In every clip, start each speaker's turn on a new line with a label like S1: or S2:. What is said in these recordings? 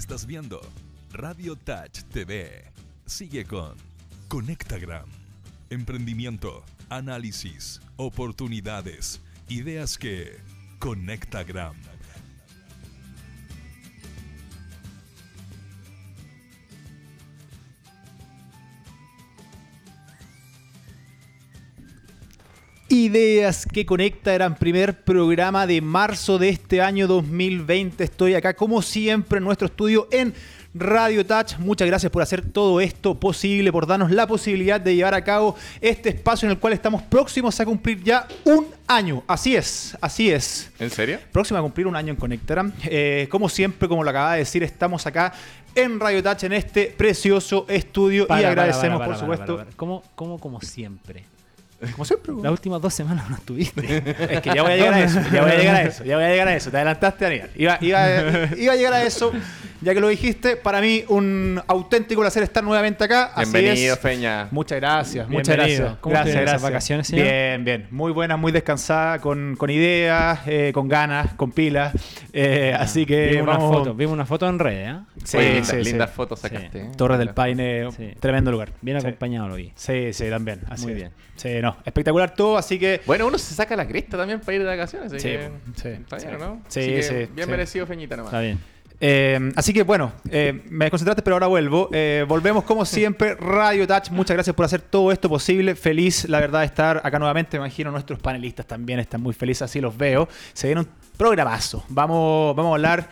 S1: Estás viendo Radio Touch TV. Sigue con Conectagram. Emprendimiento, análisis, oportunidades, ideas que Conectagram.
S2: Ideas que Conecta eran primer programa de marzo de este año 2020. Estoy acá como siempre en nuestro estudio en Radio Touch. Muchas gracias por hacer todo esto posible, por darnos la posibilidad de llevar a cabo este espacio en el cual estamos próximos a cumplir ya un año. Así es, así es.
S3: ¿En serio?
S2: Próximo a cumplir un año en Conectaram. Eh, como siempre, como lo acaba de decir, estamos acá en Radio Touch en este precioso estudio y
S4: Para, para,
S2: agradecemos,
S4: para,
S2: por
S4: para,
S2: supuesto.
S4: para, para. ¿Cómo, cómo como siempre?
S2: Como siempre,
S4: Las últimas dos semanas no estuviste.
S2: Es que ya voy a llegar a eso, ya voy a llegar a eso, ya voy a llegar a eso. Te adelantaste, Daniel. Iba, iba, iba a llegar a eso, ya que lo dijiste. Para mí, un auténtico placer estar nuevamente acá. Así
S3: Bienvenido,
S2: es.
S3: Feña.
S2: Muchas gracias, muchas
S4: Bienvenido.
S2: gracias.
S4: ¿Cómo
S2: gracias, gracias.
S4: vacaciones, señor?
S2: Bien, bien. Muy buenas, muy descansadas, con, con ideas, eh, con ganas, con pilas. Eh, así que
S4: vimos una
S2: vamos.
S4: foto, vimos una foto en redes, ¿eh?
S2: Sí,
S3: Oye, linda-
S2: sí, sí.
S3: lindas fotos sacaste. ¿eh?
S2: Torres del Paine,
S4: Sí.
S2: tremendo lugar.
S4: Bien
S2: Sí.
S4: acompañado lo vi.
S2: Sí, sí, también. Así
S4: Muy
S2: es.
S4: bien.
S2: Sí, no. Espectacular todo, así que.
S3: Bueno, uno se saca la cresta también para ir de vacaciones. así
S2: Sí,
S3: que-
S2: sí,
S3: Está bien,
S2: sí.
S3: ¿no?
S2: Sí,
S3: Así que
S2: sí,
S3: Bien
S2: sí.
S3: merecido, Feñita, nomás.
S4: Está bien.
S2: Eh, así que bueno, eh, me desconcentraste, pero ahora vuelvo. Eh, volvemos como siempre, Radio Touch. Muchas gracias por hacer todo esto posible. Feliz, la verdad, de estar acá nuevamente. Me imagino nuestros panelistas también están muy felices, así los veo. Se viene un programazo. Vamos, vamos a hablar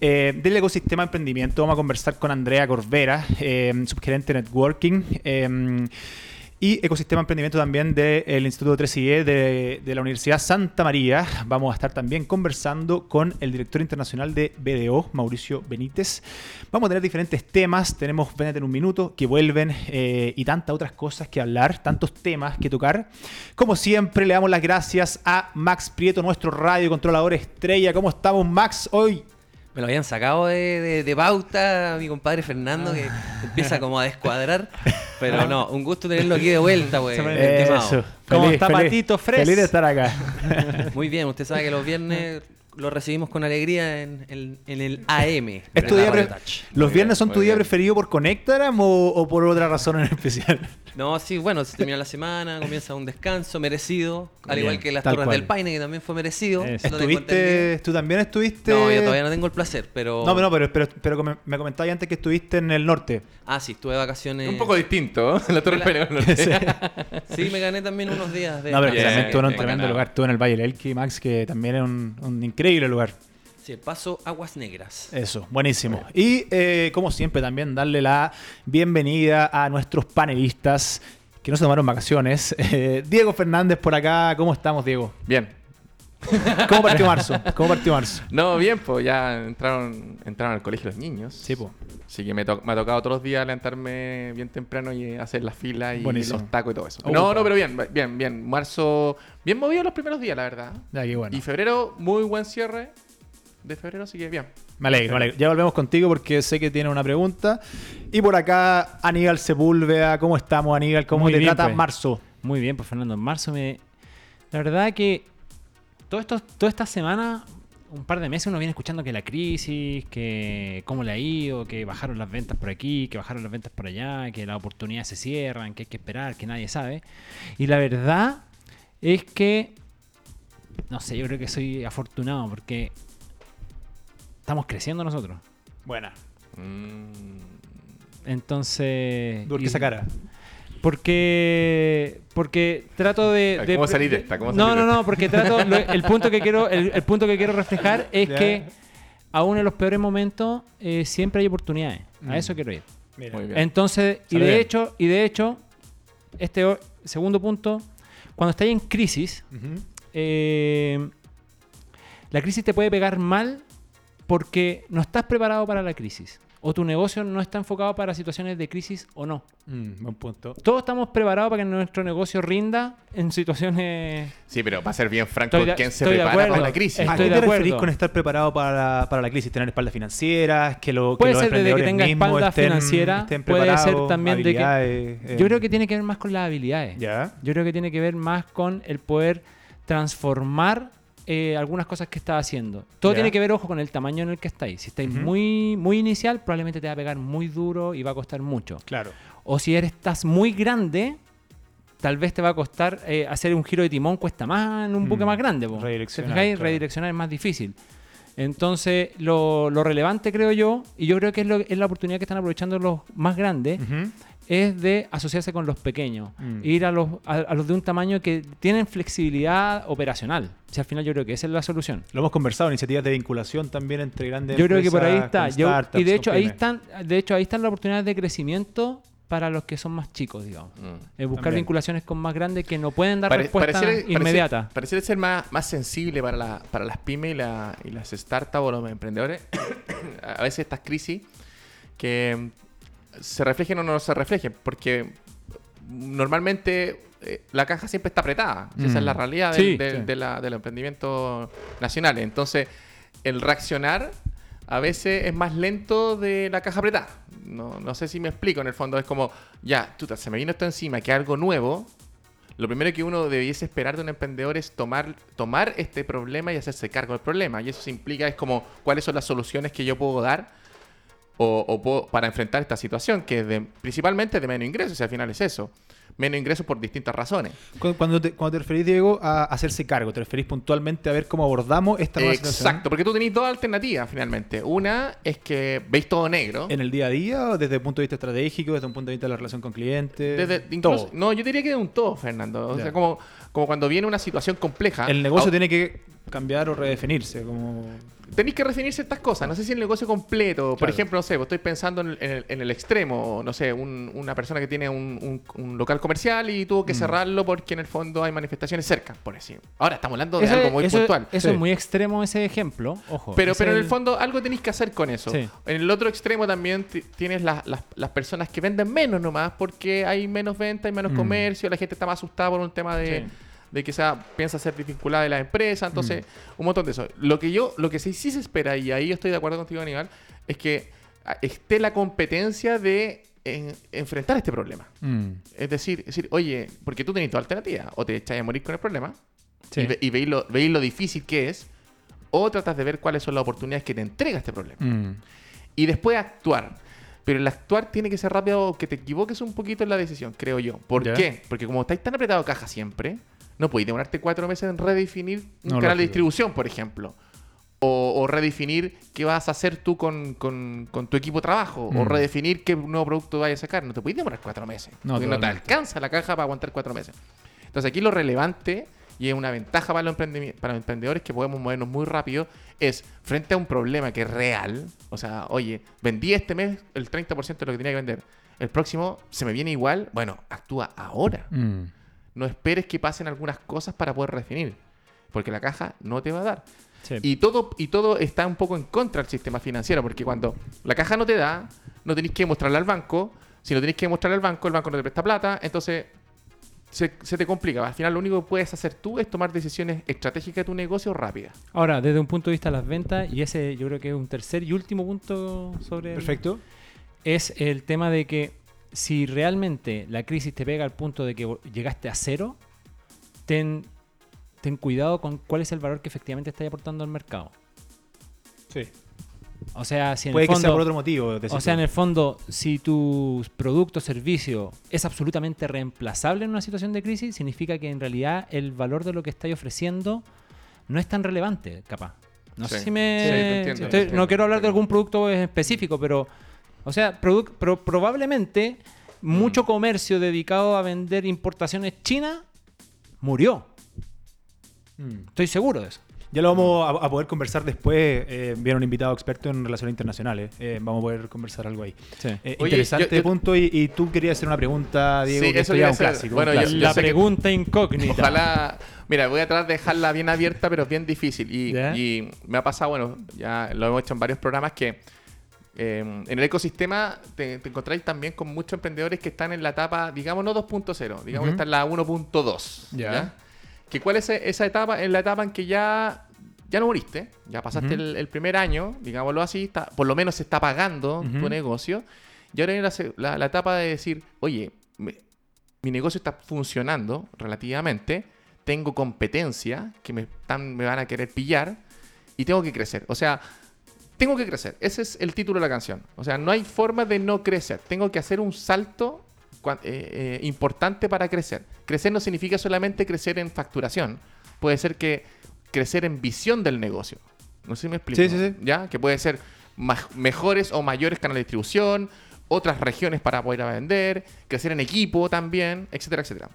S2: del ecosistema de emprendimiento. Vamos a conversar con Andrea Corvera, subgerente de Networking. Y Ecosistema de Emprendimiento también del Instituto 3IE de, la Universidad Santa María. Vamos a estar también conversando con el director internacional de BDO, Mauricio Benítez. Vamos a tener diferentes temas. Tenemos Véndete en un minuto, que vuelven eh, y tantas otras cosas que hablar, tantos temas que tocar. Como siempre, le damos las gracias a Max Prieto, nuestro radio controlador estrella. ¿Cómo estamos, Max, hoy?
S5: Me lo habían sacado de, de- de pauta mi compadre Fernando, que empieza como a descuadrar. Pero no, un gusto tenerlo aquí de vuelta, pues. estimado.
S2: Eso.
S4: ¿Cómo
S2: Feliz,
S4: está
S2: feliz-
S4: Patito Fres?
S2: Feliz de estar acá.
S5: Muy bien, usted sabe que los viernes lo recibimos con alegría en, el- en el AM.
S2: ¿Es tu día. ¿Los
S3: Muy
S2: viernes
S3: bien,
S2: son tu día
S3: bien.
S2: preferido por Conectaram o, o por otra razón en especial?
S5: No, sí, bueno, se termina la semana, comienza un descanso merecido, al
S4: Bien,
S5: igual que las Torres
S2: cual.
S5: del Paine, que también fue merecido. Entendido.
S2: ¿Estuviste, tú también estuviste?
S5: No, yo todavía no tengo el placer, pero...
S2: No, pero, pero, pero me comentabas antes que estuviste en el norte.
S5: Ah, sí, estuve de vacaciones.
S3: Un poco distinto, ¿eh? La Torre
S5: Hola.
S3: Peleo.
S5: Sí, me gané también unos días de...
S2: No, pero también estuvo en un tremendo lugar. Estuvo en el Valle del Elqui, Max, que también es un, un increíble lugar.
S5: Sí, el paso Aguas Negras.
S2: Eso, buenísimo. Y eh, como siempre también darle la bienvenida a nuestros panelistas que no se tomaron vacaciones. Eh, Diego Fernández por acá. ¿Cómo estamos, Diego?
S3: Bien.
S2: ¿Cómo partió marzo? ¿Cómo partió marzo?
S3: No, bien, pues ya entraron, entraron al colegio los niños.
S2: Sí, po.
S3: Así que me, to- me ha tocado todos los días levantarme bien temprano y hacer la fila y
S2: Buenísimo.
S3: los tacos y todo eso.
S2: Upa.
S3: No, no, pero bien, bien, bien. Marzo, bien movido los primeros días, la verdad.
S2: Ya, qué bueno.
S3: Y febrero, muy buen cierre de febrero, así que bien.
S2: Me alegro, me alegro. Ya volvemos contigo porque sé que tiene una pregunta. Y por acá, Aníbal Sepúlveda. ¿Cómo estamos, Aníbal? ¿Cómo
S4: Muy
S2: te
S4: bien,
S2: trata
S4: pues.
S2: marzo?
S4: Muy bien, pues Fernando. En marzo me. La verdad que. Todo esto, toda esta semana, un par de meses, uno viene escuchando que la crisis, que cómo le ha ido, que bajaron las ventas por aquí, que bajaron las ventas por allá, que las oportunidades se cierran, que hay que esperar, que nadie sabe. Y la verdad es que. No sé, yo creo que soy afortunado porque. Estamos creciendo nosotros.
S2: Buena.
S3: Mm,
S4: Entonces.
S2: ¿Por qué
S4: y-
S2: esa cara?
S4: Porque porque trato de, de-
S3: ¿Cómo salir de esta? ¿Cómo
S4: no,
S3: salir
S4: no,
S3: de
S4: no, porque trato lo- el punto que quiero el, el punto que quiero reflejar es que aún en los peores momentos eh, siempre hay oportunidades.
S2: Mm.
S4: A eso quiero ir.
S2: Mira.
S3: Muy bien.
S4: Entonces, y
S2: Sale
S4: de
S2: bien.
S4: hecho, y de hecho, este segundo punto, cuando estás en crisis, eh, la crisis te puede pegar mal porque no estás preparado para la crisis. O tu negocio no está enfocado para situaciones de crisis o no.
S2: Mm, buen punto.
S4: Todos estamos preparados para que nuestro negocio rinda en situaciones.
S3: Sí, pero para ser bien franco,
S4: Estoy de-
S3: ¿quién se
S4: estoy de
S3: prepara
S4: acuerdo.
S3: para la crisis?
S4: Estoy
S2: ¿A qué te referís con estar preparado para, para la crisis? ¿Tener espaldas financieras? ¿Que, lo, que
S4: Puede
S2: los
S4: ser desde que tenga espalda
S2: estén-
S4: financiera,
S2: estén
S4: puede ser también de que-
S2: eh,
S4: Yo creo que tiene que ver más con las habilidades.
S2: ¿Ya?
S4: Yo creo que tiene que ver más con el poder transformar eh, algunas cosas que estás haciendo. Todo tiene que ver, ojo, con el tamaño en el que estáis. Si estáis muy, muy inicial, probablemente te va a pegar muy duro y va a costar mucho.
S2: Claro.
S4: O si eres, estás muy grande, tal vez te va a costar eh, hacer un giro de timón, cuesta más en un buque
S2: Mm,
S4: más grande. po.
S2: redireccionar,
S4: ¿Te fijáis?
S2: claro.
S4: Redireccionar es más difícil. Entonces, lo, lo relevante, creo yo, y yo creo que es, lo- es la oportunidad que están aprovechando los más grandes. Es de asociarse con los pequeños.
S2: Mm.
S4: Ir a los, a, a los de un tamaño que tienen flexibilidad operacional. O sea, al final yo creo que esa es la solución.
S2: Lo hemos conversado, iniciativas de vinculación también entre grandes
S4: Yo creo que por ahí
S2: empresas,
S4: está. Yo- y de hecho ahí están, de hecho ahí están las oportunidades de crecimiento para los que son más chicos, digamos.
S3: Mm.
S4: Eh, buscar
S2: También.
S4: vinculaciones con más grandes que no pueden dar
S3: Pare-
S4: respuesta
S3: pareciera-
S4: inmediata.
S3: Pareciera, pareciera ser más, más sensible para, la- para las pymes y, la- y las startups o los emprendedores. a veces estas crisis que se reflejen o no se reflejen, porque normalmente eh, la caja siempre está apretada. Esa es la
S2: Mm.
S3: realidad
S4: Sí,
S3: del,
S4: sí.
S3: de la- del emprendimiento nacional. Entonces, el reaccionar a veces es más lento de la caja apretada. No, no sé si me explico. En el fondo es como, ya, chuta, se me vino esto encima, que algo nuevo. Lo primero que uno debiese esperar de un emprendedor es tomar, tomar este problema y hacerse cargo del problema. Y eso se implica es como cuáles son las soluciones que yo puedo dar o, para enfrentar esta situación, que es de, principalmente de menos ingresos, y al final es eso. Menos ingresos por distintas razones.
S2: Cu- Cuando te, cuando te referís, Diego, a hacerse cargo, te referís puntualmente a ver cómo abordamos esta nueva situación
S3: Exacto, porque tú tenés dos alternativas finalmente. Una es que veis todo negro.
S2: en el día a día, o desde el punto de vista estratégico, desde un punto de vista de la relación con clientes.
S3: Desde- incluso-
S2: todo.
S3: no, yo diría que de un todo, Fernando. O sea, como, como cuando viene una situación compleja.
S2: El negocio tiene que cambiar o redefinirse. Como...
S3: tenéis que redefinir ciertas cosas. No sé si el negocio completo, por
S2: Claro.
S3: ejemplo, no sé, estoy pensando en el, en el- en el extremo, no sé, un- una persona que tiene un, un- un local comercial y tuvo
S2: Mm.
S3: que cerrarlo porque en el fondo hay manifestaciones cerca, por decir. Ahora estamos hablando de
S4: Eso,
S3: algo muy
S4: eso-
S3: puntual.
S4: eso
S2: Sí.
S4: es muy extremo ese ejemplo, ojo.
S3: Pero, pero en el fondo algo tenéis que hacer con eso.
S4: Sí.
S3: En el otro extremo también ti- tienes las- las- las personas que venden menos nomás porque hay menos venta, hay menos
S2: Mm.
S3: comercio, la gente está más asustada por un tema de,
S4: Sí.
S3: De que sea, piensa ser desvinculada de la empresa, entonces un montón de eso. Lo que yo, lo que sí, sí se espera, y ahí yo estoy de acuerdo contigo, Aníbal, es que ah, esté la competencia de en- enfrentar este problema.
S2: Mm.
S3: Es decir, es decir, oye, porque tú tenés tu alternativa, o te echáis a morir con el problema,
S4: Sí.
S3: y, ve- y veis, lo, veis lo difícil que es, o tratas de ver cuáles son las oportunidades que te entrega este problema.
S2: Mm.
S3: Y después actuar. Pero el actuar tiene que ser rápido que te equivoques un poquito en la decisión, creo yo. ¿Por qué? Porque como estáis tan apretado caja siempre, no podéis demorarte cuatro meses en redefinir un
S2: No,
S3: canal de distribución, por ejemplo. O, o redefinir qué vas a hacer tú con, con- con tu equipo de trabajo. O
S2: Mm.
S3: redefinir qué nuevo producto vayas a sacar. No te podéis demorar cuatro meses.
S2: No,
S3: porque no te alcanza la caja para aguantar cuatro meses. Entonces aquí lo relevante, y es una ventaja para los, emprendi- para los emprendedores que podemos movernos muy rápido, es frente a un problema que es real. O sea, oye, vendí este mes el 30% de lo que tenía que vender. El próximo se me viene igual. Bueno, actúa ahora.
S2: Mm.
S3: No esperes que pasen algunas cosas para poder redefinir. Porque la caja no te va a dar.
S4: Sí.
S3: Y todo, y todo está un poco en contra del sistema financiero, porque cuando la caja no te da, no tenéis que mostrarle al banco. Si no tenéis que mostrarle al banco, el banco no te presta plata, entonces se, se te complica. Al final lo único que puedes hacer tú es tomar decisiones estratégicas de tu negocio rápidas.
S4: Ahora, desde un punto de vista de las ventas, y ese yo creo que es un tercer y último punto sobre el-
S2: Perfecto.
S4: es el tema de que si realmente la crisis te pega al punto de que llegaste a cero, ten, ten cuidado con cuál es el valor que efectivamente estás aportando al mercado.
S2: Sí.
S4: O sea, si en
S2: Puede
S4: el
S2: que
S4: fondo,
S2: sea por otro motivo.
S4: o sea, en el fondo, si tu producto o servicio es absolutamente reemplazable en una situación de crisis, significa que en realidad el valor de lo que estáis ofreciendo no es tan relevante, capaz. No sé si me...
S3: Sí, te entiendo,
S4: estoy-
S3: te entiendo,
S4: no quiero hablar de algún producto específico, pero... O sea, probablemente
S3: Mm.
S4: mucho comercio dedicado a vender importaciones chinas murió.
S2: Mm.
S4: Estoy seguro de eso.
S2: Ya lo vamos a, a poder conversar después. Eh, viene un invitado experto en relaciones internacionales. Eh, vamos a poder conversar algo ahí. Eh,
S3: Oye,
S2: interesante
S3: yo- yo-
S2: punto. Y, y tú querías hacer una pregunta, Diego.
S3: Sí,
S2: que
S3: eso
S2: ya un clásico.
S3: Bueno,
S2: un clásico.
S3: yo
S4: La
S3: que-
S4: pregunta incógnita.
S3: Ojalá. Mira, voy a tratar de dejarla bien abierta, pero es bien difícil. Y me ha pasado, bueno, ya lo hemos hecho en varios programas que eh, en el ecosistema te, te encontráis también con muchos emprendedores que están en la etapa, digamos, no 2.0, digamos que está en la 1.2.
S2: Ya.
S3: ¿ya? Que cuál es e- esa etapa? En la etapa en que ya, ya no moriste, ya pasaste el, el primer año, digámoslo así, está, por lo menos se está pagando tu negocio. Y ahora viene la, se- la- la etapa de decir, oye, me- mi negocio está funcionando relativamente, tengo competencia, que me, están- me van a querer pillar, y tengo que crecer. O sea, tengo que crecer. Ese es el título de la canción. O sea, no hay forma de no crecer. Tengo que hacer un salto eh, eh, importante para crecer. Crecer no significa solamente crecer en facturación. Puede ser que crecer en visión del negocio. No sé si me explico.
S2: Sí, sí, sí.
S3: ¿Ya? Que puede ser mejores o mayores canales de distribución, otras regiones para poder vender, crecer en equipo también, etcétera, etcétera.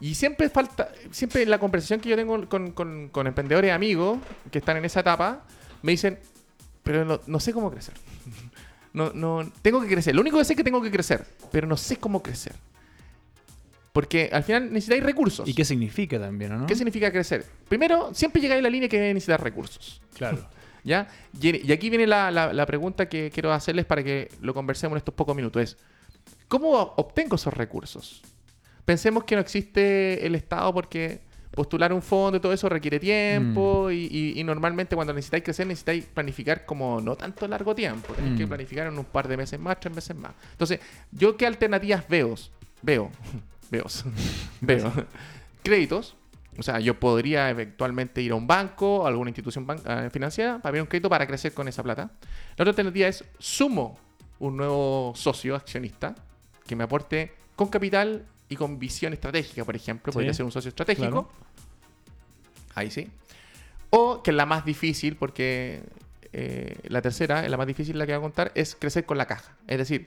S3: Y siempre falta, siempre en la conversación que yo tengo con, con- con emprendedores amigos que están en esa etapa, me dicen, pero no, no sé cómo crecer. No, no, tengo que crecer. Lo único que sé es que tengo que crecer, pero no sé cómo crecer. Porque al final necesitáis recursos.
S2: ¿Y qué significa también, no?
S3: ¿Qué significa crecer? Primero, siempre llegáis a la línea que necesitas recursos.
S2: Claro.
S3: ¿Ya? Y, y aquí viene la, la- la pregunta que quiero hacerles para que lo conversemos en estos pocos minutos. Es, ¿cómo obtengo esos recursos? Pensemos que no existe el Estado porque postular un fondo y todo eso requiere tiempo y, y- y normalmente cuando necesitáis crecer necesitáis planificar como no tanto largo tiempo. Tenéis que
S2: Mm.
S3: planificar en un par de meses más, tres meses más. Entonces, ¿yo qué alternativas veo? Veo. Veo. veo. Créditos. O sea, yo podría eventualmente ir a un banco, a alguna institución eh, financiera, para ver un crédito para crecer con esa plata. La otra alternativa es sumo un nuevo socio accionista que me aporte con capital y con visión estratégica, por ejemplo. Podría ser un socio estratégico.
S2: Claro.
S3: Ahí sí. O que es la más difícil, porque eh, la tercera, la más difícil, la que voy a contar, es crecer con la caja. Es decir,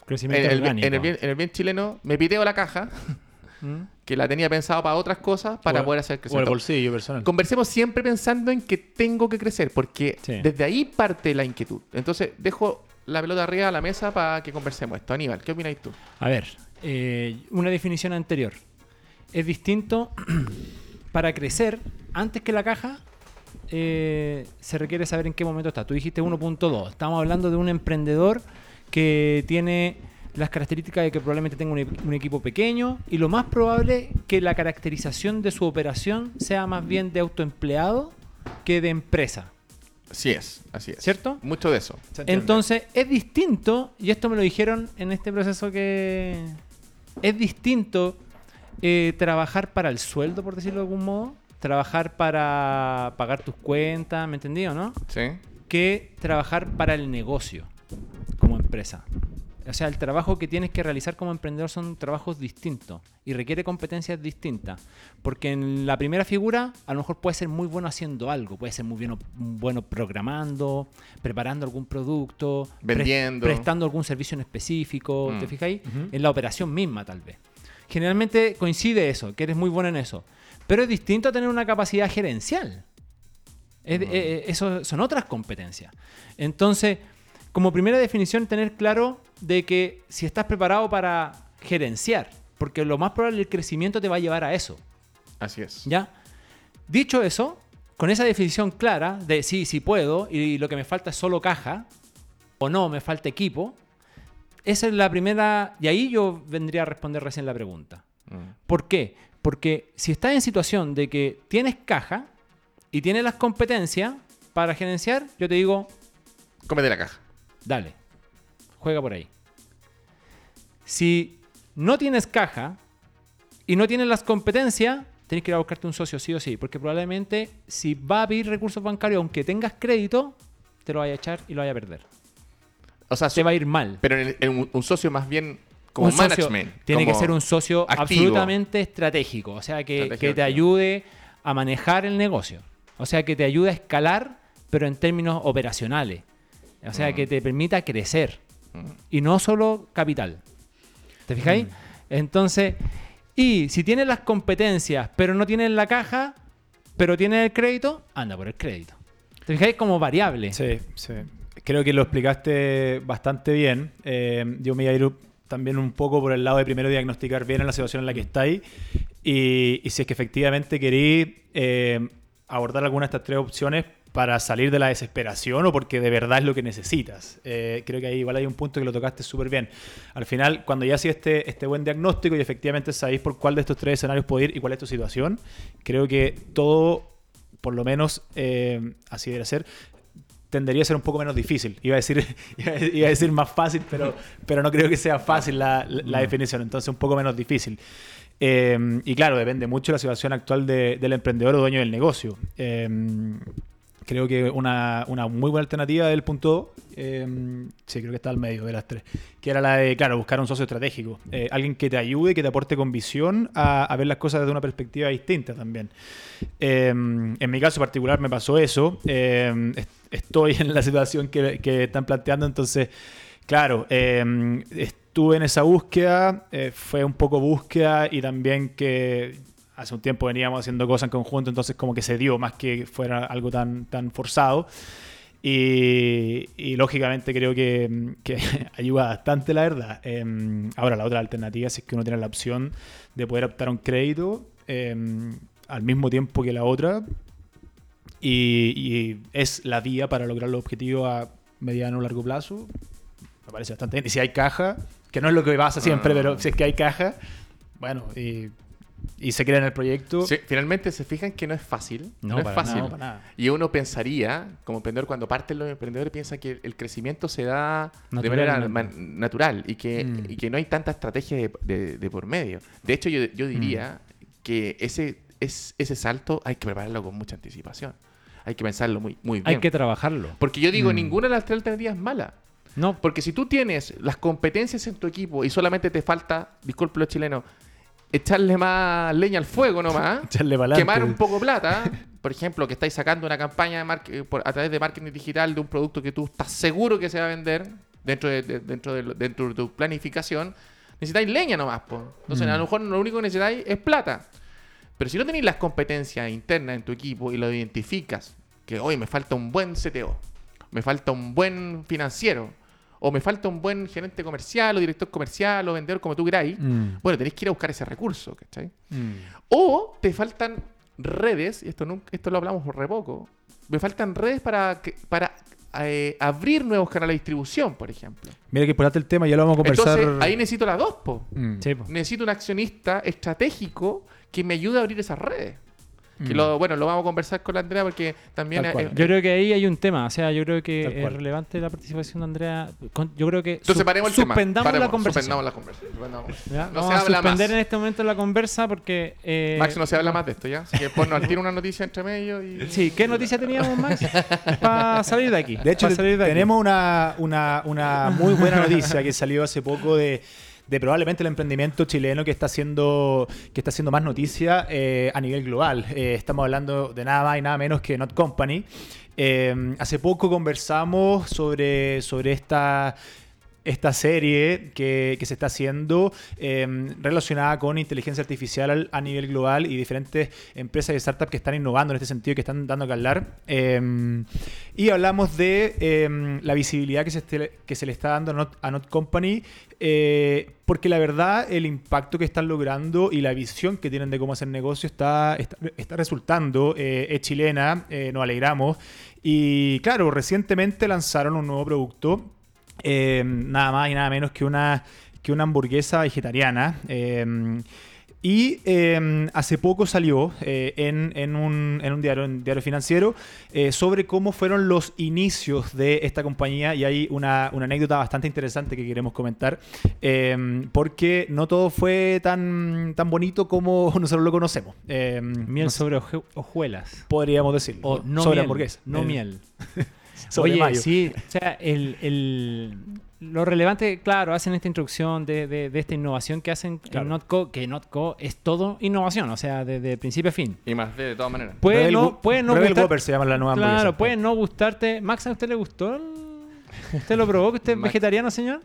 S3: en
S4: Crecimiento
S3: el, en el bien, en el bien chileno me piteo la caja,
S2: ¿Mm?
S3: que la tenía pensado para otras cosas, para
S2: O-
S3: poder hacer
S2: O el
S3: crecer.
S2: bolsillo personal.
S3: Conversemos siempre pensando en que tengo que crecer, porque
S4: Sí.
S3: desde ahí parte la inquietud. Entonces, dejo la pelota arriba de la mesa para que conversemos esto. Aníbal, ¿qué opináis tú?
S4: A ver, eh, una definición anterior. Es distinto para crecer antes que la caja. eh, se requiere saber en qué momento está. Tú dijiste 1.2. Estamos hablando de un emprendedor que tiene las características de que probablemente tenga un, e- un equipo pequeño y lo más probable que la caracterización de su operación sea más bien de autoempleado que de empresa.
S3: Así es, así es.
S4: ¿Cierto?
S3: Mucho de eso.
S4: Entonces, es distinto, y esto me lo dijeron en este proceso que es distinto eh, trabajar para el sueldo, por decirlo de algún modo, trabajar para pagar tus cuentas, ¿me entendí o no?
S3: Sí.
S4: Que trabajar para el negocio como empresa. O sea, el trabajo que tienes que realizar como emprendedor son trabajos distintos y requiere competencias distintas. Porque en la primera figura, a lo mejor puede ser muy bueno haciendo algo, puede ser muy bueno, bueno programando, preparando algún producto, pre-
S3: Vendiendo.
S4: prestando algún servicio en específico,
S3: Mm.
S4: ¿te fijáis?
S2: Ujú.
S4: En la operación misma, tal vez. Generalmente coincide eso, que eres muy bueno en eso. Pero es distinto a tener una capacidad gerencial. Es- eh, eh, eso son otras competencias. Entonces, como primera definición, tener claro de que si estás preparado para gerenciar, porque lo más probable el crecimiento te va a llevar a eso.
S3: Así es.
S4: ¿Ya? Dicho eso, con esa definición clara de sí, sí puedo y lo que me falta es solo caja, o no, me falta equipo, esa es la primera, y ahí yo vendría a responder recién la pregunta.
S3: Mm.
S4: ¿Por qué? Porque si estás en situación de que tienes caja y tienes las competencias para gerenciar, yo te digo,
S3: Cómete la caja.
S4: Dale, juega por ahí. Si no tienes caja y no tienes las competencias, tienes que ir a buscarte un socio sí o sí, porque probablemente si va a pedir recursos bancarios, aunque tengas crédito, te lo vaya a echar y lo vaya a perder.
S3: O sea,
S4: Te va a ir mal.
S3: pero en, en un, socio más bien como
S4: Un socio
S3: management.
S4: tiene
S3: como
S4: que ser un socio
S3: activo.
S4: absolutamente estratégico, o sea, que, que te ayude a manejar el negocio, o sea, que te ayude a escalar, pero en términos operacionales, o sea,
S3: Mm.
S4: que te permita crecer
S3: Mm.
S4: y no solo capital. ¿Te fijáis? Entonces, y si tienes las competencias, pero no tienes la caja, pero tienes el crédito, anda por el crédito. ¿Te fijáis? Como variable.
S2: Sí, sí. Creo que lo explicaste bastante bien. Eh, yo me iba a ir también un poco por el lado de primero diagnosticar bien la situación en la que estáis y, y si es que efectivamente queréis eh, abordar alguna de estas tres opciones para salir de la desesperación o porque de verdad es lo que necesitas. Eh, creo que ahí igual hay un punto que lo tocaste súper bien. Al final, cuando ya hacéis este, este buen diagnóstico y efectivamente sabéis por cuál de estos tres escenarios puede ir y cuál es tu situación, creo que todo, por lo menos eh, así debe ser, tendería a ser un poco menos difícil. Iba a decir, iba a- iba a decir más fácil, pero, pero no creo que sea fácil la, la- la definición. Entonces, un poco menos difícil. Eh, y claro, depende mucho de la situación actual de- del emprendedor o dueño del negocio. Eh, creo que una, una muy buena alternativa del punto, eh, sí, creo que está al medio de las tres, que era la de, claro, buscar un socio estratégico. Eh, alguien que te ayude, que te aporte con visión a, ver las cosas desde una perspectiva distinta también. Eh, en mi caso particular me pasó eso. Est- estoy en la situación que, que están planteando, entonces, claro, estuve en esa búsqueda, fue un poco búsqueda y también que hace un tiempo veníamos haciendo cosas en conjunto, entonces como que se dio más que fuera algo tan, tan forzado. Y, y lógicamente creo que, que ayuda bastante, la verdad. Eh, ahora, la otra alternativa es que uno tiene la opción de poder optar a un crédito eh, al mismo tiempo que la otra. Y, y es la vía para lograr los objetivos a mediano o largo plazo. Me parece bastante bien. Y si hay caja, que no es lo que pasa siempre,
S3: Ah.
S2: pero si es que hay caja, bueno, y, y se crea en el proyecto.
S3: Sí, finalmente se fijan que no es fácil. No,
S4: No,
S3: es
S4: para
S3: fácil.
S2: No, para nada.
S3: Y uno pensaría, como emprendedor, cuando parten los emprendedores, piensa que el crecimiento se da de manera man- natural y que,
S2: Mm.
S3: y que no hay tanta estrategia de, de- de por medio. De hecho, yo, yo diría que ese, es, ese salto hay que prepararlo con mucha anticipación. Hay que pensarlo muy, muy bien.
S4: Hay que trabajarlo.
S3: Porque yo digo,
S2: Mm.
S3: ninguna de las tres alternativas es mala.
S4: No,
S3: Porque si tú tienes las competencias en tu equipo y solamente te falta, disculpe los chilenos, echarle más leña al fuego nomás,
S2: Echarle pa'lante.
S3: quemar un poco plata, por ejemplo, que estáis sacando una campaña de marque- por- a través de marketing digital de un producto que tú estás seguro que se va a vender dentro de, de- dentro de, dentro de tu planificación, necesitáis leña nomás. po. Entonces,
S2: Mm.
S3: a lo mejor lo único que necesitáis es plata. Pero si no tenéis las competencias internas en tu equipo y lo identificas, que hoy me falta un buen CTO, me falta un buen financiero, o me falta un buen gerente comercial, o director comercial, o vendedor, como tú queráis,
S2: Mm,
S3: bueno, tenéis que ir a buscar ese recurso, ¿cachai?
S2: mm.
S3: O te faltan redes, y esto, nunca, esto lo hablamos re poco, me faltan redes para, que- para eh, abrir nuevos canales de distribución, por ejemplo.
S2: Mira que importante el tema, ya lo vamos a conversar.
S3: Entonces, ahí necesito las dos, po.
S2: Mm.
S4: sí, po.
S3: Necesito un accionista estratégico que me ayude a abrir esas redes. Que
S2: Mm.
S3: lo, bueno, lo vamos a conversar con la Andrea porque también...
S2: Tal
S3: eh,
S4: Yo creo que ahí hay un tema, o sea, yo creo que es relevante la participación de Andrea. Con- Yo creo que
S3: entonces
S4: su-
S3: paremos el tema.
S4: suspendamos
S3: Paremos,
S4: la conversación.
S3: Suspendamos la conversación. suspendamos.
S4: ¿ya?
S3: No
S4: Vamos
S3: se
S4: a
S3: habla
S4: suspender
S3: más.
S4: en este momento la conversa porque... eh,
S3: Max no se habla más de esto, ¿ya? Así que ponnos al tiro una noticia entre medio y...
S4: Sí, ¿qué noticia teníamos, Max? Para salir de aquí.
S2: De hecho,
S4: de aquí.
S2: tenemos una, una, una muy buena noticia que salió hace poco de, de probablemente el emprendimiento chileno que está haciendo, que está haciendo más noticia eh, a nivel global. Eh, estamos hablando de nada más y nada menos que Not Company. Eh, hace poco conversamos sobre, sobre esta esta serie que, que se está haciendo eh, relacionada con inteligencia artificial al- a nivel global y diferentes empresas y startups que están innovando en este sentido, que están dando que hablar. Eh, y hablamos de eh, la visibilidad que se, este- que se le está dando a Not, Company, eh, porque la verdad el impacto que están logrando y la visión que tienen de cómo hacer negocio está, está, está resultando. eh, es chilena, eh, nos alegramos. Y claro, recientemente lanzaron un nuevo producto eh, nada más y nada menos que una, que una hamburguesa vegetariana. eh, y eh, hace poco salió eh, en, en un, en un diario, un diario financiero eh, sobre cómo fueron los inicios de esta compañía y hay una, una anécdota bastante interesante que queremos comentar porque no todo fue tan, tan bonito como nosotros lo conocemos.
S4: Miel
S2: no
S4: sobre hojuelas.
S2: podríamos decirlo.
S4: O no
S2: sobre
S4: miel.
S2: hamburguesa.
S4: No
S2: Eh,
S4: miel.
S2: sobre
S4: Oye,
S2: mayo.
S4: sí, o sea, el, el- lo relevante, claro, hacen esta introducción de, de- de esta innovación que hacen
S2: Claro.
S4: en Notco, que Notco es todo innovación, o sea, desde principio a fin.
S3: Y más de, de todas maneras.
S4: Puede
S2: Rebel
S4: no, puede no
S2: Rebel
S4: gustar-
S2: se llama la nueva.
S4: Claro, puede no gustarte. Max, ¿a usted le gustó? el- ¿Usted lo probó? ¿Que usted es vegetariano, señor?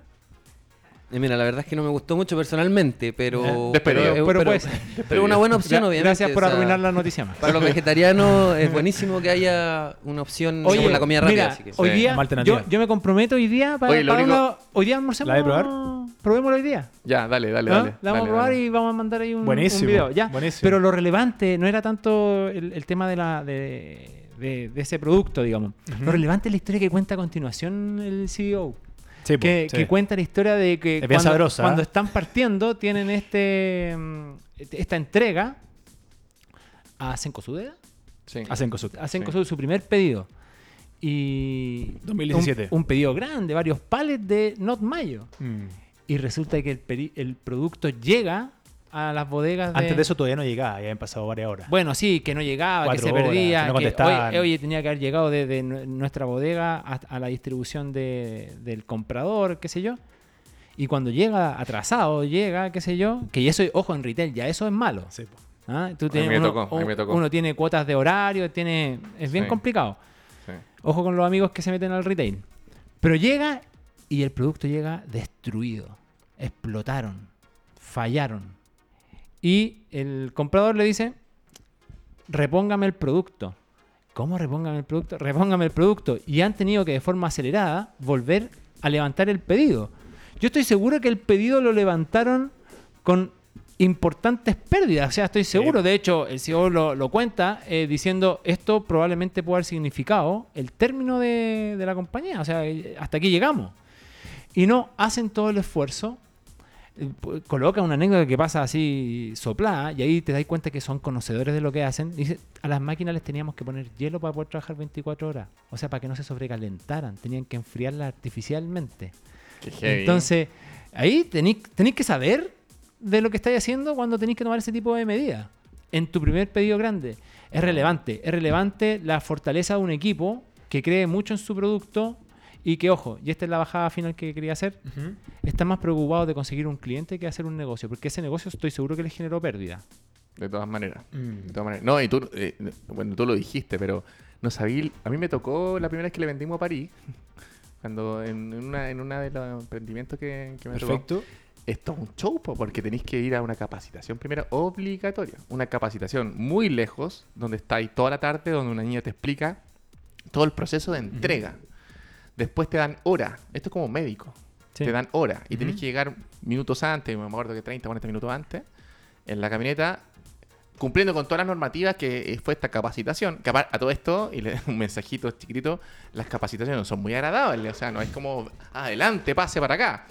S5: Eh, mira, la verdad es que no me gustó mucho personalmente, pero.
S3: Despedido.
S5: pero,
S4: Pero
S5: pero,
S4: pues-
S5: pero una buena opción, obviamente.
S4: Gracias por
S5: o sea,
S4: arruinar la noticia, Max.
S5: Para los vegetarianos es buenísimo que haya una opción
S4: Oye,
S5: como la comida rápida.
S4: mira,
S5: así que-
S4: hoy
S3: Sí.
S4: día yo, yo me comprometo hoy día para,
S3: Oye, lo
S4: para
S3: único-
S4: una- hoy día almorcemos.
S2: ¿La de probar?
S4: Probémoslo hoy día.
S3: Ya, dale, dale,
S4: ¿Ah?
S3: dale.
S4: La vamos
S3: dale,
S4: a probar
S3: dale.
S4: y vamos a mandar ahí un, un
S2: Buenísimo,
S4: video. Ya.
S2: buenísimo.
S4: Pero lo relevante no era tanto el, el tema de, la, de, de- de ese producto, digamos. Lo relevante es la historia que cuenta a continuación el CEO.
S2: Sí,
S4: que,
S2: sí.
S4: cuenta la historia de que
S2: bien
S4: cuando,
S2: ¿eh?
S4: están partiendo tienen este mm, esta entrega a Sencosudeda.
S3: Sí.
S2: Hacen cosas.
S4: A Senko
S3: Sí.
S4: su primer pedido. Y
S2: 2017.
S4: Un, un pedido grande, varios palets de Not Mayo.
S2: Mm.
S4: Y resulta que el, el producto llega a las bodegas de...
S2: Antes de eso todavía no llegaba, ya habían pasado varias horas.
S4: Bueno, sí, que no llegaba, que se
S2: horas,
S4: perdía,
S2: que no
S4: que oye, tenía que haber llegado desde nu- nuestra bodega a, la distribución de- del comprador, qué sé yo. Y cuando llega atrasado, llega, qué sé yo, que eso, ojo, en retail, ya eso es malo.
S2: Sí, po.
S4: ¿ah? Tú
S3: A mí
S4: tienes-
S3: me
S4: uno,
S3: tocó, a mí me tocó.
S4: uno tiene cuotas de horario, tiene es bien
S3: Sí.
S4: complicado.
S3: Sí.
S4: Ojo con los amigos que se meten al retail. Pero llega y el producto llega destruido. Explotaron. Fallaron. Y el comprador le dice, repóngame el producto. ¿Cómo repóngame el producto? Repóngame el producto. Y han tenido que de forma acelerada volver a levantar el pedido. Yo estoy seguro que el pedido lo levantaron con importantes pérdidas. O sea, estoy seguro. De hecho, el CEO lo, lo cuenta eh, diciendo esto probablemente puede haber significado el término de, de la compañía. O sea, eh, hasta aquí llegamos. Y no hacen todo el esfuerzo. Eh, Coloca una anécdota que pasa así soplada y ahí te das cuenta que son conocedores de lo que hacen. Dice, a las máquinas les teníamos que poner hielo para poder trabajar 24 horas. O sea, para que no se sobrecalentaran. Tenían que enfriarla artificialmente.
S3: Qué heavy.
S4: Entonces, ahí tenéis tenéis que saber de lo que estáis haciendo cuando tenéis que tomar ese tipo de medidas. En tu primer pedido grande. Es relevante. Es relevante la fortaleza de un equipo que cree mucho en su producto y que, ojo, y esta es la bajada final que quería hacer, está más preocupado de conseguir un cliente que hacer un negocio, porque ese negocio estoy seguro que le generó pérdida.
S3: De todas maneras.
S2: Mm.
S3: De todas maneras. No, y tú, eh, bueno, tú lo dijiste, pero no sabía. A mí me tocó la primera vez que le vendimos a París. Cuando en una, en una de los emprendimientos que, que me tocó.
S2: Perfecto.
S3: Esto es un show, po, porque tenéis que ir a una capacitación primero obligatoria. Una capacitación muy lejos, donde estáis toda la tarde, donde una niña te explica todo el proceso de entrega. Después te dan hora. Esto es como médico.
S4: Sí.
S3: Te dan hora. Y tenés
S4: Ujú.
S3: que llegar minutos antes, me acuerdo que 30, 40 minutos antes, en la camioneta, cumpliendo con todas las normativas que eh, fue esta capacitación. Que a todo esto, y le un mensajito chiquitito, las capacitaciones son muy agradables. O sea, no es como, adelante, pase para acá.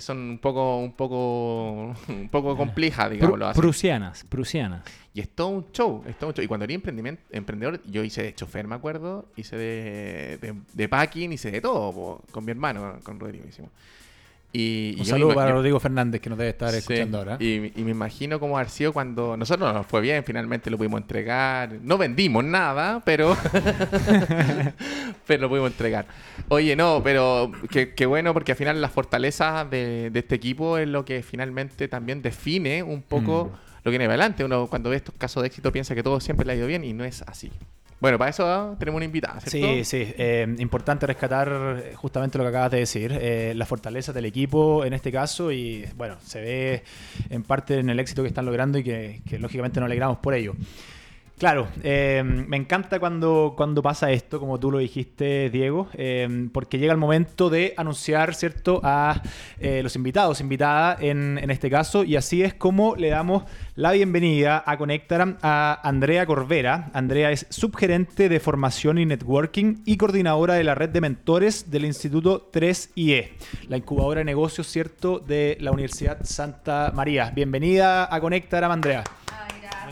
S3: Son un poco, un poco, un poco complejas, digámoslo así.
S4: prusianas, prusianas.
S3: Y es todo un show, es todo un show. Y cuando era emprendimiento, emprendedor, yo hice de chofer, me acuerdo, hice de, de, de packing, hice de todo, po, con mi hermano, con Rodrigo hicimos. Y,
S2: Un saludo para
S3: yo-
S2: Rodrigo Fernández que nos debe estar
S3: Sí,
S2: escuchando ahora.
S3: Y, y me imagino cómo haber sido cuando nosotros nos fue bien, finalmente lo pudimos entregar. No vendimos nada, pero pero lo pudimos entregar. Oye, no, pero qué qué bueno porque al final las fortalezas de, de este equipo es lo que finalmente también define un poco
S2: Mm.
S3: lo que viene adelante. Uno cuando ve estos casos de éxito piensa que todo siempre le ha ido bien y no es así. Bueno, para eso ah, tenemos una invitada.
S2: Sí, sí. eh, importante rescatar eh, justamente lo que acabas de decir, eh, la fortaleza del equipo en este caso y bueno, se ve en parte en el éxito que están logrando y que, que lógicamente nos alegramos por ello. Claro, eh, me encanta cuando, cuando pasa esto, como tú lo dijiste, Diego, eh, porque llega el momento de anunciar, ¿cierto?, a eh, los invitados, invitada en, en este caso, y así es como le damos la bienvenida a Conectaram a Andrea Corvera. Andrea es subgerente de formación y networking y coordinadora de la red de mentores del Instituto 3IE, la incubadora de negocios, ¿cierto?, de la Universidad Santa María. Bienvenida a Conectaram, Andrea.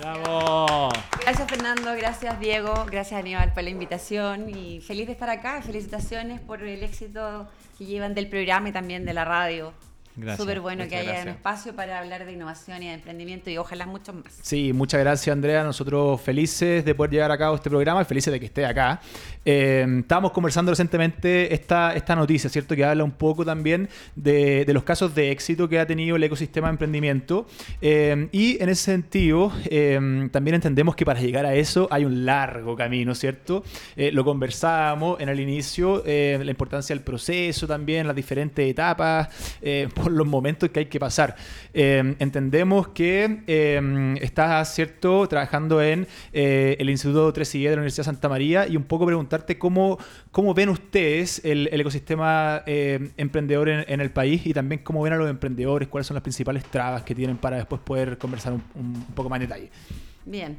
S4: ¡Bravo!
S6: Gracias Fernando, gracias Diego, gracias Aníbal por la invitación y feliz de estar acá. Felicitaciones por el éxito que llevan del programa y también de la radio.
S4: Gracias.
S6: Súper bueno que haya un
S3: gracias.
S6: espacio para hablar de innovación y de emprendimiento y ojalá muchos más.
S2: Sí, muchas gracias Andrea. Nosotros felices de poder llevar a cabo este programa y felices de que esté acá. Eh, estábamos conversando recientemente esta, esta noticia, ¿cierto? Que habla un poco también de, de los casos de éxito que ha tenido el ecosistema de emprendimiento. Eh, y en ese sentido, eh, también entendemos que para llegar a eso hay un largo camino, ¿cierto? Eh, lo conversábamos en el inicio, eh, la importancia del proceso también, las diferentes etapas, eh, por los momentos que hay que pasar. Eh, entendemos que eh, estás, ¿cierto?, trabajando en eh, el Instituto 3IE de la Universidad de Santa María y un poco preguntarte cómo, cómo ven ustedes el, el ecosistema eh, emprendedor en, en el país y también cómo ven a los emprendedores, cuáles son las principales trabas que tienen para después poder conversar un, un poco más en detalle.
S6: Bien.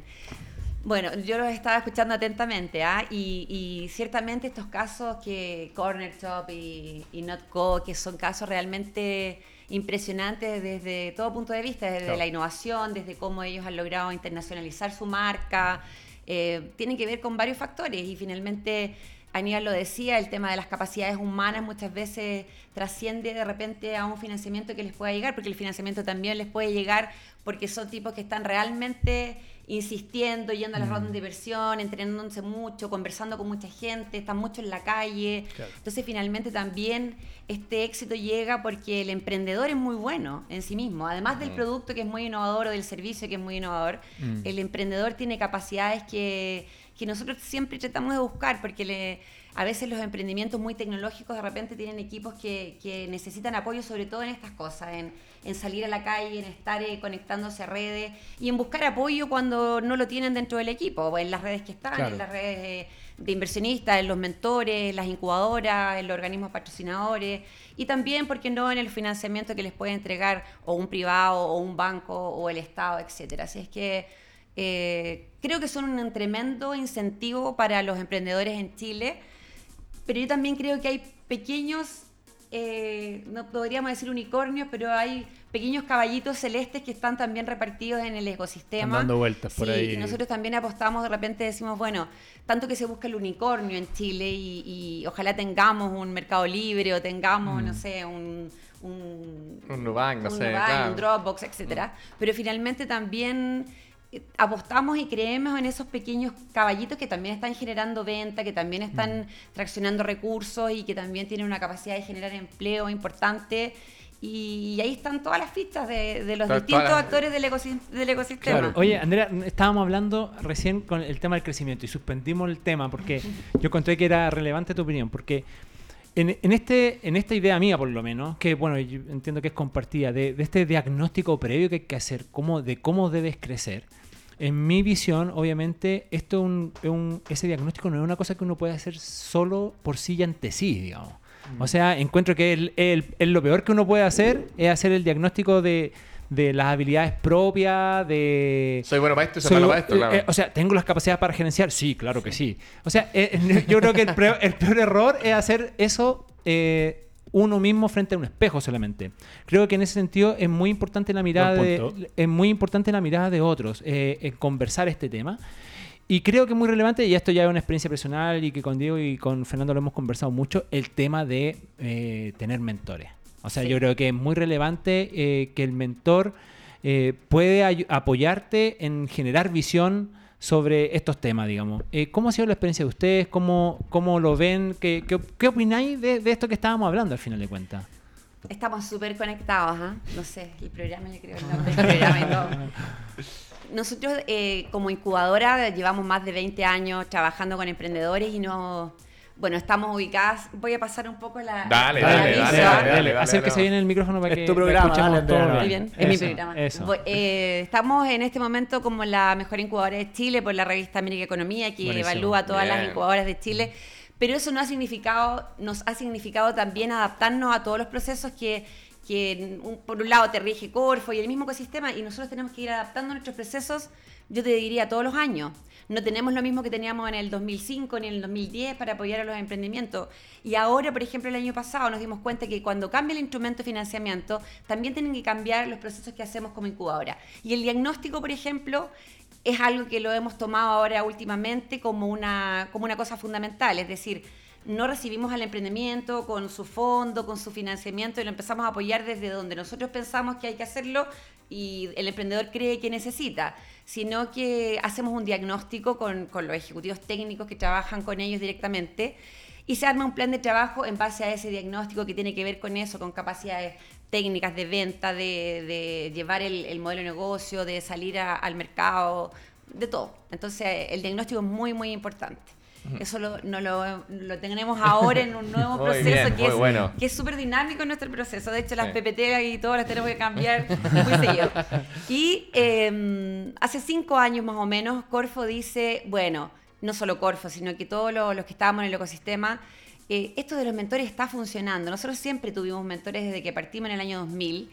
S6: Bueno, yo los estaba escuchando atentamente, ¿ah? y, y ciertamente estos casos que Corner Shop y, y Notco, que son casos realmente impresionantes desde todo punto de vista, desde
S2: Claro.
S6: la innovación, desde cómo ellos han logrado internacionalizar su marca, eh, tienen que ver con varios factores y finalmente Aníbal lo decía, el tema de las capacidades humanas muchas veces trasciende de repente a un financiamiento que les pueda llegar, porque el financiamiento también les puede llegar porque son tipos que están realmente insistiendo, yendo a las rondas de inversión, entrenándose mucho, conversando con mucha gente, están mucho en la calle. Entonces, finalmente también este éxito llega porque el emprendedor es muy bueno en sí mismo. Además del producto que es muy innovador o del servicio que es muy innovador,
S2: Mm.
S6: el emprendedor tiene capacidades que, que nosotros siempre tratamos de buscar porque le, a veces los emprendimientos muy tecnológicos de repente tienen equipos que, que necesitan apoyo sobre todo en estas cosas, en, en salir a la calle, en estar eh, conectándose a redes y en buscar apoyo cuando no lo tienen dentro del equipo, en las redes que están,
S2: Claro.
S6: en las redes eh, de inversionistas, en los mentores, en las incubadoras, en los organismos patrocinadores y también, ¿por qué no?, en el financiamiento que les puede entregar o un privado o un banco o el Estado, etcétera. Así es que eh, creo que son un tremendo incentivo para los emprendedores en Chile, pero yo también creo que hay pequeños, eh, no podríamos decir unicornios, pero hay pequeños caballitos celestes que están también repartidos en el ecosistema.
S2: Están dando vueltas por
S6: Sí,
S2: ahí.
S6: y nosotros también apostamos, de repente decimos, bueno, tanto que se busca el unicornio en Chile y, y ojalá tengamos un mercado libre o tengamos,
S2: Mm.
S6: no sé, un... Un,
S3: Un Nubank, no
S6: un
S3: sé,
S6: Nubank,
S3: claro.
S6: un Dropbox, etcétera. Pero finalmente también apostamos y creemos en esos pequeños caballitos que también están generando venta, que también están traccionando recursos y que también tienen una capacidad de generar empleo importante. Y, ahí están todas las fichas de, de los distintos
S3: las-
S6: actores del, ecosi- del ecosistema.
S2: Claro.
S4: Oye, Andrea, estábamos hablando recién con el tema del crecimiento y suspendimos el tema porque yo encontré que era relevante tu opinión, porque en, en este, en esta idea mía, por lo menos, que bueno, yo entiendo que es compartida, de, de este diagnóstico previo que hay que hacer, cómo, de cómo debes crecer, en mi visión, obviamente, esto es un- es un- ese diagnóstico no es una cosa que uno puede hacer solo por sí y ante sí, digamos. O sea, encuentro que el, el- el- lo peor que uno puede hacer es hacer el diagnóstico de, de las habilidades propias, de...
S3: Soy bueno para esto y soy
S4: Soy-
S3: malo para esto,
S4: eh,
S3: claro.
S4: eh, o sea, ¿tengo las capacidades para gerenciar? Sí, claro que sí. O sea, eh, yo creo que el, peor- el peor error es hacer eso eh, uno mismo frente a un espejo solamente. Creo que en ese sentido es muy importante la mirada de, es muy importante la mirada de otros, eh, en conversar este tema. Y creo que es muy relevante, y esto ya es una experiencia personal y que con Diego y con Fernando lo hemos conversado mucho, el tema de eh, tener mentores. O sea,
S6: Sí.
S4: yo creo que es muy relevante eh, que el mentor eh, puede apoyarte en generar visión sobre estos temas, digamos. Eh, ¿Cómo ha sido la experiencia de ustedes? ¿Cómo, cómo lo ven? ¿Qué, qué, qué opináis de, de esto que estábamos hablando al final de cuentas?
S6: Estamos súper conectados, ¿ah? No sé, el programa, yo creo, el nombre del programa y todo. Nosotros, eh, como incubadora, llevamos más de 20 años trabajando con emprendedores y no. Bueno, estamos ubicadas. Voy a pasar un poco la.
S3: Dale,
S6: la
S3: dale, dale, dale, dale,
S4: Acérquese
S3: dale.
S4: bien el micrófono para
S2: Es
S4: que
S2: tu programa,
S4: escuchemos
S2: dale, Andrea,
S6: Muy
S4: bien.
S6: es mi programa.
S4: Eso.
S6: Voy- eh, estamos en este momento como la mejor incubadora de Chile por la revista América Economía, que
S4: Buenísimo.
S6: evalúa todas las incubadoras de Chile. Pero eso no ha significado, nos ha significado también adaptarnos a todos los procesos que, que un- por un lado te rige Corfo y el mismo ecosistema, y nosotros tenemos que ir adaptando nuestros procesos, yo te diría, todos los años. No tenemos lo mismo que teníamos en el 2005 ni en el 2010 para apoyar a los emprendimientos. Y ahora, por ejemplo, el año pasado nos dimos cuenta que cuando cambia el instrumento de financiamiento, también tienen que cambiar los procesos que hacemos como incubadora. Y el diagnóstico, por ejemplo, es algo que lo hemos tomado ahora últimamente como una, como una cosa fundamental. Es decir, no recibimos al emprendimiento con su fondo, con su financiamiento y lo empezamos a apoyar desde donde nosotros pensamos que hay que hacerlo y el emprendedor cree que necesita, sino que hacemos un diagnóstico con, los ejecutivos técnicos que trabajan con ellos directamente y se arma un plan de trabajo en base a ese diagnóstico que tiene que ver con eso, con capacidades técnicas de venta, de, llevar el, el modelo de negocio, de salir al mercado, de todo. Entonces el diagnóstico es muy, muy importante. Eso lo, no lo, lo tenemos ahora en un nuevo proceso
S3: bien,
S6: que, es,
S3: bueno.
S6: que es súper dinámico en nuestro proceso. De hecho, las
S3: Sí.
S6: PPT y todas las tenemos que cambiar muy seguido. Y eh, hace cinco años más o menos, Corfo dice, bueno, no solo Corfo, sino que todos los, los que estábamos en el ecosistema, eh, esto de los mentores está funcionando. Nosotros siempre tuvimos mentores desde que partimos en el año 2000.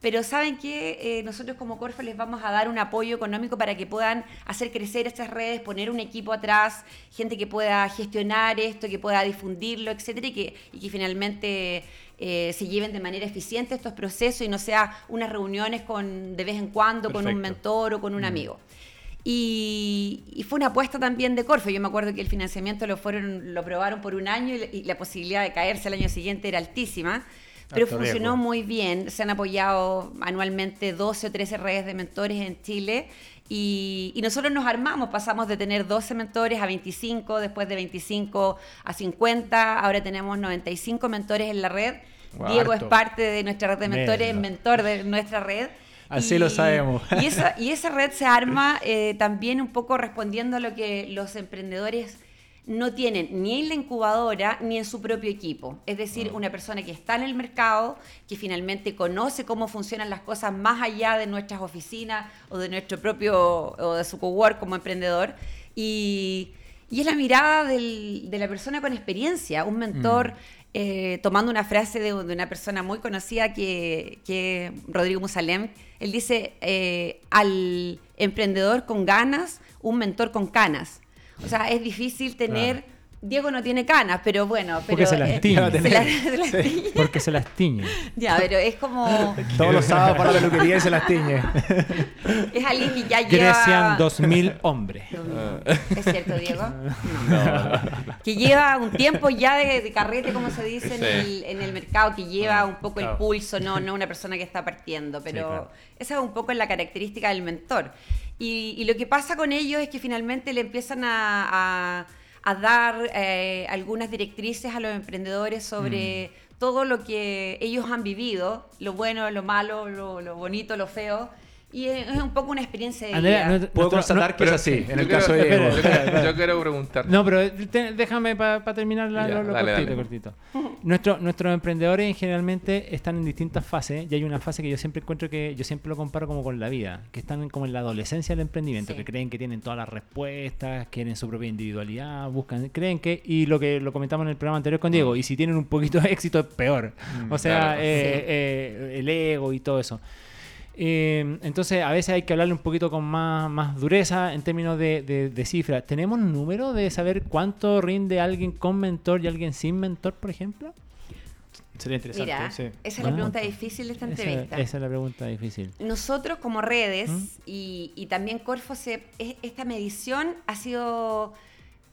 S6: Pero saben que nosotros como Corfo les vamos a dar un apoyo económico para que puedan hacer crecer estas redes, poner un equipo atrás, gente que pueda gestionar esto, que pueda difundirlo, etcétera, y que, y que finalmente eh, se lleven de manera eficiente estos procesos y no sea unas reuniones con de vez en cuando con un mentor o con un amigo. Y, y fue una apuesta también de Corfo. Yo me acuerdo que el financiamiento lo fueron, lo probaron por un año y, la- y la posibilidad de caerse el año siguiente era altísima. Pero funcionó
S2: riesgo.
S6: muy bien. Se han apoyado anualmente 12 o 13 redes de mentores en Chile. Y, y nosotros nos armamos, pasamos de tener 12 mentores a 25, después de 25 a 50, ahora tenemos 95 mentores en la red.
S3: Wow,
S6: Diego
S3: harto.
S6: es parte de nuestra red de mentores, es
S2: Mira.
S6: mentor de nuestra red.
S2: Así lo sabemos.
S6: Y esa, y esa red se arma eh, también un poco respondiendo a lo que los emprendedores no tienen ni en la incubadora ni en su propio equipo. Es decir, una persona que está en el mercado, que finalmente conoce cómo funcionan las cosas más allá de nuestras oficinas o de nuestro propio, o de su cowork como emprendedor. Y, y es la mirada del- de la persona con experiencia, un mentor. eh, tomando una frase de, de una persona muy conocida que, que Rodrigo Musalem, él dice eh, al emprendedor con ganas, un mentor con canas. O sea, es difícil tener... Diego no tiene canas, pero bueno, pero
S4: Porque se las
S6: eh,
S4: tiñe.
S6: se la- se las tiñe.
S4: Porque se las tiñe.
S6: Ya, pero es como
S2: Todos los sábados para la peluquería y se las tiñe.
S6: es alguien que ya lleva
S4: Crecian 2000 hombres.
S6: ¿Es cierto, Diego? No. Que lleva un tiempo ya de, de carrete, como se dice, en,
S3: Sí.
S6: el, en el mercado, que lleva un poco el pulso, no, no una persona que está partiendo, pero
S2: claro.
S6: esa es un poco la característica del mentor. Y, y lo que pasa con ellos es que finalmente le empiezan a, a- a dar eh, algunas directrices a los emprendedores sobre
S2: Mm.
S6: todo lo que ellos han vivido, lo bueno, lo malo, lo, lo bonito, lo feo. Y es, un poco una experiencia de
S4: Andrea,
S6: vida.
S4: no-
S2: Puedo
S4: nuestro-
S2: constatar
S4: no-
S2: que es así, en el
S3: quiero-
S2: caso de Diego.
S3: Yo quiero, yo quiero preguntar.
S4: No, pero te- déjame para terminar la-
S3: Ya,
S4: lo, lo
S3: dale,
S4: cortito,
S3: dale.
S4: cortito. Nuestro- nuestros emprendedores generalmente están en distintas fases y hay una fase que yo siempre encuentro que yo siempre lo comparo como con la vida, que están como en la adolescencia del emprendimiento,
S6: Sí.
S4: que creen que tienen todas las respuestas, quieren su propia individualidad, buscan, creen que, y lo que lo comentamos en el programa anterior con Diego, y si tienen un poquito de éxito es peor. o sea,
S3: claro.
S4: eh, eh, el ego y todo eso. Eh, entonces, a veces hay que hablarle un poquito con más, más dureza en términos de, de, de cifras. ¿Tenemos un número de saber cuánto rinde alguien con mentor y alguien sin mentor, por ejemplo?
S2: Sería interesante,
S6: Mira,
S2: sí.
S6: esa es
S4: Ah.
S6: la pregunta difícil de esta entrevista.
S4: esa es la pregunta difícil.
S6: Nosotros como redes
S4: ¿Mm?
S6: y, y también Corfo, se- esta medición ha sido,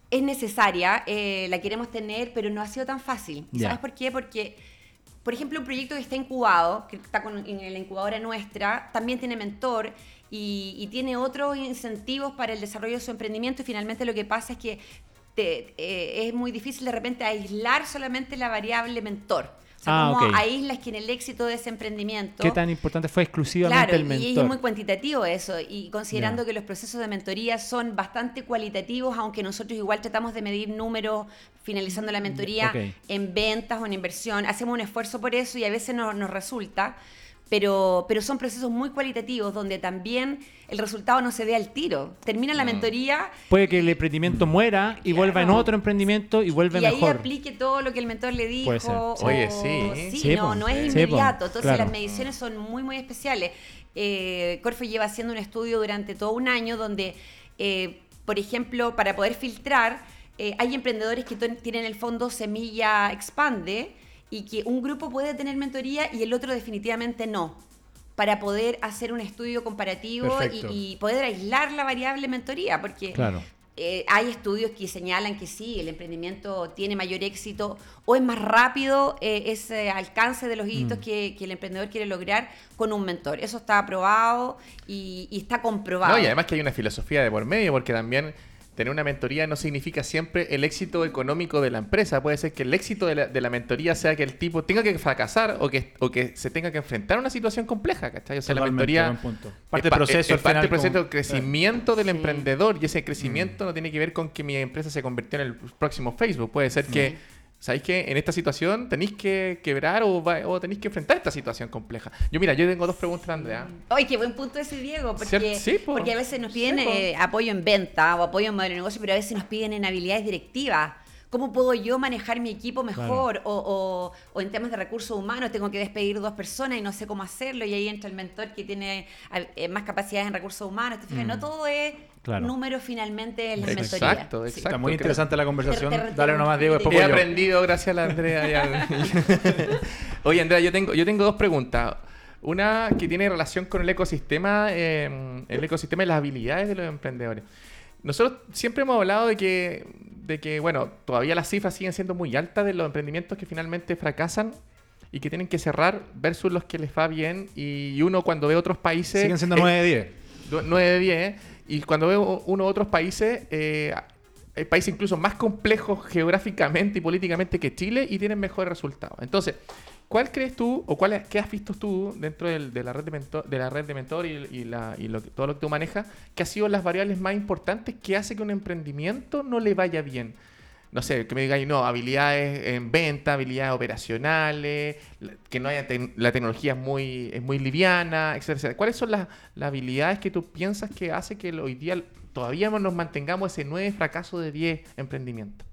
S6: es necesaria, eh, la queremos tener, pero no ha sido tan fácil. ¿Y
S4: Ya.
S6: ¿Sabes por qué? Porque, por ejemplo, un proyecto que está incubado, que está con- en la incubadora nuestra, también tiene mentor y, y tiene otros incentivos para el desarrollo de su emprendimiento y finalmente lo que pasa es que te- eh, es muy difícil de repente aislar solamente la variable mentor. O sea,
S4: Ah,
S6: como
S4: ok.
S6: aíslas que en el éxito de ese emprendimiento...
S4: ¿Qué tan importante fue exclusivamente
S6: Claro,
S4: el
S6: y
S4: mentor?
S6: es muy cuantitativo eso, y considerando que los procesos de mentoría son bastante cualitativos, aunque nosotros igual tratamos de medir números finalizando la mentoría en ventas o en inversión, hacemos un esfuerzo por eso y a veces no- nos resulta, pero, pero son procesos muy cualitativos donde también el resultado no se ve al tiro. Termina
S4: Mm.
S6: la mentoría
S4: Puede que el emprendimiento muera y
S6: Claro.
S4: vuelva en otro emprendimiento y vuelve
S6: y ahí
S4: mejor.
S6: aplique todo lo que el mentor le dijo.
S4: Puede ser,
S6: o-
S4: sí.
S3: Oye, sí.
S4: Sí,
S6: no,
S4: po.
S6: no es
S4: Sí,
S6: inmediato. Entonces
S4: Claro.
S6: las mediciones son muy, muy especiales. Eh, Corfo lleva haciendo un estudio durante todo un año donde, eh, por ejemplo, para poder filtrar, eh, hay emprendedores que tienen el fondo Semilla Expande y que un grupo puede tener mentoría y el otro definitivamente no para poder hacer un estudio comparativo y, poder aislar la variable mentoría, porque
S4: Claro.
S6: eh, hay estudios que señalan que sí, el emprendimiento tiene mayor éxito o es más rápido eh, ese alcance de los hitos que, que el emprendedor quiere lograr con un mentor. Eso está aprobado y, y está comprobado.
S3: No, y además que hay una filosofía de por medio, porque también tener una mentoría no significa siempre el éxito económico de la empresa. Puede ser que el éxito de la, de la mentoría sea que el tipo tenga que fracasar o que, o que se tenga que enfrentar a una situación compleja, ¿cachai? O sea, la mentoría
S2: punto. Parte del proceso
S3: es- es
S2: al
S3: parte
S2: final
S3: del proceso
S2: como-
S3: de crecimiento del
S6: Sí.
S3: emprendedor y ese
S2: Mm.
S3: crecimiento no tiene que ver con que mi empresa se convirtió en el próximo Facebook. Puede ser que... ¿Sabéis que en esta situación tenéis que quebrar o, va- o tenéis que enfrentar esta situación compleja? Yo, mira, yo tengo dos preguntas, Andrea.
S6: Ay, qué buen punto ese, Diego, porque,
S3: Cierto, sí, po.
S6: porque a veces nos piden
S3: Sí,
S6: eh, apoyo en venta o apoyo en modelo de negocio, pero a veces nos piden en habilidades directivas. ¿Cómo puedo yo manejar mi equipo mejor? O, o- o en temas de recursos humanos, tengo que despedir dos personas y no sé cómo hacerlo, y ahí entra el mentor que tiene eh, más capacidades en recursos humanos. ¿te fijas? No todo es
S4: Claro.
S6: número finalmente en las
S3: Exacto,
S6: mentorías.
S3: exacto.
S6: Sí.
S2: Está muy
S3: creo-
S2: interesante la conversación.
S6: Te- te- te-
S2: Dale nomás, Diego, después
S3: He
S2: voy yo.
S3: aprendido gracias a la Andrea. Oye, Andrea, yo tengo, yo tengo dos preguntas. Una que tiene relación con el ecosistema, eh, el ecosistema y las habilidades de los emprendedores. Nosotros siempre hemos hablado de que, de que, bueno, todavía las cifras siguen siendo muy altas de los emprendimientos que finalmente fracasan y que tienen que cerrar versus los que les va bien. Y uno cuando ve otros países...
S2: Siguen siendo
S3: eh,
S2: 9 de 10.
S3: 9 de 10. Y cuando veo uno otros países, eh, hay países incluso más complejos geográficamente y políticamente que Chile y tienen mejores resultados. Entonces, ¿cuál crees tú o cuál, qué has visto tú dentro del- de la red de mentor, de la red de mentor y, y la- lo todo lo que tú manejas que ha sido las variables más importantes que hace que un emprendimiento no le vaya bien? No sé, que me digáis, no, habilidades en venta, habilidades operacionales, que no haya la tecnología es muy, es muy liviana, etcétera, etcétera. ¿Cuáles son las, las habilidades que tú piensas que hace que hoy día todavía nos mantengamos ese 9 fracaso de 10 emprendimientos?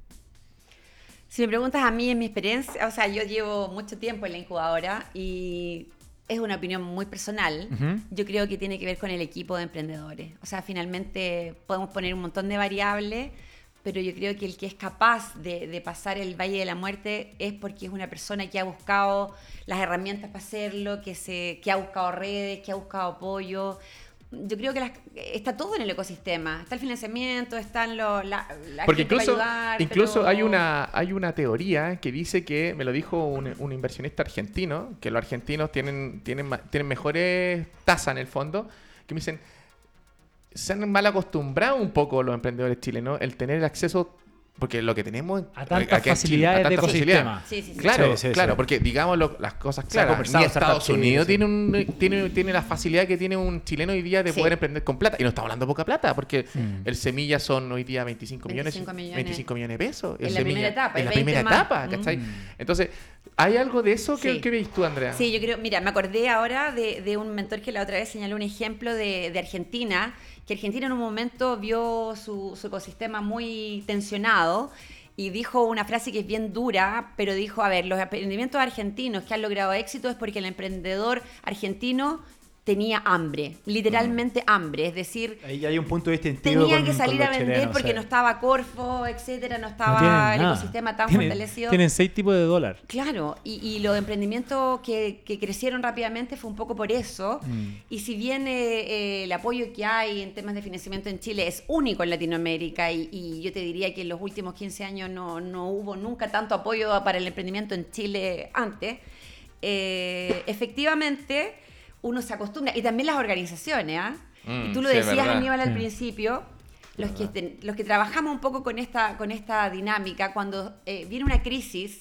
S6: Si me preguntas a mí, en mi experiencia, o sea, yo llevo mucho tiempo en la incubadora y es una opinión muy personal. Yo creo que tiene que ver con el equipo de emprendedores. O sea, finalmente podemos poner un montón de variables, pero yo creo que el que es capaz de, de pasar el Valle de la Muerte es porque es una persona que ha buscado las herramientas para hacerlo, que, se, que ha buscado redes, que ha buscado apoyo. Yo creo que las- está todo en el ecosistema. Está el financiamiento, están los... La, la
S3: Porque
S6: gente
S3: incluso,
S6: ayudar,
S3: incluso
S6: pero-
S3: hay, una, hay una teoría que dice que, me lo dijo un, un inversionista argentino, que los argentinos tienen, tienen, tienen mejores tasas en el fondo, que me dicen, se han mal acostumbrado un poco los emprendedores chilenos el tener acceso, porque lo que tenemos
S4: A tantas facilidades de ecosistema.
S6: Sí, sí, sí.
S3: Claro,
S2: Sí, sí,
S3: claro,
S2: sí.
S3: porque digamos lo- las cosas claras. Ni Estados Unidos tiene, un, tiene, tiene la facilidad que tiene un chileno hoy día de
S6: Sí.
S3: poder emprender con plata. Y no estamos hablando de poca plata, porque
S2: Mm.
S3: el semilla son hoy día 25 millones,
S6: 25 millones.
S3: 25 millones de pesos.
S6: En la primera etapa,
S3: En la
S6: 20
S3: primera
S6: más.
S3: etapa,
S6: Mm.
S3: ¿cachai? Entonces, ¿hay algo de eso que,
S6: Sí.
S3: que veis tú, Andrea?
S6: Sí, yo creo, mira, me acordé ahora de, de un mentor que la otra vez señaló un ejemplo de, de Argentina, que Argentina en un momento vio su, su ecosistema muy tensionado y dijo una frase que es bien dura, pero dijo, a ver, los emprendimientos argentinos que han logrado éxito es porque el emprendedor argentino tenía hambre, literalmente hambre, es decir,
S2: Ahí hay un punto distintivo.
S6: tenía
S2: con-
S6: que
S2: con
S6: salir
S2: los
S6: a vender
S2: chilenos,
S6: porque no estaba Corfo, etcétera, no
S4: No
S6: estaba
S4: tienen
S6: el
S4: nada.
S6: ecosistema tan
S4: Tienen-
S6: fortalecido.
S4: Tienen seis tipos de dólar.
S6: Claro, y, y los emprendimientos que, que crecieron rápidamente fue un poco por eso.
S2: Mm.
S6: Y si bien eh, eh, el apoyo que hay en temas de financiamiento en Chile es único en Latinoamérica, y, y yo te diría que en los últimos 15 años no, no hubo nunca tanto apoyo para el emprendimiento en Chile antes, eh, efectivamente uno se acostumbra. Y también las organizaciones, ¿ah?
S3: Mm,
S6: y tú lo
S3: sí,
S6: decías,
S3: verdad.
S6: Aníbal, al
S4: Sí.
S6: principio. Los que, ten- los que trabajamos un poco con esta, con esta dinámica, cuando eh, viene una crisis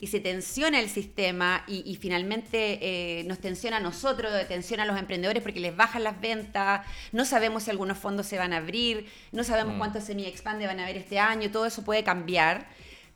S6: y se tensiona el sistema y, y finalmente eh, nos tensiona a nosotros, tensiona a los emprendedores porque les bajan las ventas, no sabemos si algunos fondos se van a abrir, no sabemos cuántos semi-expande van a haber este año, todo eso puede cambiar.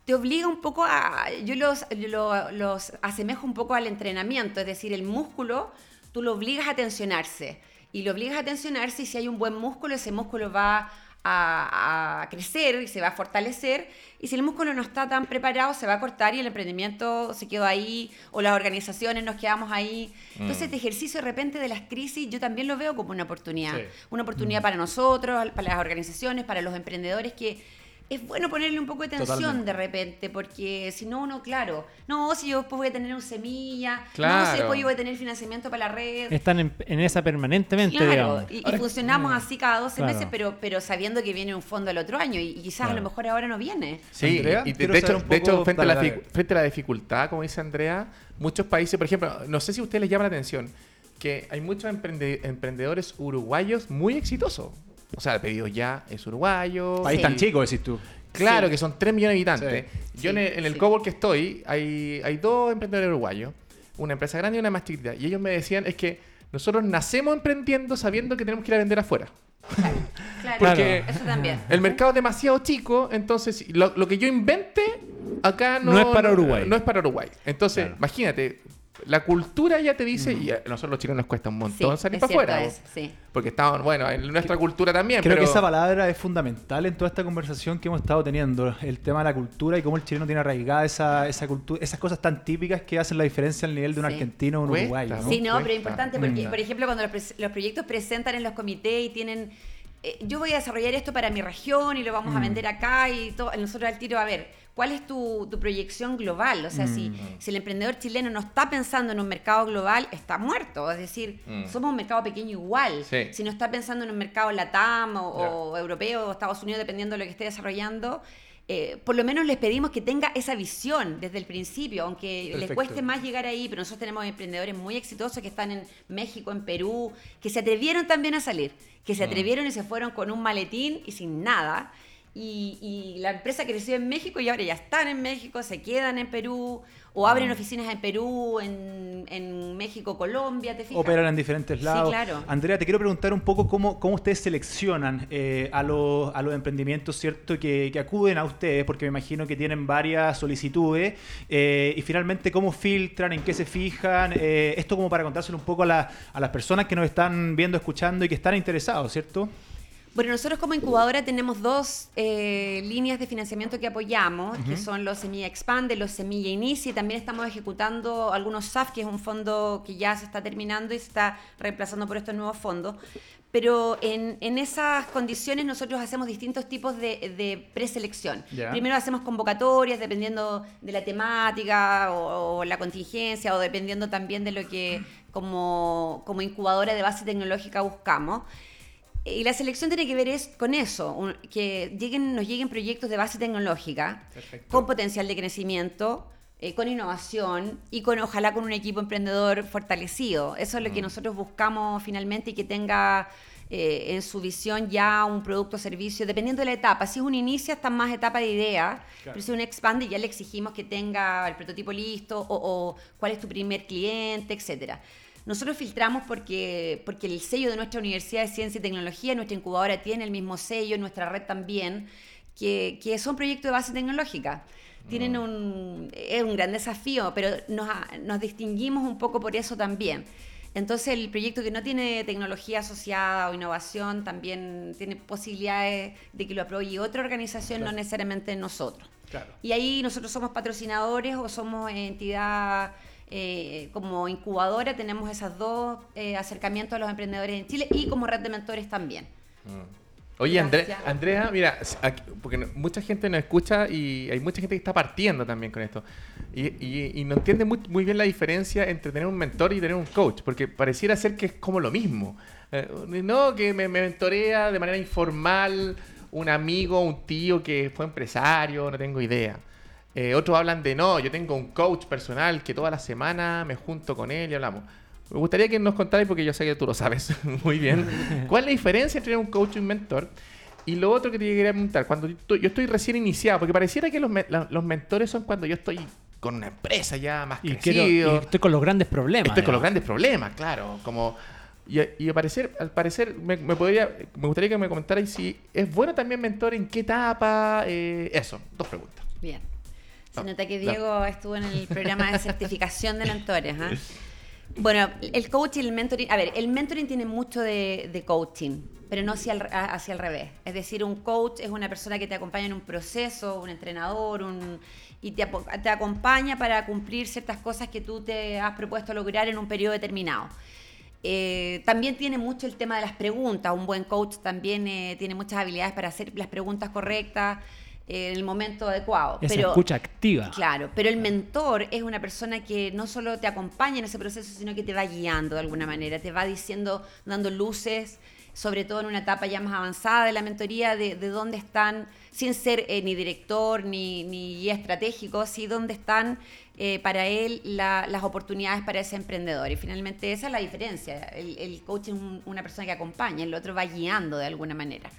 S6: Te obliga un poco a, yo los, yo lo- los asemejo un poco al entrenamiento, es decir, el músculo, tú lo obligas a tensionarse y lo obligas a tensionarse y si hay un buen músculo, ese músculo va a, a crecer y se va a fortalecer. Y si el músculo no está tan preparado, se va a cortar y el emprendimiento se quedó ahí o las organizaciones nos quedamos ahí. Entonces, este ejercicio de repente de las crisis yo también lo veo como una oportunidad.
S2: Sí.
S6: Una oportunidad para nosotros, para las organizaciones, para los emprendedores que... Es bueno ponerle un poco de tensión
S2: Totalmente.
S6: de repente, porque si no, uno, claro, no, si yo después voy a tener un semilla, no, si
S3: Claro.
S6: después yo voy a tener financiamiento para la red.
S4: Están en, en esa permanentemente,
S6: Claro,
S4: digamos.
S6: y, y funcionamos así cada 12
S4: Claro.
S6: meses, pero, pero sabiendo que viene un fondo el otro año y, y quizás a lo mejor ahora no viene.
S3: Sí,
S2: Andrea,
S3: y de, hecho, de hecho, frente, a la, frente a la dificultad, como dice Andrea, muchos países, por ejemplo, no sé si a ustedes les llama la atención, que hay muchos emprende- emprendedores uruguayos muy exitosos. O sea, el pedido ya es uruguayo.
S2: País
S6: Sí.
S2: tan chico, decís tú.
S3: Claro,
S6: Sí.
S3: que son 3 millones de habitantes.
S6: Sí.
S3: Yo en el, en el
S6: Sí.
S3: cowork que estoy, hay, hay dos emprendedores uruguayos, una empresa grande y una más chiquita. Y ellos me decían, es que nosotros nacemos emprendiendo sabiendo que tenemos que ir a vender afuera.
S6: Claro,
S3: Porque
S6: eso también.
S3: El mercado es demasiado chico, entonces lo, lo que yo invente acá no,
S4: No es para Uruguay.
S3: No es para Uruguay. Entonces,
S4: Claro.
S3: imagínate, la cultura ya te dice, y a nosotros los chilenos nos cuesta un montón
S6: Sí,
S3: salir
S6: es
S3: para afuera.
S6: sí.
S3: Porque estamos, bueno, en nuestra cultura también.
S2: Creo
S3: pero...
S2: que esa palabra es fundamental en toda esta conversación que hemos estado teniendo. El tema de la cultura y cómo el chileno tiene arraigada esa, esa cultura, esas cosas tan típicas que hacen la diferencia al nivel de un
S6: Sí.
S2: argentino o un
S3: Cuesta,
S2: uruguayo. ¿no?
S6: Sí, no, pero
S3: Cuesta.
S6: es importante porque,
S3: Mm.
S6: por ejemplo, cuando los, pres- los proyectos presentan en los comités y tienen, eh, yo voy a desarrollar esto para mi región y lo vamos a vender acá y todo, nosotros al tiro, a ver, cuál es tu, tu proyección global. O sea, si,
S3: Mm.
S6: si el emprendedor chileno no está pensando en un mercado global, está muerto. Es decir,
S3: Mm.
S6: somos un mercado pequeño igual.
S3: Sí.
S6: Si no está pensando en un mercado latam o, o europeo o Estados Unidos, dependiendo de lo que esté desarrollando, eh, por lo menos les pedimos que tenga esa visión desde el principio, aunque les cueste más llegar ahí, pero nosotros tenemos emprendedores muy exitosos que están en México, en Perú, que se atrevieron también a salir, que
S3: Mm.
S6: se atrevieron y se fueron con un maletín y sin nada. Y, y la empresa creció en México y ahora ya están en México, se quedan en Perú, o
S2: Mm.
S6: abren oficinas en Perú, en, en México, Colombia, ¿te fijas?
S2: Operan en diferentes
S6: Sí,
S2: lados.
S6: claro.
S2: Andrea, te quiero preguntar un poco cómo, cómo ustedes seleccionan eh, a, los, a los emprendimientos, ¿cierto? Que, que acuden a ustedes, porque me imagino que tienen varias solicitudes. eh, y finalmente, ¿cómo filtran? ¿En qué se fijan? Eh, esto como para contárselo un poco a, la- a las personas que nos están viendo, escuchando y que están interesados, ¿cierto?
S6: Bueno, nosotros como incubadora tenemos dos eh, líneas de financiamiento que apoyamos, que son los Semilla Expande, los Semilla Inicia, y también estamos ejecutando algunos SAF, que es un fondo que ya se está terminando y se está reemplazando por estos nuevos fondos. Pero en, en esas condiciones nosotros hacemos distintos tipos de, de preselección. Primero hacemos convocatorias dependiendo de la temática o, o la contingencia o dependiendo también de lo que como, como incubadora de base tecnológica buscamos. Y la selección tiene que ver es con eso, un- que lleguen, nos lleguen proyectos de base tecnológica con potencial de crecimiento, eh, con innovación y con ojalá con un equipo emprendedor fortalecido. Eso es lo que nosotros buscamos finalmente y que tenga eh, en su visión ya un producto o servicio, dependiendo de la etapa. Si es un inicio, está más etapa de idea, pero si es un expande, ya le exigimos que tenga el prototipo listo o, o cuál es tu primer cliente, etcétera. Nosotros filtramos porque, porque el sello de nuestra Universidad de Ciencia y Tecnología, nuestra incubadora tiene el mismo sello, nuestra red también, que, que son proyectos de base tecnológica. Tienen un, es un gran desafío, pero nos, nos distinguimos un poco por eso también. Entonces el proyecto que no tiene tecnología asociada o innovación también tiene posibilidades de que lo apruebe otra organización, no necesariamente nosotros.
S2: Claro.
S6: Y ahí nosotros somos patrocinadores o somos entidad eh, como incubadora, tenemos esos dos eh, acercamientos a los emprendedores en Chile y como red de mentores también.
S3: Oye, Andre-
S6: Gracias.
S3: Andrea, mira, aquí- porque mucha gente nos escucha y hay mucha gente que está partiendo también con esto. Y, y- y no entiende muy, muy bien la diferencia entre tener un mentor y tener un coach, porque pareciera ser que es como lo mismo. Eh, no, que me, me mentorea de manera informal un amigo, un tío que fue empresario, no tengo idea. Eh, otros hablan de no, yo tengo un coach personal que toda la semana me junto con él y hablamos. Me gustaría que nos contarais, porque yo sé que tú lo sabes muy bien, cuál es la diferencia entre un coach y un mentor. Y lo otro que te quería preguntar, cuando yo estoy- yo estoy recién iniciado, porque pareciera que los, me- la- los mentores son cuando yo estoy con una empresa ya más
S4: Y,
S3: crecido.
S4: quiero- y estoy con los grandes problemas.
S3: Estoy con los grandes problemas, claro. Como, y, y al parecer, al parecer me, me podría, me gustaría que me comentarais si es bueno también mentor, en qué etapa. eh, eso, dos preguntas.
S6: Bien. Se
S3: Ah,
S6: nota que. Diego estuvo en el programa de certificación de mentores. ¿ah? Bueno, el coaching y el mentoring. A ver, el mentoring tiene mucho de, de coaching, pero no hacia el, hacia el revés. Es decir, un coach es una persona que te acompaña en un proceso, un entrenador, un, y te, acompaña para cumplir ciertas cosas que tú te has propuesto lograr en un periodo determinado. Eh, también tiene mucho el tema de las preguntas. Un buen coach también eh, tiene muchas habilidades para hacer las preguntas correctas eh, en el momento adecuado.
S4: Esa
S6: pero,
S4: escucha activa.
S6: Claro, pero el mentor es una persona que no solo te acompaña en ese proceso, sino que te va guiando de alguna manera, te va diciendo, dando luces, sobre todo en una etapa ya más avanzada de la mentoría, de, de dónde están, sin ser eh, ni director ni, ni guía estratégico, sí dónde están eh, para él la- las oportunidades para ese emprendedor. Y finalmente esa es la diferencia. El, el coach es un- una persona que acompaña, el otro va guiando de alguna manera.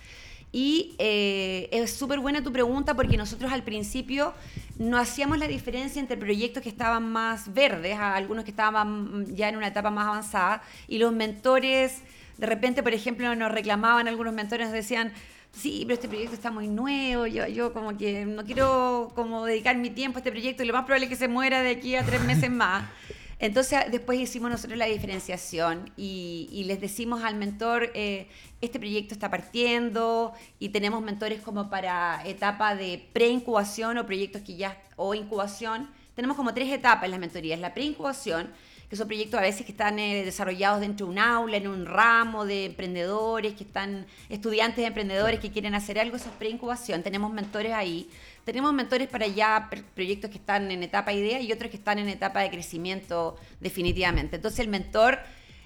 S6: Y eh, es súper buena tu pregunta porque nosotros al principio no hacíamos la diferencia entre proyectos que estaban más verdes, a algunos que estaban ya en una etapa más avanzada, y los mentores, de repente, por ejemplo, nos reclamaban algunos mentores, nos decían, sí, pero este proyecto está muy nuevo, yo, yo como que no quiero como dedicar mi tiempo a este proyecto y lo más probable es que se muera de aquí a tres meses más. Entonces después hicimos nosotros la diferenciación y, y les decimos al mentor, eh, este proyecto está partiendo y tenemos mentores como para etapa de preincubación o proyectos que ya, o incubación. Tenemos como tres etapas en las mentorías. La preincubación, que son proyectos a veces que están eh, desarrollados dentro de un aula, en un ramo de emprendedores, que están estudiantes de emprendedores que quieren hacer algo, eso es preincubación. Tenemos mentores ahí tenemos mentores para ya proyectos que están en etapa idea y otros que están en etapa de crecimiento definitivamente. Entonces el mentor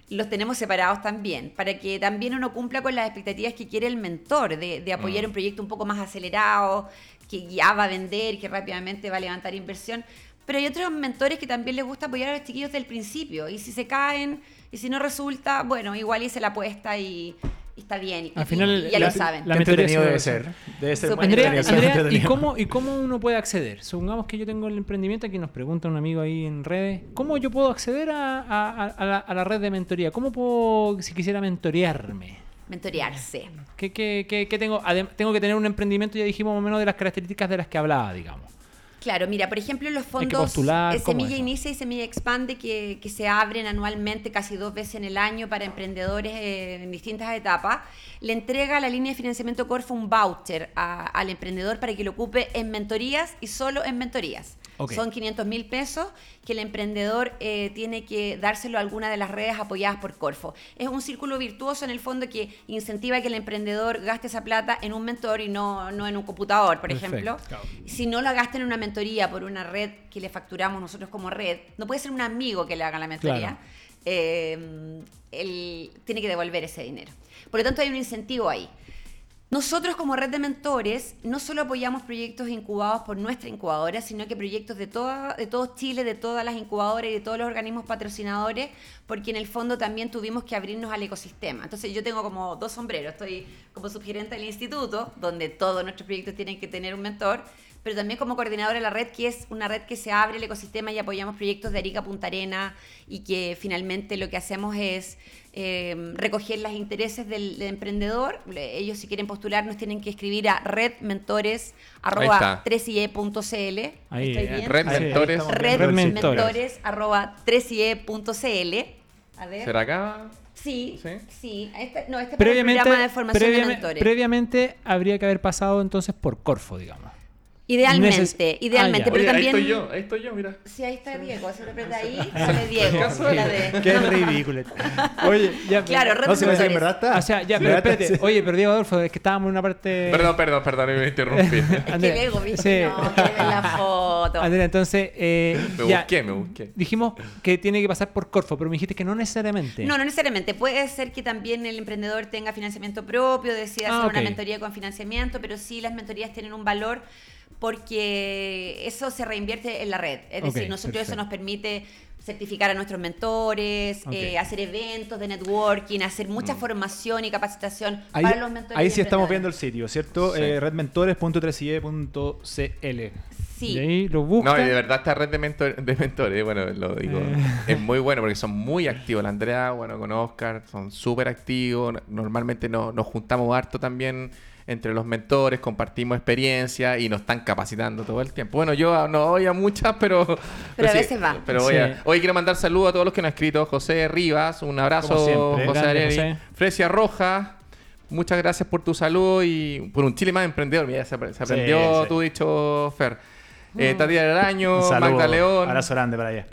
S6: los tenemos separados también, para que también uno cumpla con las expectativas que quiere el mentor, de, de apoyar un proyecto un poco más acelerado, que ya va a vender, que rápidamente va a levantar inversión. Pero hay otros mentores que también les gusta apoyar a los chiquillos del principio. Y si se caen, y si no resulta, bueno, igual hice la apuesta y está bien. Y,
S4: Al final,
S6: y ya
S4: la-
S6: lo saben.
S4: la
S2: entretenido debe ser. Debe ser muy
S4: Andrea, Andrea, ¿y cómo, ¿y cómo uno puede acceder? Supongamos que yo tengo el emprendimiento, aquí nos pregunta un amigo ahí en redes, ¿cómo yo puedo acceder a, a- a la, a la red de mentoría? ¿Cómo puedo, si quisiera mentorearme?
S6: Mentorearse.
S4: ¿Qué, qué- qué- qué tengo? Adem- tengo que tener un emprendimiento, ya dijimos más o menos de las características de las que hablaba, digamos.
S6: Claro, mira, por ejemplo, los fondos
S4: postular,
S6: eh,
S4: ¿cómo
S6: Semilla? Inicia y Semilla Expande que, que se abren anualmente casi dos veces en el año para emprendedores eh, en distintas etapas, le entrega a la línea de financiamiento Corfo un voucher a- al emprendedor para que lo ocupe en mentorías y solo en mentorías. Son 500 mil pesos que el emprendedor eh, tiene que dárselo a alguna de las redes apoyadas por Corfo. Es un círculo virtuoso en el fondo que incentiva que el emprendedor gaste esa plata en un mentor y no, no en un computador, por
S4: Perfecto,
S6: ejemplo. Si no la gasta en una mentoría por una red que le facturamos nosotros como red, no puede ser un amigo que le haga la mentoría.
S4: Claro.
S6: eh, él tiene que devolver ese dinero. Por lo tanto, hay un incentivo ahí. Nosotros como red de mentores no solo apoyamos proyectos incubados por nuestra incubadora, sino que proyectos de, toda, todo Chile, de todas las incubadoras y de todos los organismos patrocinadores, porque en el fondo también tuvimos que abrirnos al ecosistema. Entonces yo tengo como dos sombreros, estoy como subgerente del instituto, donde todos nuestros proyectos tienen que tener un mentor, pero también como coordinadora de la red, que es una red que se abre el ecosistema y apoyamos proyectos de Arica Punta Arena y que finalmente lo que hacemos es eh, recoger los intereses del, del emprendedor. Ellos si quieren postular nos tienen que escribir a redmentores.3ie.cl.
S4: Ahí,
S6: ¿Estoy
S4: eh,
S6: bien?
S3: Red
S2: Ahí, ahí
S3: Mentores.
S2: estamos
S6: Red
S2: viendo el
S6: Mentores,
S2: sitio.
S6: arroba 3ie.cl. A ver.
S3: ¿Será acá?
S6: Sí,
S3: ¿Sí?
S6: sí. Este, no, este es el programa de formación de mentores.
S4: previamente habría que haber pasado entonces por Corfo, digamos.
S6: Idealmente,
S4: Neces-
S6: idealmente.
S4: Ah, ya.
S6: pero
S3: Oye,
S6: también...
S3: ahí estoy yo, ahí estoy yo, mira.
S6: Sí, ahí está Diego. Lo aprieta ahí, sale Diego. La de-
S2: Qué ridículo. Oye, ya.
S6: Claro,
S2: No, si
S6: de
S2: me en verdad está.
S4: O sea, ya, pero espérate. Oye, pero Diego Adolfo, es que estábamos en una parte.
S3: Perdón, perdón, perdón, me interrumpí.
S6: Es que
S4: Andrea,
S6: Diego, viste,
S4: sí.
S6: no, la foto.
S4: Andrea, entonces. eh,
S3: Me
S4: ya,
S3: busqué, me busqué.
S4: Dijimos que tiene que pasar por Corfo, pero me dijiste que no necesariamente.
S6: No, no necesariamente. Puede ser que también el emprendedor tenga financiamiento propio, decida
S4: Ah,
S6: hacer una mentoría con financiamiento, pero sí las mentorías tienen un valor porque eso se reinvierte en la red. Es decir, nosotros eso nos permite certificar a nuestros mentores, eh, hacer eventos de networking, hacer mucha formación y capacitación
S2: Ahí,
S6: para los mentores.
S2: ahí sí estamos viendo el sitio, ¿cierto?
S3: Sí.
S2: Eh, redmentores.3ie.cl.
S6: Sí.
S4: Y ahí lo buscan.
S3: No, y de verdad esta red de, mentor- de mentores, bueno, lo digo,
S4: Eh.
S3: es muy bueno porque son muy activos. La Andrea, bueno, con Oscar, son súper activos. Normalmente no- nos juntamos harto también entre los mentores, compartimos experiencia y nos están capacitando todo el tiempo. Bueno, yo no voy a muchas, pero...
S6: Pero a veces va.
S3: Pero voy
S4: Sí.
S3: a- Hoy quiero mandar saludos a todos los que nos han escrito. José Rivas, un abrazo,
S2: Como siempre.
S3: José
S4: Grande. José.
S3: Fresia Roja, muchas gracias por tu salud y por un Chile más emprendedor. Mira, se, apre- se aprendió
S2: sí.
S3: tu dicho, Fer. Eh, Tatiana Araño. Magda León,
S2: Abrazo grande para allá.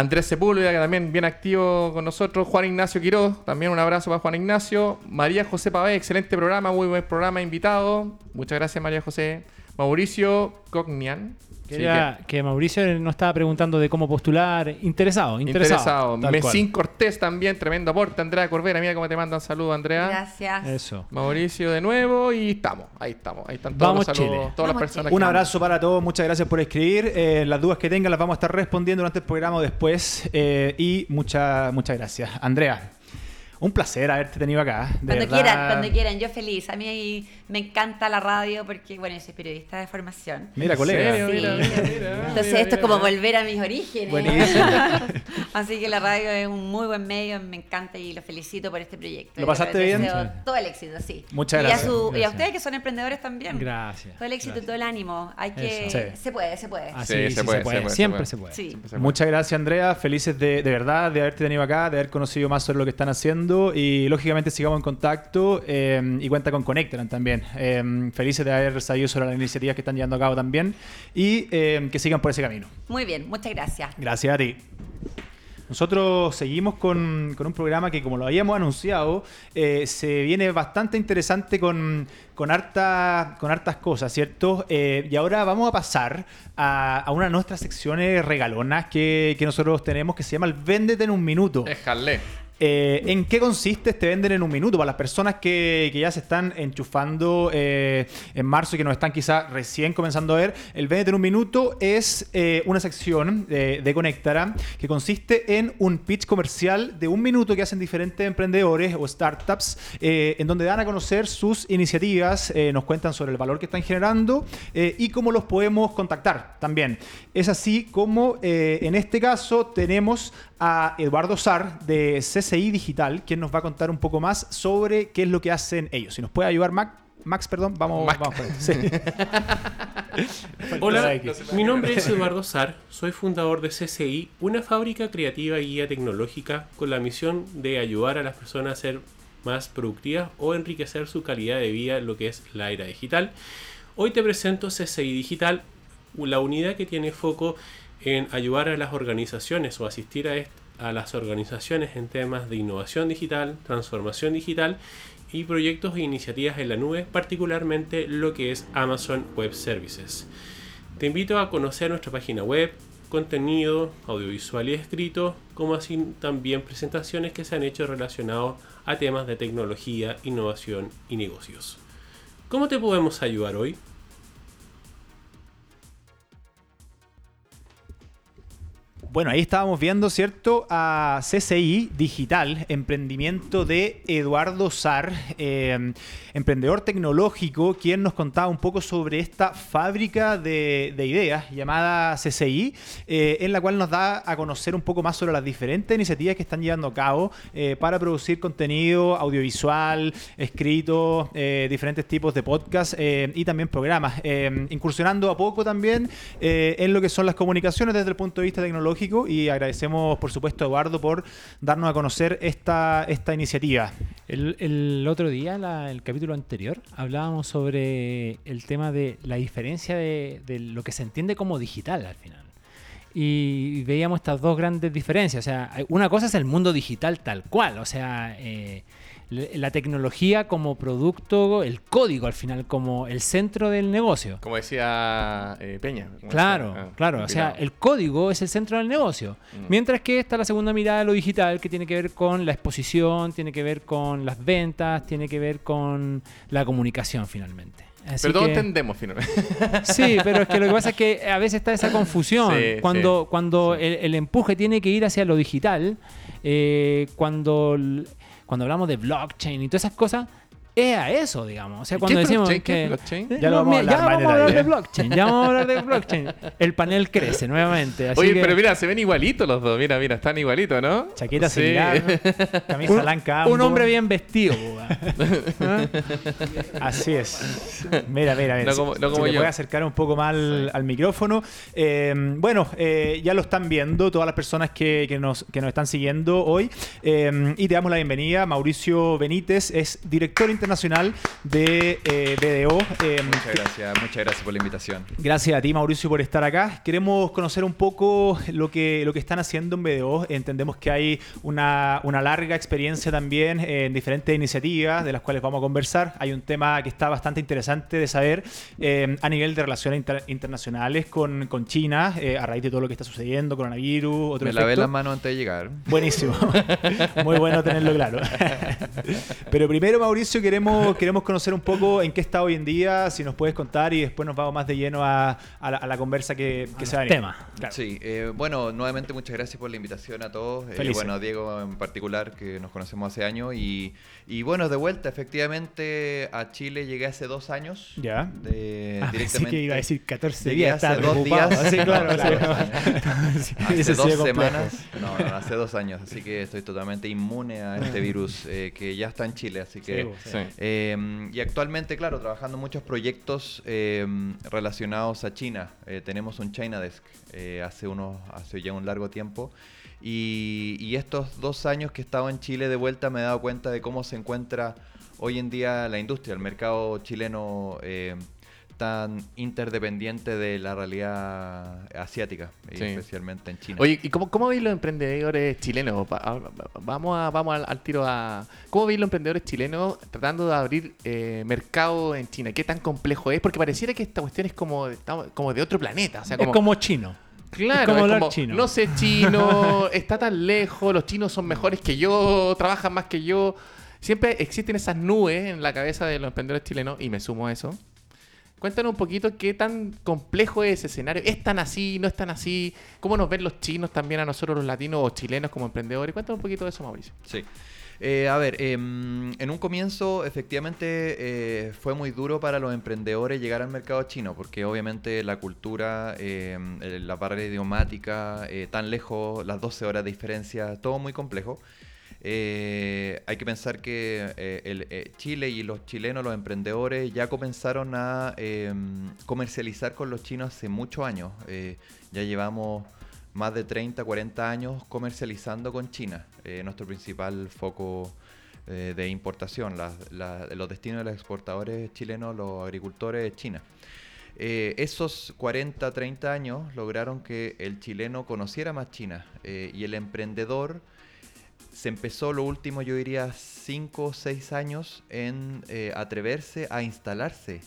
S3: Andrés Sepúlveda, que también bien activo con nosotros, Juan Ignacio Quiroz, también un abrazo para Juan Ignacio, María José Pavé, excelente programa, muy buen programa, invitado. Muchas gracias María José. Mauricio Cognian. Sí,
S4: Quería que Mauricio nos estaba preguntando de cómo postular. Interesado,
S3: que-
S4: interesado.
S3: interesado. Mesín
S4: cual.
S3: Cortés también, tremendo aporte. Andrea Corvera, mira cómo te mandan saludos, Andrea.
S6: Gracias.
S4: Eso.
S3: Mauricio de nuevo y estamos, ahí estamos, ahí están todos
S4: Vamos,
S3: los saludos,
S4: Chile.
S3: todas
S6: Vamos,
S3: las personas
S6: Chile.
S2: Un
S3: que-
S2: abrazo para todos, muchas gracias por escribir. Eh, las dudas que tengan las vamos a estar respondiendo durante el programa o después. Eh, y muchas muchas gracias. Andrea, un placer haberte tenido acá. de
S6: Cuando
S2: verdad.
S6: quieran, cuando quieran, yo feliz. A mí me encanta la radio porque, bueno, yo soy periodista de formación.
S2: Mira,
S3: ¿En
S2: colega.
S6: Sí.
S3: Mira, mira, mira,
S6: Entonces
S3: mira,
S6: esto es como volver a mis orígenes.
S2: Buenísimo.
S6: Así que la radio es un muy buen medio, me encanta y lo felicito por este proyecto.
S2: ¿Lo
S6: Y
S2: pasaste bien?
S6: Todo el éxito, sí.
S2: Muchas
S6: y
S2: gracias.
S6: A su- y a ustedes que son emprendedores también.
S4: Gracias.
S6: Todo el éxito,
S4: gracias.
S6: todo el ánimo. Hay que...
S2: Sí.
S6: Se puede, se puede.
S4: Así
S3: Sí,
S4: sí,
S3: se
S4: se,
S3: puede, se
S4: Siempre se puede.
S6: Sí.
S3: Se puede.
S2: Muchas gracias, Andrea. Felices de, de verdad de haberte tenido acá, de haber conocido más sobre lo que están haciendo y lógicamente sigamos en contacto eh, y cuenta con Connectran también. Eh, felices de haber sabido sobre las iniciativas que están llevando a cabo también y eh, que sigan por ese camino.
S6: Muy bien, muchas gracias.
S2: Gracias a ti. Nosotros seguimos con, con un programa que, como lo habíamos anunciado, eh, se viene bastante interesante con, con, harta- con hartas cosas, ¿cierto? Eh, y ahora vamos a pasar a, a una de nuestras secciones regalonas que, que nosotros tenemos que se llama el Véndete en un minuto.
S3: Déjale.
S2: Eh, ¿En qué consiste este vender en un minuto? Para las personas que, ya se están enchufando eh, en marzo y que nos están quizá recién comenzando a ver, el vender en un minuto es eh, una sección de, de Conectara que consiste en un pitch comercial de un minuto que hacen diferentes emprendedores o startups en donde dan a conocer sus iniciativas, nos cuentan sobre el valor que están generando y cómo los podemos contactar también. Es así como en este caso tenemos a Eduardo Sar de CCI Digital, quien nos va a contar un poco más sobre qué es lo que hacen ellos. Si nos puede ayudar Mac- Max, perdón, vamos,
S3: Mac.
S2: vamos. Sí.
S7: Hola, mi nombre es Eduardo Sar, soy fundador de CCI, una fábrica creativa y guía tecnológica con la misión de ayudar a las personas a ser más productivas o enriquecer su calidad de vida en lo que es la era digital. Hoy te presento CCI Digital, la unidad que tiene foco en ayudar a las organizaciones o asistir a, las organizaciones en temas de innovación digital, transformación digital y proyectos e iniciativas en la nube, particularmente lo que es Amazon Web Services. Te invito a conocer nuestra página web, contenido audiovisual y escrito, como así también presentaciones que se han hecho relacionados a temas de tecnología, innovación y negocios. ¿Cómo te podemos ayudar hoy?
S2: Bueno, ahí estábamos viendo, ¿cierto? A CCI Digital, emprendimiento de Eduardo Sar, eh, emprendedor tecnológico, quien nos contaba un poco sobre esta fábrica de, de ideas llamada CCI, eh, en la cual nos da a conocer un poco más sobre las diferentes iniciativas que están llevando a cabo eh, para producir contenido audiovisual, escrito, eh, diferentes tipos de podcast y también programas, eh, incursionando a poco también en lo que son las comunicaciones desde el punto de vista tecnológico y agradecemos por supuesto a Eduardo por darnos a conocer esta, esta iniciativa.
S4: El, el otro día, el capítulo anterior, hablábamos sobre el tema de la diferencia de, lo que se entiende como digital al final. Y veíamos estas dos grandes diferencias. O sea, una cosa es el mundo digital tal cual, o sea, eh, la tecnología como producto, el código al final como el centro del negocio.
S3: Como decía eh, Peña. como
S4: Claro,
S3: decía, ah,
S4: claro. O sea, el código es el centro del negocio.
S3: Mm.
S4: Mientras que está la segunda mirada de lo digital, que tiene que ver con la exposición, tiene que ver con las ventas, tiene que ver con la comunicación finalmente. Así
S3: Pero todos
S4: que-
S3: entendemos finalmente.
S4: Sí, pero es que lo que pasa es que a veces está esa confusión.
S3: Sí,
S4: cuando
S3: sí,
S4: cuando
S3: sí.
S4: El, el empuje tiene que ir hacia lo digital, eh, cuando, cuando hablamos de blockchain y todas esas cosas, es a eso, digamos. O sea,
S3: ¿Qué
S4: cuando decimos que...
S3: es blockchain?
S2: Ya lo vamos a
S4: mira,
S2: hablar
S4: vamos a de blockchain. Ya vamos a hablar de blockchain. El panel crece nuevamente. Así
S3: Oye,
S4: que-
S3: pero mira, se ven igualitos los dos. Mira, mira, están igualitos, ¿no?
S2: Chaqueta
S3: Sí.
S2: similar, camisa
S4: un,
S2: blanca.
S4: un hombre bien vestido. ¿Ah?
S2: Así es. Mira, mira, mira.
S3: No como-
S2: si te
S3: yo.
S2: puede acercar un poco más al, al micrófono. Eh, bueno, eh, ya lo están viendo todas las personas que, que nos, que nos están siguiendo hoy. Eh, y te damos la bienvenida. Mauricio Benítez es director internacional de eh, BDO. Eh,
S8: Muchas gracias, muchas gracias por la invitación.
S2: Gracias a ti, Mauricio, por estar acá. Queremos conocer un poco lo que, lo que están haciendo en BDO. Entendemos que hay una, una larga experiencia también en diferentes iniciativas de las cuales vamos a conversar. Hay un tema que está bastante interesante de saber eh, a nivel de relaciones inter- internacionales con, con China, eh, a raíz de todo lo que está sucediendo, coronavirus, otro
S8: Me lavé las manos antes de llegar.
S2: Buenísimo. Muy bueno tenerlo claro. Pero primero, Mauricio, queremos, queremos conocer un poco en qué está hoy en día, si nos puedes contar y después nos vamos más de lleno a, a la, a la conversa que, que se va a venir.
S4: tema.
S2: Claro.
S8: Sí, eh, bueno, nuevamente muchas gracias por la invitación a todos. Eh, bueno, a Diego en particular, que nos conocemos hace años. Y, y bueno, de vuelta, efectivamente, a Chile llegué hace dos años.
S2: Ya.
S8: De,
S2: Ah, que iba a decir 14
S8: Llegué
S2: días.
S8: hace dos días.
S2: Sí, claro,
S8: No,
S2: claro.
S8: hace
S2: Sí,
S8: Hace
S2: ese
S8: dos semanas, no, no, hace dos años, así que estoy totalmente inmune a este virus eh, que ya está en Chile, así que
S2: Sí,
S3: Sí.
S8: Eh, y actualmente, claro, trabajando muchos proyectos eh, relacionados a China. Eh, tenemos un China Desk eh, hace, unos, hace ya un largo tiempo. Y, y estos dos años que he estado en Chile de vuelta me he dado cuenta de cómo se encuentra hoy en día la industria, el mercado chileno. Tan interdependiente de la realidad asiática, y
S3: Sí.
S8: especialmente en China.
S3: Oye, ¿y cómo, cómo veis los emprendedores chilenos? Pa- a- Vamos, a, vamos al, al tiro a... ¿Cómo veis los emprendedores chilenos tratando de abrir eh, mercado en China? ¿Qué tan complejo es? Porque pareciera que esta cuestión es como, de otro planeta. O sea,
S4: es como chino.
S3: Claro,
S4: Es como
S3: es
S4: hablar
S3: como,
S4: chino.
S3: no sé chino, está tan lejos, los chinos son mejores que yo, trabajan más que yo. Siempre existen esas nubes en la cabeza de los emprendedores chilenos y me sumo a eso. Cuéntanos un poquito qué tan complejo es ese escenario. ¿Es tan así? ¿No es tan así? ¿Cómo nos ven los chinos también a nosotros los latinos o chilenos como emprendedores? Cuéntanos un poquito de eso, Mauricio.
S8: Sí. Eh, a ver, em, en un comienzo efectivamente eh, fue muy duro para los emprendedores llegar al mercado chino, porque obviamente la cultura, em, eh, la barrera idiomática, eh, tan lejos, las 12 horas de diferencia, todo muy complejo. Eh, hay que pensar que eh, eh, Chile y los chilenos, los emprendedores, ya comenzaron a em, comercializar con los chinos hace muchos años. Ya llevamos más de 30, 40 años comercializando con China, nuestro principal foco de importación. Los destinos de los exportadores chilenos, los agricultores, es China. Esos 40, 30 años lograron que el chileno conociera más China y el emprendedor se empezó lo último, yo diría, 5 o 6 años en eh, atreverse a instalarse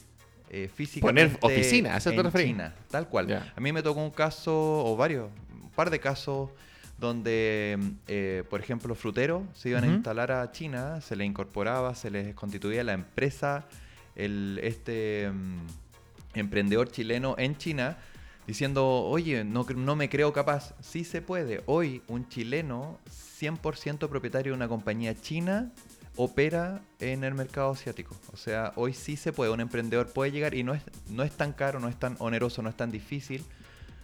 S8: eh, físicamente
S3: oficina, ¿a eso te
S8: en? China, tal cual. A mí me tocó un caso, o varios, un par de casos, donde, eh, por ejemplo, fruteros se iban a instalar a China, se les incorporaba, se les constituía la empresa, el, este mm, emprendedor chileno en China, diciendo, oye, no, no me creo capaz. Sí se puede. Hoy un chileno, 100% propietario de una compañía china, opera en el mercado asiático. O sea, hoy sí se puede. Un emprendedor puede llegar y no es, no es tan caro, no es tan oneroso, no es tan difícil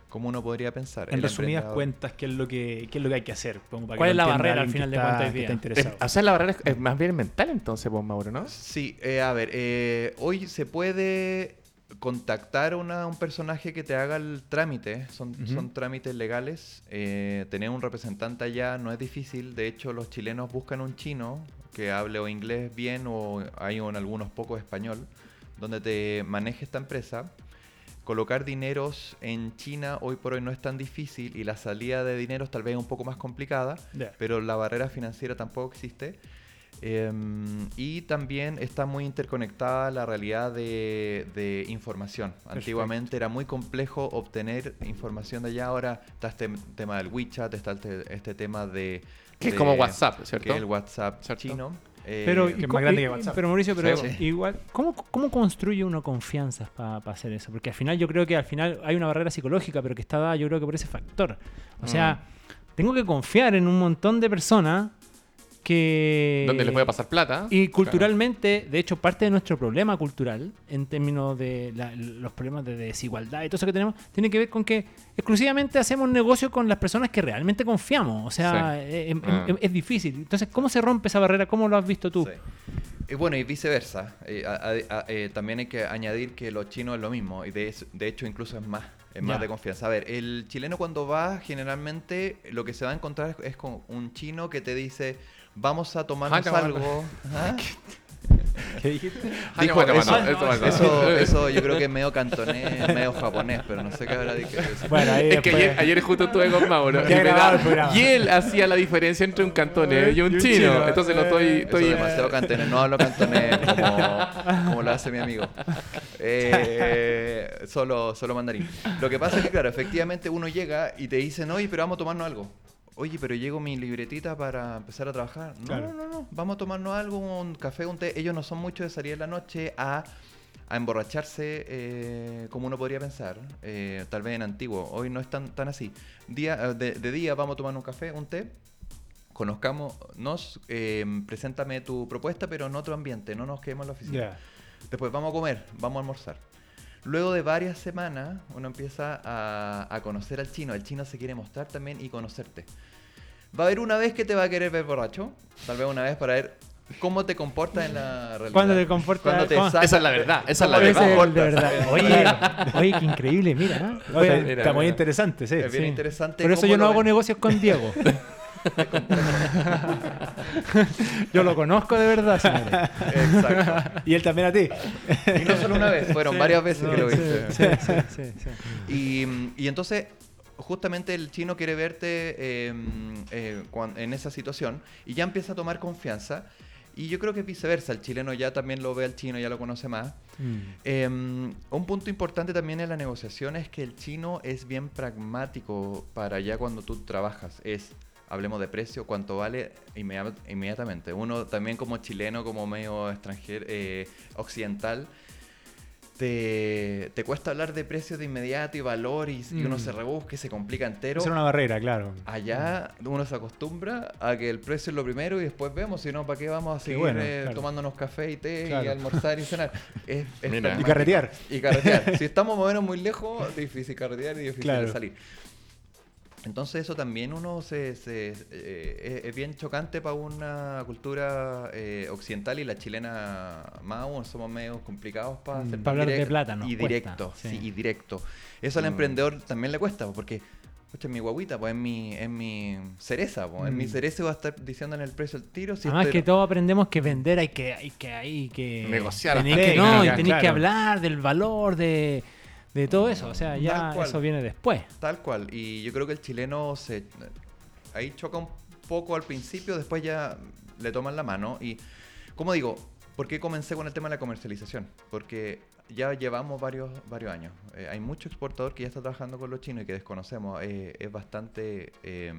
S8: como uno podría pensar.
S2: En
S8: El
S2: resumidas cuentas, ¿qué es lo que, qué es lo que hay que hacer? Como para que
S4: ¿Cuál es la barrera al final de cuentas
S2: está
S3: Eh, o sea, la barrera es, es más bien mental entonces, vos, Mauro, ¿no?
S8: Sí, eh, a ver, eh, hoy se puede contactar a una- un personaje que te haga el trámite, son, son trámites legales, eh, tener un representante allá no es difícil, de hecho los chilenos buscan un chino que hable o inglés bien o hay en algunos pocos español, donde te maneje esta empresa. Colocar dineros en China hoy por hoy no es tan difícil y la salida de dineros tal vez es un poco más complicada, pero la barrera financiera tampoco existe. Em, y también está muy interconectada la realidad de, de información. Antiguamente era muy complejo obtener información de allá, ahora está este tema del WeChat, está este, este tema de...
S3: Que es como WhatsApp, ¿cierto?
S8: Que el WhatsApp
S3: ¿Cierto?
S8: chino. Eh,
S4: Pero,
S2: que es
S4: ¿y
S2: más grande
S4: y-
S2: que WhatsApp.
S4: pero Mauricio, pero
S8: Sí.
S4: igual, ¿cómo, ¿cómo construye uno confianza para hacer eso? Porque al final yo creo que al final hay una barrera psicológica, pero que está dada yo creo que por ese factor. O sea, tengo que confiar en un montón de personas que...
S3: Donde les puede pasar plata.
S4: Y culturalmente, de hecho, parte de nuestro problema cultural, en términos de la- los problemas de desigualdad y todo eso que tenemos, tiene que ver con que exclusivamente hacemos negocio con las personas que realmente confiamos. O sea,
S3: Sí.
S4: eh, em-
S3: Ah.
S4: em- es difícil. Entonces, ¿cómo se rompe esa barrera? ¿Cómo lo has visto tú?
S8: Sí. Y bueno, y viceversa. Eh, a- a- a- eh, también hay que añadir que los chinos es lo mismo. Y de, de hecho, incluso es más. Es más de confianza. A ver, el chileno cuando va, generalmente lo que se va a encontrar es con un chino que te dice, vamos a tomarnos algo.
S2: ¿Qué dijiste?
S8: Dijo
S3: no,
S8: eso,
S3: bueno, eso, bueno.
S8: eso, eso yo creo que es medio cantonés, medio japonés, pero no sé qué habrá dicho.
S2: Bueno, ahí
S3: Es que
S2: después-
S3: ayer, ayer justo estuve con Mauro. Y, da- él hacía la diferencia entre un cantonés y un,
S2: Y un
S3: chino.
S2: chino.
S3: Entonces lo estoy.
S2: Eh,
S8: Eso
S3: estoy
S8: es demasiado cantonés, no hablo cantonés como, como lo hace mi amigo. Eh, solo, solo mandarín. Lo que pasa es que, claro, efectivamente uno llega y te dicen, oye, pero vamos a tomarnos algo. Oye, pero llego mi libretita para empezar a trabajar. No,
S2: Claro.
S8: no, no, no. Vamos a tomarnos algo, un café, un té. Ellos no son mucho de salir en la noche a, a emborracharse eh, como uno podría pensar. eh, tal vez en antiguo. Hoy no es tan, tan así. Día, eh, de, de día vamos a tomar un café, un té conozcámonos, eh, preséntame tu propuesta, pero en otro ambiente, no nos quedemos en la oficina. Después vamos a comer, vamos a almorzar. Luego de varias semanas, uno empieza a, a conocer al chino. El chino se quiere mostrar también y conocerte. Va a haber una vez que te va a querer ver borracho, tal vez una vez para ver cómo te comportas en la realidad.
S4: ¿Cuándo te comportas?
S8: Cuando te
S3: Esa es la verdad, esa es la verdad.
S4: de verdad. Oye, oye, qué increíble, mira. ¿eh?
S2: Oye,
S4: Oye,
S3: mira,
S2: está muy
S3: mira.
S2: interesante, sí.
S8: Es bien
S4: sí.
S8: interesante.
S4: Por eso yo no hago
S8: ven.
S4: negocios con Diego. Yo lo conozco de verdad, señores.
S8: Exacto.
S2: Y él también a ti.
S8: Y no solo una vez, fueron varias veces que lo
S4: Sí,
S8: viste.
S4: sí, sí, sí, sí.
S8: Y, y entonces, justamente el chino quiere verte eh, eh, en esa situación y ya empieza a tomar confianza. Y yo creo que viceversa, el chileno ya también lo ve al chino, ya lo conoce más.
S4: Mm.
S8: Eh, un punto importante también en la negociación es que el chino es bien pragmático para ya cuando tú trabajas. Es, hablemos de precio, cuánto vale inmediat- inmediatamente. Uno también como chileno, como medio extranjero, eh, occidental, te, te cuesta hablar de precio de inmediato y valor y, y uno
S2: Mm.
S8: se rebusca y se complica entero.
S2: Era una barrera, claro.
S8: Allá uno se acostumbra a que el precio es lo primero y después vemos, si no, ¿para qué vamos a
S2: Qué
S8: seguir
S2: bueno,
S8: eh,
S2: claro.
S8: tomándonos café y té y almorzar y cenar? Es, es.
S2: Y carretear.
S8: Y carretear. si estamos más o menos muy lejos, difícil carretear y difícil
S2: Claro.
S8: de salir. Entonces eso también uno se, se- eh, es, es bien chocante para una cultura eh, occidental y la chilena más aún somos medio complicados para
S2: Mm.
S8: hacer
S4: Pa' hablar de plata nos
S8: y
S4: cuesta,
S8: directo,
S4: sí.
S8: sí. y directo. Eso al
S3: Mm.
S8: emprendedor también le cuesta porque Escucha, mi guaguita, pues es mi, es mi cereza, pues. En mi
S2: Mm.
S8: cereza va a estar diciendo en el precio el tiro. Si
S4: Además
S8: estoy-
S4: que todos aprendemos que vender hay que, hay que, hay que
S3: Negociar
S4: que, no, y que hablar del valor de, de todo eso. O sea, ya eso viene después.
S8: Tal cual. Y yo creo que el chileno se ahí choca un poco al principio, después ya le toman la mano. Y, como digo, ¿por qué comencé con el tema de la comercialización? Porque ya llevamos varios, varios años. Eh, hay mucho exportador que ya está trabajando con los chinos y que desconocemos. Eh, es bastante... eh,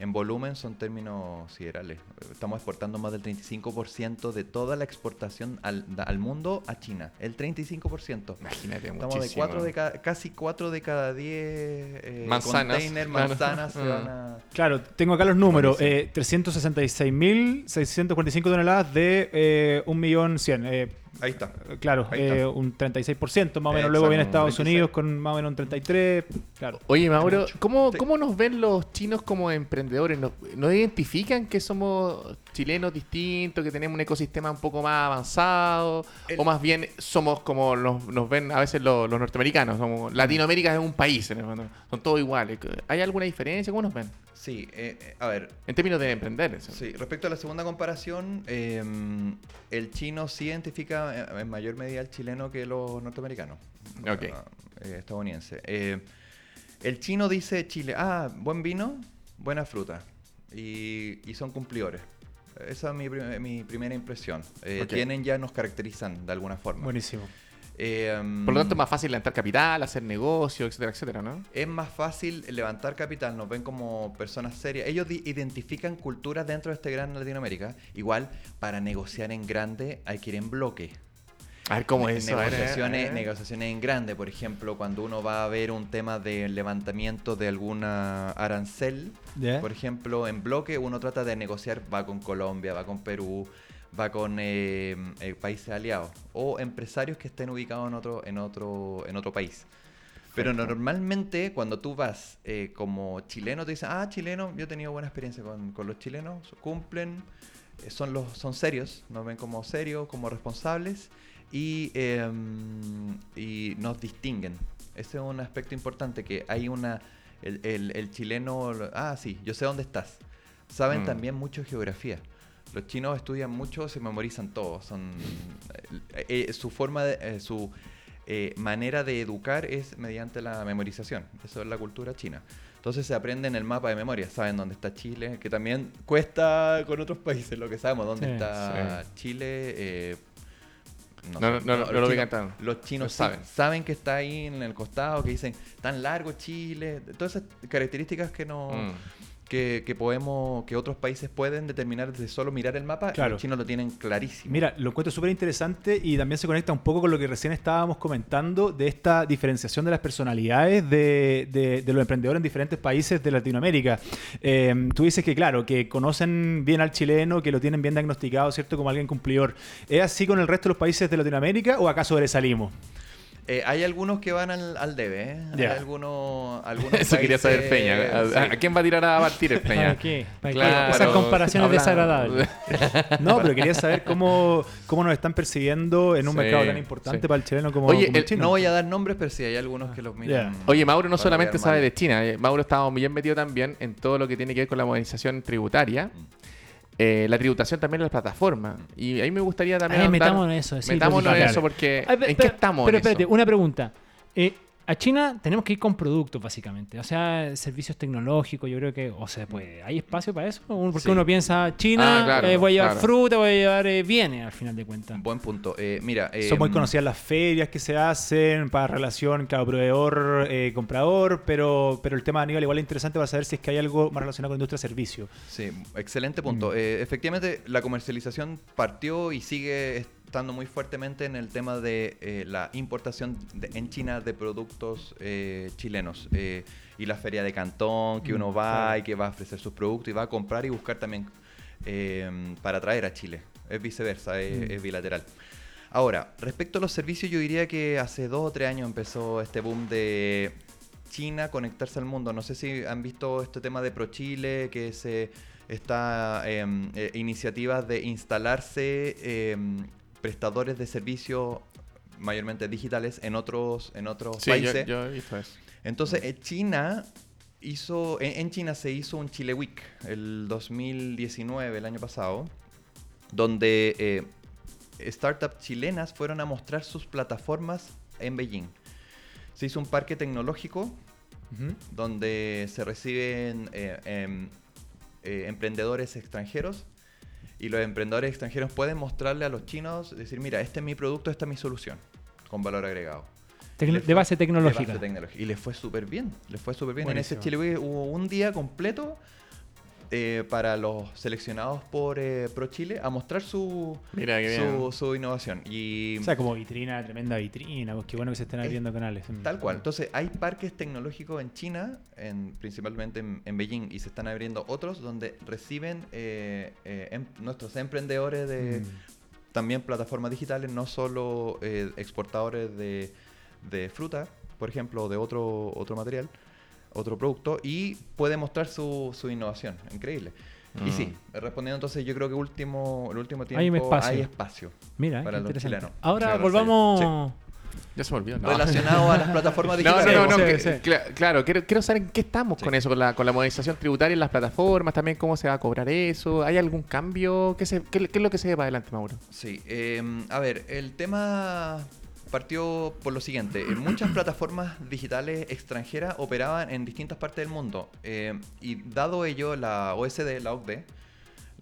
S8: en volumen son términos siderales. Estamos exportando más del 35% de toda la exportación al, al mundo a China. El 35%.
S3: Imagínate,
S8: Estamos de
S3: muchísimo.
S8: cuatro de cada, casi 4 de cada 10 eh,
S3: Manzanas,
S8: container,
S3: claro.
S8: manzanas se
S3: Ah.
S8: van a...
S2: Claro, tengo acá los números. Eh, 366.645 toneladas de eh, 1.100.000.
S8: Ahí está.
S2: claro,
S8: Ahí está.
S2: eh, un 36% más o menos. Luego viene Estados
S8: 26.
S2: Unidos con más o menos un 33%. Claro.
S3: Oye, Mauro, ¿cómo,
S8: Sí.
S3: ¿cómo nos ven los chinos como emprendedores? ¿Nos, nos identifican que somos chilenos distintos, que tenemos un ecosistema un poco más avanzado?
S8: El-
S3: ¿O más bien somos como nos, nos ven a veces los, los norteamericanos? Somos, Latinoamérica es un país, en el fondo. son todos iguales. ¿Hay alguna diferencia? ¿Cómo nos ven?
S8: Sí, eh, eh, a ver,
S3: En términos de emprender. eso.
S8: sí, respecto a la segunda comparación, eh, el chino sí identifica eh, en mayor medida al chileno que los norteamericanos.
S3: Ok.
S8: ah, eh, estadounidense. Eh, el chino dice Chile, ah, buen vino, buena fruta. Y, y son cumplidores. Esa es mi, prim- mi primera impresión. Eh,
S3: Ok.
S8: Tienen ya, nos caracterizan de alguna forma.
S2: Buenísimo.
S8: Eh,
S3: Por lo tanto, es más fácil levantar capital, hacer negocio, etcétera, etcétera, ¿no?
S8: es más fácil levantar capital, nos ven como personas serias. Ellos identifican culturas dentro de este gran Latinoamérica. Igual, para negociar en grande hay que ir en bloque.
S3: A ver cómo es eso. a ver,
S8: negociaciones, negociaciones en grande, por ejemplo, cuando uno va a ver un tema de levantamiento de alguna arancel, por ejemplo, en bloque uno trata de negociar, va con Colombia, va con Perú, va con eh, eh, países aliados o empresarios que estén ubicados en otro, en otro, en otro país. Pero normalmente cuando tú vas eh, como chileno, te dicen, ah, chileno, yo he tenido buena experiencia con, con los chilenos, cumplen, son, los, son serios, nos ven como serios, como responsables y, eh, y nos distinguen. Ese es un aspecto importante, que hay una, el, el- el chileno, ah, sí, yo sé dónde estás. Saben
S3: Mm.
S8: también mucho geografía. Los chinos estudian mucho, se memorizan todo. Son, eh, eh, su forma, de, eh, su eh, manera de educar es mediante la memorización. Eso es la cultura china. Entonces se aprenden el mapa de memoria, saben dónde está Chile, que también cuesta con otros países lo que sabemos, dónde
S4: Sí,
S8: está Chile. eh,
S3: No,
S8: sé,
S3: no, no, no
S8: los
S3: lo tan-
S8: Los chinos
S3: lo
S8: sí
S3: saben.
S8: saben que está ahí en el costado, que dicen tan largo Chile, todas esas características que no
S3: Mm.
S8: Que, que podemos, que otros países pueden determinar de solo mirar el mapa, y
S2: Claro.
S8: los chinos lo tienen clarísimo.
S2: Mira, lo encuentro súper interesante y también se conecta un poco con lo que recién estábamos comentando de esta diferenciación de las personalidades de, de- de los emprendedores en diferentes países de Latinoamérica. Eh, tú dices que, claro, que conocen bien al chileno, que lo tienen bien diagnosticado, ¿cierto? Como alguien cumplidor. ¿Es así con el resto de los países de Latinoamérica o acaso sobresalimos?
S8: Eh, hay algunos que van al, al debe, ¿eh?
S2: Ya.
S8: Hay algunos, algunos
S3: Eso quería saber
S8: países-
S3: Peña. ¿A,
S8: sí.
S3: a quién va a tirar a partir el Peña?
S4: ¿Para qué? ¿Para qué?
S3: Claro.
S4: Esas comparaciones desagradables.
S2: No, pero quería saber cómo, cómo nos están percibiendo en un
S3: Sí,
S2: mercado tan importante
S3: sí.
S2: para el chileno como,
S3: Oye,
S2: como el
S3: el-
S2: chino.
S8: No voy a dar nombres, pero sí hay algunos que los miran.
S2: Ya.
S3: Oye, Mauro no solamente sabe
S8: mal.
S3: de China, eh, Mauro estaba bien metido también en todo lo que tiene que ver con la modernización tributaria. Eh, la tributación también en las plataformas. Y ahí me gustaría también.
S4: Ay, metámonos en eso, sí,
S3: metámonos en eso porque.
S4: Ay,
S3: ¿En qué estamos?
S4: Pero
S3: en eso?
S4: espérate, una pregunta. Eh, a China tenemos que ir con productos, básicamente. O sea, servicios tecnológicos, yo creo que. O se puede. ¿Hay espacio para eso? Porque
S8: Sí.
S4: uno piensa, China,
S3: Ah, claro,
S4: eh, voy a llevar
S3: claro.
S4: fruta, voy a llevar eh, bienes, al final de cuentas.
S8: Buen punto. Eh, mira, eh,
S2: Son muy conocidas las ferias que se hacen para relación, claro, proveedor, eh, comprador, pero, pero el tema de Aníbal igual es interesante para saber si es que hay algo más relacionado con industria de servicio.
S8: Sí, excelente punto. Eh, efectivamente, la comercialización partió y sigue estando muy fuertemente en el tema de eh, la importación de- en China de productos eh, chilenos. Eh, y la feria de Cantón, que uno va y que va a ofrecer sus productos y va a comprar y buscar también eh, para traer a Chile. Es viceversa, es, es bilateral. Ahora, respecto a los servicios, yo diría que hace dos o tres años empezó este boom de China conectarse al mundo. No sé si han visto este tema de ProChile, que se está em, eh, iniciativas de instalarse em, prestadores de servicios mayormente digitales en otros en otros
S3: Sí,
S8: países.
S3: yo eso.
S8: Entonces, eh, China hizo, en, en China se hizo un Chile Week el 2019, el año pasado, donde eh, startups chilenas fueron a mostrar sus plataformas en Beijing. Se hizo un parque tecnológico donde se reciben eh, em, eh, emprendedores extranjeros y los emprendedores extranjeros pueden mostrarle a los chinos, decir, mira, este es mi producto, esta es mi solución, con valor agregado.
S4: Tecno- de base
S8: de
S4: tecnológica.
S8: base tecnológica. Y les fue súper bien. Les fue súper bien. En ese. Chile hubo un día completo eh, para los seleccionados por eh, Pro Chile a mostrar su,
S3: Mira,
S8: su, innovación. Y
S2: O sea, como vitrina, tremenda vitrina, pues qué bueno que se estén abriendo canales. Mm.
S8: tal cual. Entonces, hay parques tecnológicos en China, en, principalmente en, en Beijing, y se están abriendo otros donde reciben eh, eh, em- nuestros emprendedores de
S2: Mm.
S8: también plataformas digitales, no solo eh, exportadores de, de fruta, por ejemplo, o de otro, otro material, otro producto, y puede mostrar su, su innovación. Increíble. Y sí, respondiendo entonces, yo creo que último, el último tiempo
S4: Hay espacio.
S8: hay espacio.
S4: Mira,
S8: para los chilenos.
S4: Ahora volvamos.
S3: Ya se me olvidó. No.
S8: Relacionado a las plataformas
S3: No,
S8: digitales.
S3: no, no, no,
S2: Sí,
S3: que-
S2: sí.
S3: cla- claro, quiero, quiero saber en qué estamos
S8: Sí.
S3: con eso, con la, con la modernización tributaria en las plataformas, también cómo se va a cobrar eso, ¿hay algún cambio? ¿Qué, se- qué, qué es lo que se ve para adelante, Mauro?
S8: Sí, eh, a ver, el tema partió por lo siguiente. eh, Muchas plataformas digitales extranjeras operaban en distintas partes del mundo. eh, y dado ello, la OSD, la OCDE,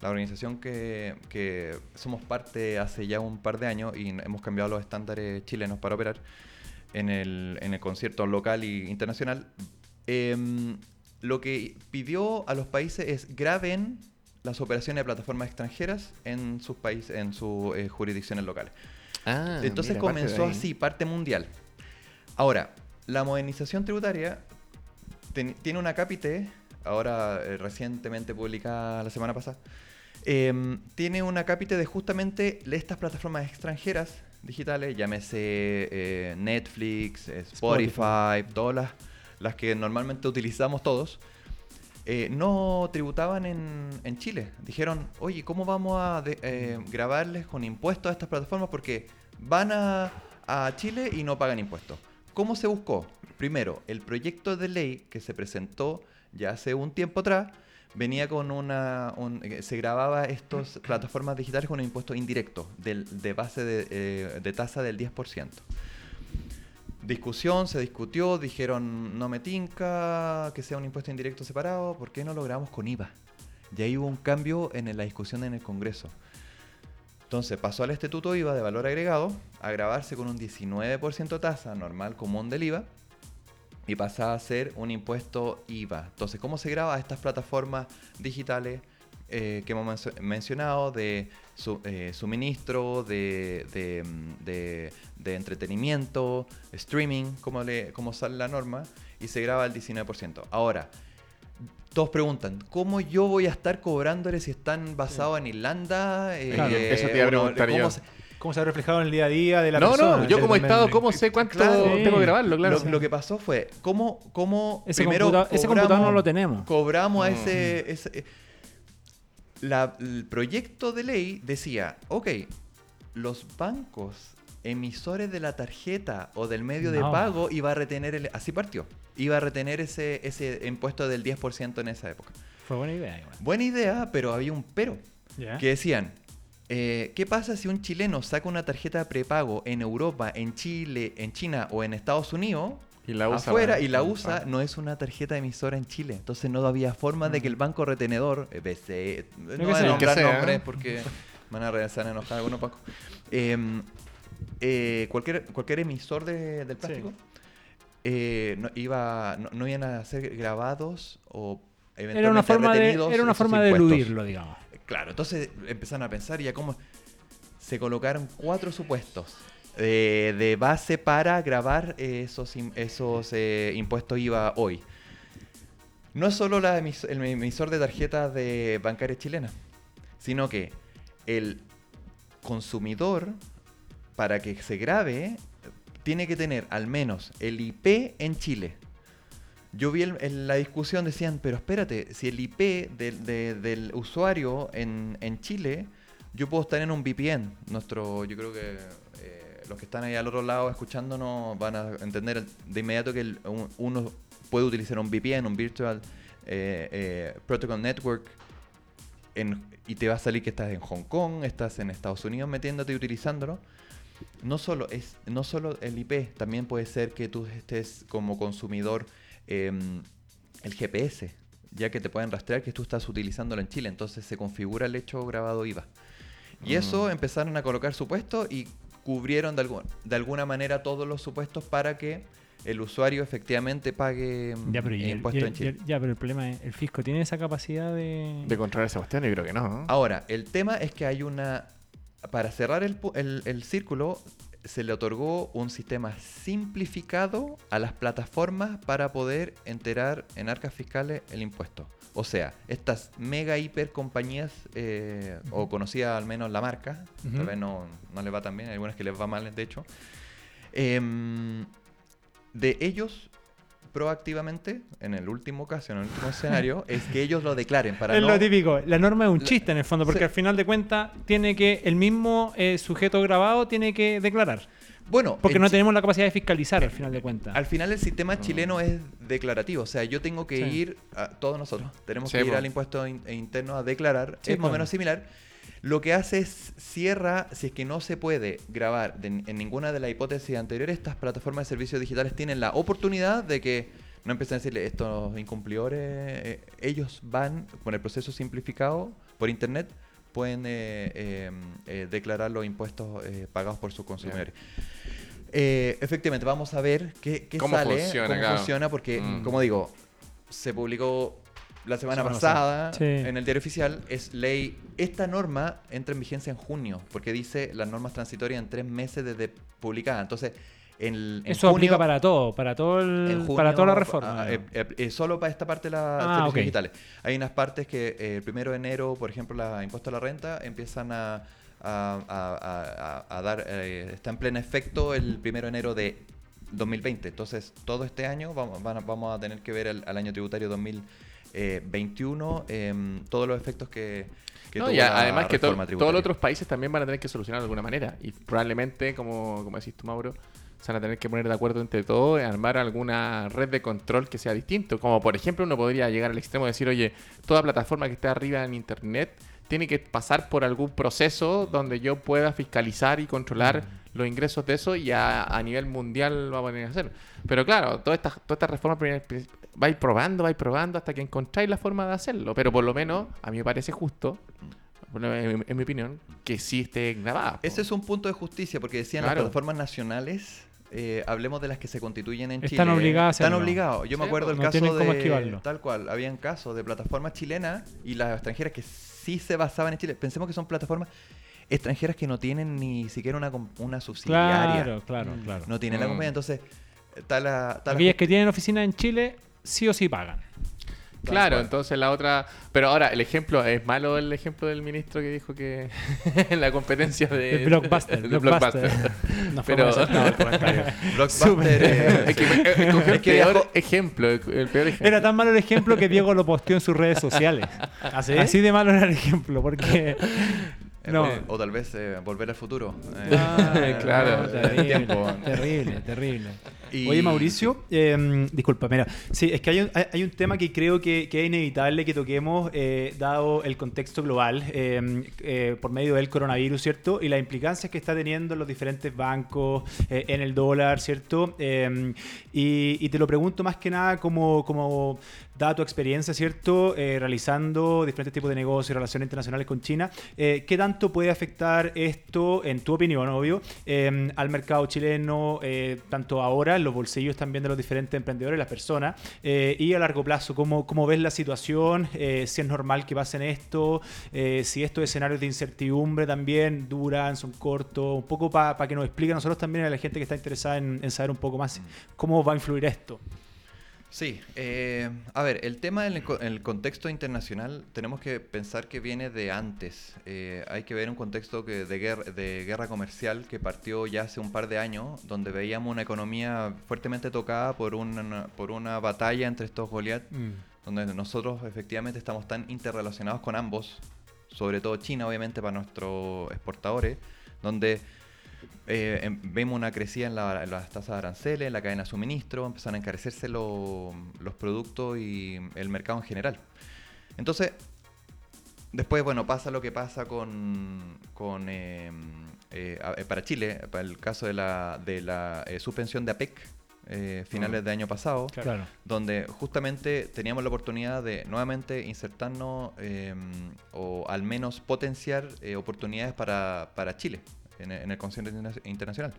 S8: la organización que, que somos parte hace ya un par de años y hemos cambiado los estándares chilenos para operar en el, en el concierto local e internacional, em, lo que pidió a los países es graben las operaciones de plataformas extranjeras en sus países, en sus eh, jurisdicciones locales.
S3: Ah,
S8: Entonces
S3: mira,
S8: comenzó así, parte mundial. Ahora, la modernización tributaria ten- tiene una cápite, ahora eh, recientemente publicada la semana pasada, em, tiene una cápite de justamente estas plataformas extranjeras digitales, llámese eh, Netflix, eh, Spotify, todas las, las que normalmente utilizamos todos. Eh, no tributaban en, en Chile. Dijeron, oye, ¿cómo vamos a de- eh, grabarles con impuestos a estas plataformas? Porque van a, a Chile y no pagan impuestos. ¿Cómo se buscó? Primero, el proyecto de ley que se presentó ya hace un tiempo atrás venía con una... un- eh, se grababa estas plataformas digitales con un impuesto indirecto del- de base de, eh, de tasa del 10%. Discusión, se discutió, dijeron no me tinca que sea un impuesto indirecto separado, ¿por qué no lo grabamos con IVA? Y ahí hubo un cambio en la discusión en el Congreso. Entonces pasó al Estatuto IVA de valor agregado a grabarse con un 19% tasa normal común del IVA y pasa a ser un impuesto IVA. Entonces, ¿cómo se graba estas plataformas digitales eh, que hemos mencio- mencionado de su- eh, suministro, de, de, mm, de- de entretenimiento, streaming, como, le, como sale la norma, y se graba el 19%? Ahora, todos preguntan, ¿cómo yo voy a estar cobrándole si están basados en Irlanda? Eh,
S2: Claro,
S3: eso te iba a
S8: no?
S3: preguntar
S8: ¿Cómo
S3: yo.
S8: se-
S2: ¿Cómo se ha reflejado en el día a día de la
S3: No,
S2: persona?
S3: no, yo como Estado, ¿cómo sé cuánto
S8: Claro.
S3: tengo que grabarlo? Claro.
S8: Lo, lo que pasó fue, ¿cómo, cómo
S4: Ese,
S8: primero
S4: computa- ese computador no lo tenemos.
S8: cobramos a
S3: Mm.
S8: ese... ese- la- el proyecto de ley decía, ok, los bancos emisores de la tarjeta o del medio de pago iba a retener, el, así partió, iba a retener ese, ese impuesto del 10% en esa época.
S4: Fue buena idea. igual.
S8: Buena idea, pero había un pero. Que decían, eh, ¿qué pasa si un chileno saca una tarjeta prepago en Europa, en Chile, en China o en Estados Unidos?
S3: Y la usa
S8: afuera y la usa, no es una tarjeta emisora en Chile. Entonces no había forma de que el banco retenedor, eh, BCE, no
S4: que
S8: voy a nombrar
S3: sea.
S8: nombres porque van a regresar a enojar algunos pacos. Em, eh, cualquier, cualquier emisor de- del plástico eh, no, iba, no, no iban a ser grabados o eventualmente
S4: Era una forma de,
S8: retenidos
S4: era una forma de eludirlo, digamos.
S8: Claro, entonces empezaron a pensar ya cómo se colocaron cuatro supuestos eh, de base para grabar esos, esos eh, impuestos IVA hoy. No es solo el emisor de tarjetas de bancarias chilenas, sino que el consumidor, para que se grabe, tiene que tener al menos el IP en Chile. Yo vi en la discusión, decían, pero espérate, si el IP de- del usuario en, en Chile, yo puedo estar en un VPN. Nuestro, yo creo que los que están ahí al otro lado escuchándonos van a entender de inmediato que el- un- uno puede utilizar un VPN, un Virtual eh, eh, Protocol Network, en- y te va a salir que estás en Hong Kong, estás en Estados Unidos metiéndote y utilizándolo. No solo, es, no solo el IP, también puede ser que tú estés como consumidor em, el GPS, ya que te pueden rastrear que tú estás utilizándolo en Chile, entonces se configura el hecho grabado IVA. Y eso empezaron a colocar supuestos y cubrieron de, algu- de alguna manera todos los supuestos para que el usuario efectivamente pague em,
S4: Ya, pero, el, el-
S8: en Chile.
S4: ya, pero el problema es, ¿el fisco tiene esa capacidad de...?
S3: De controlar esa cuestión, yo creo que no. ¿no?
S8: Ahora, el tema es que hay una. Para cerrar el, pu- el- el círculo, se le otorgó un sistema simplificado a las plataformas para poder enterar en arcas fiscales el impuesto. O sea, estas mega hiper compañías, eh, o conocida al menos la marca, tal vez no, no les va tan bien, hay algunas que les va mal, de hecho, em, de ellos proactivamente, en el último caso, en el último escenario, es que ellos lo declaren para
S4: es
S8: no...
S4: lo típico. La norma es un chiste en el fondo, porque
S8: Sí.
S4: al final de cuentas tiene que el mismo eh, sujeto grabado tiene que declarar.
S8: Bueno,
S4: Porque no tenemos la capacidad de fiscalizar al final de cuentas.
S8: Al final el sistema chileno es declarativo, o sea, yo tengo que
S4: Sí.
S8: ir, a- todos nosotros, tenemos
S3: Sí,
S8: que ir al impuesto in- interno a declarar,
S4: Sí,
S8: es más o menos similar. Lo que hace es cierra, si es que no se puede grabar de- en ninguna de las hipótesis anteriores, estas plataformas de servicios digitales tienen la oportunidad de que no empiecen a decirle estos incumplidores, eh, ellos van con el proceso simplificado por internet, pueden eh, eh, eh, declarar los impuestos eh, pagados por sus consumidores. Eh, efectivamente, vamos a ver qué, qué
S3: ¿Cómo
S8: sale,
S3: funciona,
S8: cómo
S3: claro?
S8: funciona, porque,
S3: Mm.
S8: como digo, se publicó la semana pasada
S4: pasada. Sí.
S8: en el diario oficial, es ley. Esta norma entra en vigencia en junio, porque dice las normas transitorias en tres meses desde publicada. Entonces, en, el- en
S4: Eso
S8: junio-
S4: aplica para todo, para todo el- para toda la reforma.
S8: ah, eh, eh, eh, solo para esta parte de las
S4: Ah,
S8: digitales. Hay unas partes que eh, el primero de enero, por ejemplo, la impuesto a la renta, empiezan a, a- a- a- a- a dar, eh, está en pleno efecto el primero de enero de 2020. Entonces, todo este año vamos, vamos a tener que ver al, al año tributario 2021 em, todos los efectos que,
S3: No, y además que to- todos los otros países también van a tener que solucionar de alguna manera. Y probablemente, como, como decís tú, Mauro, se van a tener que poner de acuerdo entre todos y armar alguna red de control que sea distinto. Como por ejemplo, uno podría llegar al extremo de decir, oye, toda plataforma que esté arriba en Internet tiene que pasar por algún proceso donde yo pueda fiscalizar y controlar los ingresos de eso y a, a nivel mundial lo va a poder hacer. Pero claro, toda esta, toda esta reforma primero- va a ir probando, va a ir probando hasta que encontráis la forma de hacerlo. Pero por lo menos, a mí me parece justo, en, en mi opinión, que sí esté grabada.
S8: Ese es un punto de justicia, porque decían
S3: Claro.
S8: las plataformas nacionales, eh, hablemos de las que se constituyen en
S4: Están
S8: Chile.
S4: obligadas a
S8: Están obligados. Yo me acuerdo el
S4: no
S8: caso
S4: tienen cómo
S8: de...
S4: esquivarlo.
S8: Tal cual, habían casos de plataformas chilenas y las extranjeras que sí se basaban en Chile. Pensemos que son plataformas extranjeras que no tienen ni siquiera una, subsidiaria.
S4: Claro, claro, claro.
S8: No tienen la
S3: Mm.
S8: compañía, entonces... La, está la
S4: Aquellas que tienen oficina en Chile, sí o sí pagan.
S3: Claro,
S8: cual.
S3: entonces la otra... Pero ahora, el ejemplo, ¿es malo el ejemplo del ministro que dijo que en la competencia de...
S4: El blockbuster.
S3: de
S4: blockbuster. No
S3: Pero-.
S8: Blockbuster,
S3: es que me- escogió el
S8: Es que
S3: peor
S8: viajó-
S3: ejemplo, el peor ejemplo.
S4: Era tan malo el ejemplo que Diego lo posteó en sus redes sociales.
S2: ¿Ah, sí?
S4: Así de malo era el ejemplo, porque No.
S8: eh, o tal vez eh, volver al futuro. Eh,
S4: Ah,
S3: Claro.
S4: terrible, terrible, terrible.
S8: Y-
S2: Oye, Mauricio, eh, disculpa, mira, sí, es que hay un, hay- un tema que creo que, que es inevitable que toquemos, dado el contexto global, eh, por medio del coronavirus, ¿cierto? Y las implicancias que está teniendo en los diferentes bancos, en el dólar, ¿cierto? Eh, y, y te lo pregunto más que nada como, como dada tu experiencia, ¿cierto? Eh, realizando diferentes tipos de negocios y relaciones internacionales con China, eh, ¿qué tanto puede afectar esto, en tu opinión, obvio, eh, al mercado chileno, eh, tanto ahora, en los bolsillos también de los diferentes emprendedores, las personas, eh, y a largo plazo? ¿Cómo, cómo ves la situación? Eh, si es normal que pasen esto, si estos escenarios de incertidumbre también duran, son cortos, un poco para que nos explique a nosotros también a la gente que está interesada en, en saber un poco más cómo va a influir esto.
S8: Sí, eh, a ver, el tema del el contexto internacional tenemos que pensar que viene de antes. Eh, hay que ver un contexto que de, guerra, de guerra comercial que partió ya hace un par de años, donde veíamos una economía fuertemente tocada por una, por una batalla entre estos Goliath, donde nosotros efectivamente estamos tan interrelacionados con ambos, sobre todo China, obviamente, para nuestros exportadores, donde eh, em- vemos una crecida en, la- en las tasas de aranceles, en la cadena de suministro, empiezan a encarecerse lo- los productos y el mercado en general. Entonces, después, bueno, pasa lo que pasa con, con eh, eh, eh, para Chile, para el caso de la, de la suspensión de APEC, eh, finales de año pasado,
S4: Claro.
S8: donde justamente teníamos la oportunidad de nuevamente insertarnos eh, o al menos potenciar eh, oportunidades para, para Chile en, el- en el concierto interna- internacional.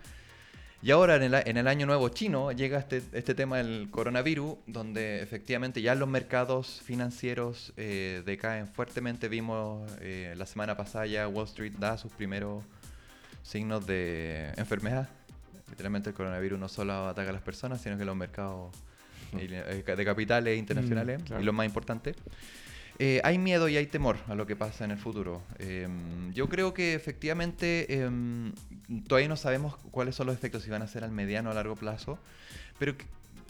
S8: Y ahora en el, en el año nuevo chino llega este, este tema del coronavirus, donde efectivamente ya los mercados financieros eh, decaen fuertemente. Vimos eh, la semana pasada ya Wall Street da sus primeros signos de enfermedad. Literalmente el coronavirus no solo ataca a las personas, sino que los mercados eh, de capitales internacionales,
S3: Mm, claro.
S8: y lo más importante. Eh, hay miedo y hay temor a lo que pasa en el futuro. Eh, yo creo que efectivamente eh, todavía no sabemos cuáles son los efectos, si van a ser al mediano o a largo plazo, pero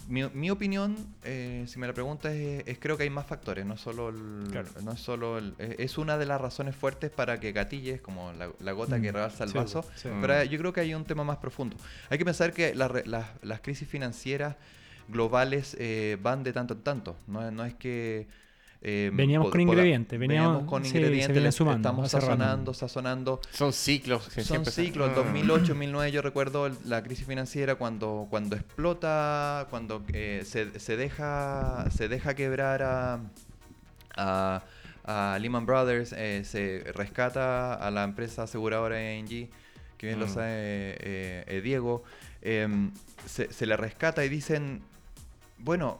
S8: mi, mi opinión, eh, si me la preguntas, es, es creo que hay más factores, no solo el-
S2: Claro.
S8: no es solo el- es es una de las razones fuertes para que gatilles, como la, la gota que
S2: Mm,
S8: rebalsa el
S2: sí,
S8: vaso,
S2: sí.
S8: pero yo creo que hay un tema más profundo. Hay que pensar que la re- las- crisis financieras globales eh, van de tanto en tanto, no es que... eh,
S4: Veníamos con ingredientes, veníamos-
S8: con
S4: sí,
S8: ingredientes, le-
S4: sumando,
S8: estamos sazonando, sazonando.
S3: Son ciclos. que
S8: Son ciclos. El
S3: Ah.
S8: 2008, 2009, yo recuerdo la crisis financiera cuando, cuando explota, cuando eh, se, se deja se deja quebrar a, a, a Lehman Brothers, eh, se rescata a la empresa aseguradora ING, que bien lo
S3: Mm.
S8: sabe eh, eh, Diego, em, se, se le rescata y dicen, bueno,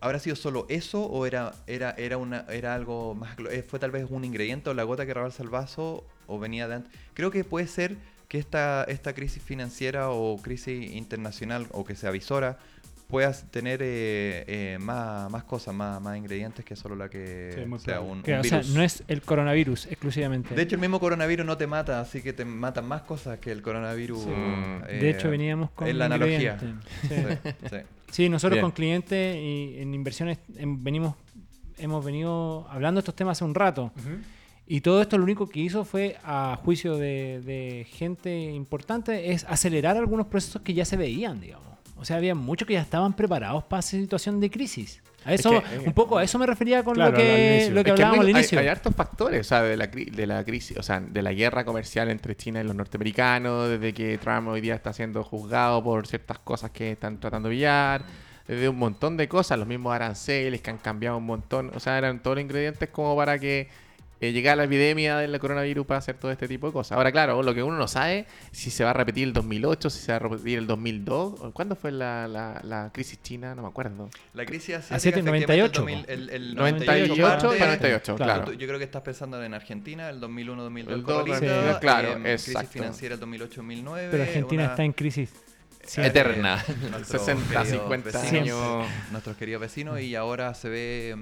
S8: ¿habrá sido solo eso o era, era, era, una, era algo más... eh, ¿Fue tal vez un ingrediente o la gota que rebalsa el vaso o venía de antes? Creo que puede ser que esta, esta crisis financiera o crisis internacional o que se avisora pueda tener eh, eh, más, más cosas, más, más ingredientes que solo la que
S2: Sí,
S8: sea un,
S4: Que,
S8: un
S4: o sea, no es el coronavirus exclusivamente.
S8: De hecho, el mismo coronavirus no te mata, así que te matan más cosas que el coronavirus.
S4: Sí.
S8: eh,
S4: de hecho, veníamos con
S8: es la analogía.
S4: Sí.
S8: Sí,
S4: nosotros
S3: Bien.
S4: con clientes y en inversiones venimos, hemos venido hablando de estos temas hace un rato. Y todo esto lo único que hizo fue, a juicio de, de gente importante, es acelerar algunos procesos que ya se veían, digamos. O sea, había muchos que ya estaban preparados para esa situación de crisis. A eso,
S3: que, eh,
S4: un poco a eso me refería con
S2: Claro,
S4: lo que, lo que hablábamos al
S3: hay-
S4: inicio.
S3: Hay, hartos factores, o sea, de la, de la crisis, o sea, de la guerra comercial entre China y los norteamericanos, desde que Trump hoy día está siendo juzgado por ciertas cosas que están tratando de pillar, desde un montón de cosas, los mismos aranceles que han cambiado un montón, o sea, eran todos los ingredientes como para que eh, llegara la epidemia del coronavirus para hacer todo este tipo de cosas. Ahora, claro, lo que uno no sabe, si se va a repetir el 2008, si se va a repetir el 2002, o ¿cuándo fue la, la, la crisis china? No me acuerdo.
S8: La crisis asiática,
S4: Asiática,
S8: efectivamente,
S4: 98,
S8: el, 2000, el, el
S3: 98,
S8: 98 parte-
S3: para 98,
S4: Claro.
S3: claro.
S8: Yo creo que estás pensando en Argentina, el 2001-2002
S3: El
S8: Corralito,
S3: dos, sí, claro,
S8: em,
S3: exacto.
S8: crisis financiera el 2008-2009.
S4: Pero Argentina
S8: una-
S4: está en crisis. Sí.
S3: Eterna.
S8: nuestros
S3: 60,
S8: queridos
S3: 50
S8: vecinos,
S3: años.
S8: Nuestros queridos vecinos y ahora se ve...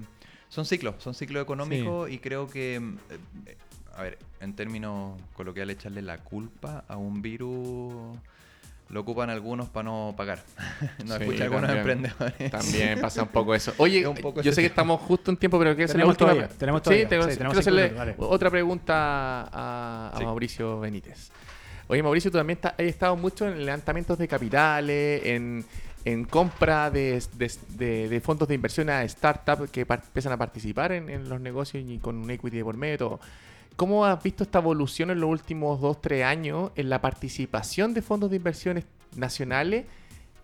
S8: Son ciclos, son ciclos económicos y creo que... eh, A ver, en términos coloquiales, echarle la culpa a un virus lo ocupan algunos para no pagar. no
S3: Sí,
S8: escucha algunos
S3: también.
S8: emprendedores.
S3: También pasa un poco eso. Oye,
S8: Es un poco
S3: yo sé que estamos justo en tiempo, pero quiero hacerle
S2: Tenemos todavía, tenemos
S3: Sí,
S2: todavía.
S3: tengo-
S2: Sí,
S3: quiero
S2: tenemos cinco
S3: hacerle otra pregunta a, a
S8: Sí.
S3: Mauricio Benítez. Oye, Mauricio, tú también está- has estado mucho en levantamientos de capitales, en, en compra de, fondos de inversión a startups que empiezan a participar en, los negocios y con un equity de por medio. ¿Cómo has visto esta evolución en los últimos dos, tres años en la participación de fondos de inversiones nacionales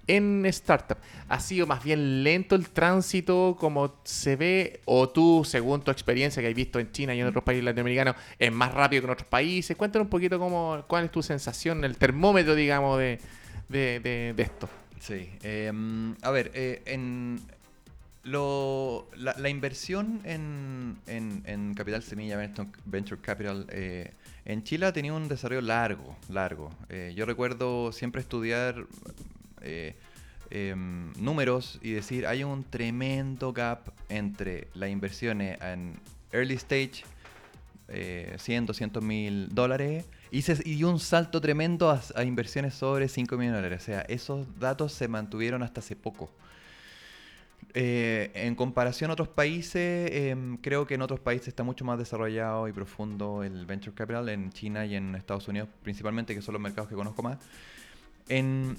S3: en startup? ¿Ha sido más bien lento el tránsito como se ve? ¿O tú, según tu experiencia que has visto en China y en otros países latinoamericanos, es más rápido que en otros países? Cuéntanos un poquito cómo, cuál es tu sensación, el termómetro, digamos, de- de esto.
S8: Sí. em, a ver, eh, en lo, la, inversión en, en- capital semilla, venture- capital, eh, en Chile ha tenido un desarrollo largo, largo. Eh, yo recuerdo siempre estudiar eh, em, números y decir, hay un tremendo gap entre las inversiones en early stage, eh, 100, 200 mil dólares, se- y un salto tremendo a, a inversiones sobre 5 millones de dólares. O sea, esos datos se mantuvieron hasta hace poco. Eh, en comparación a otros países, em, creo que en otros países está mucho más desarrollado y profundo el venture capital, en China y en Estados Unidos principalmente, que son los mercados que conozco más. En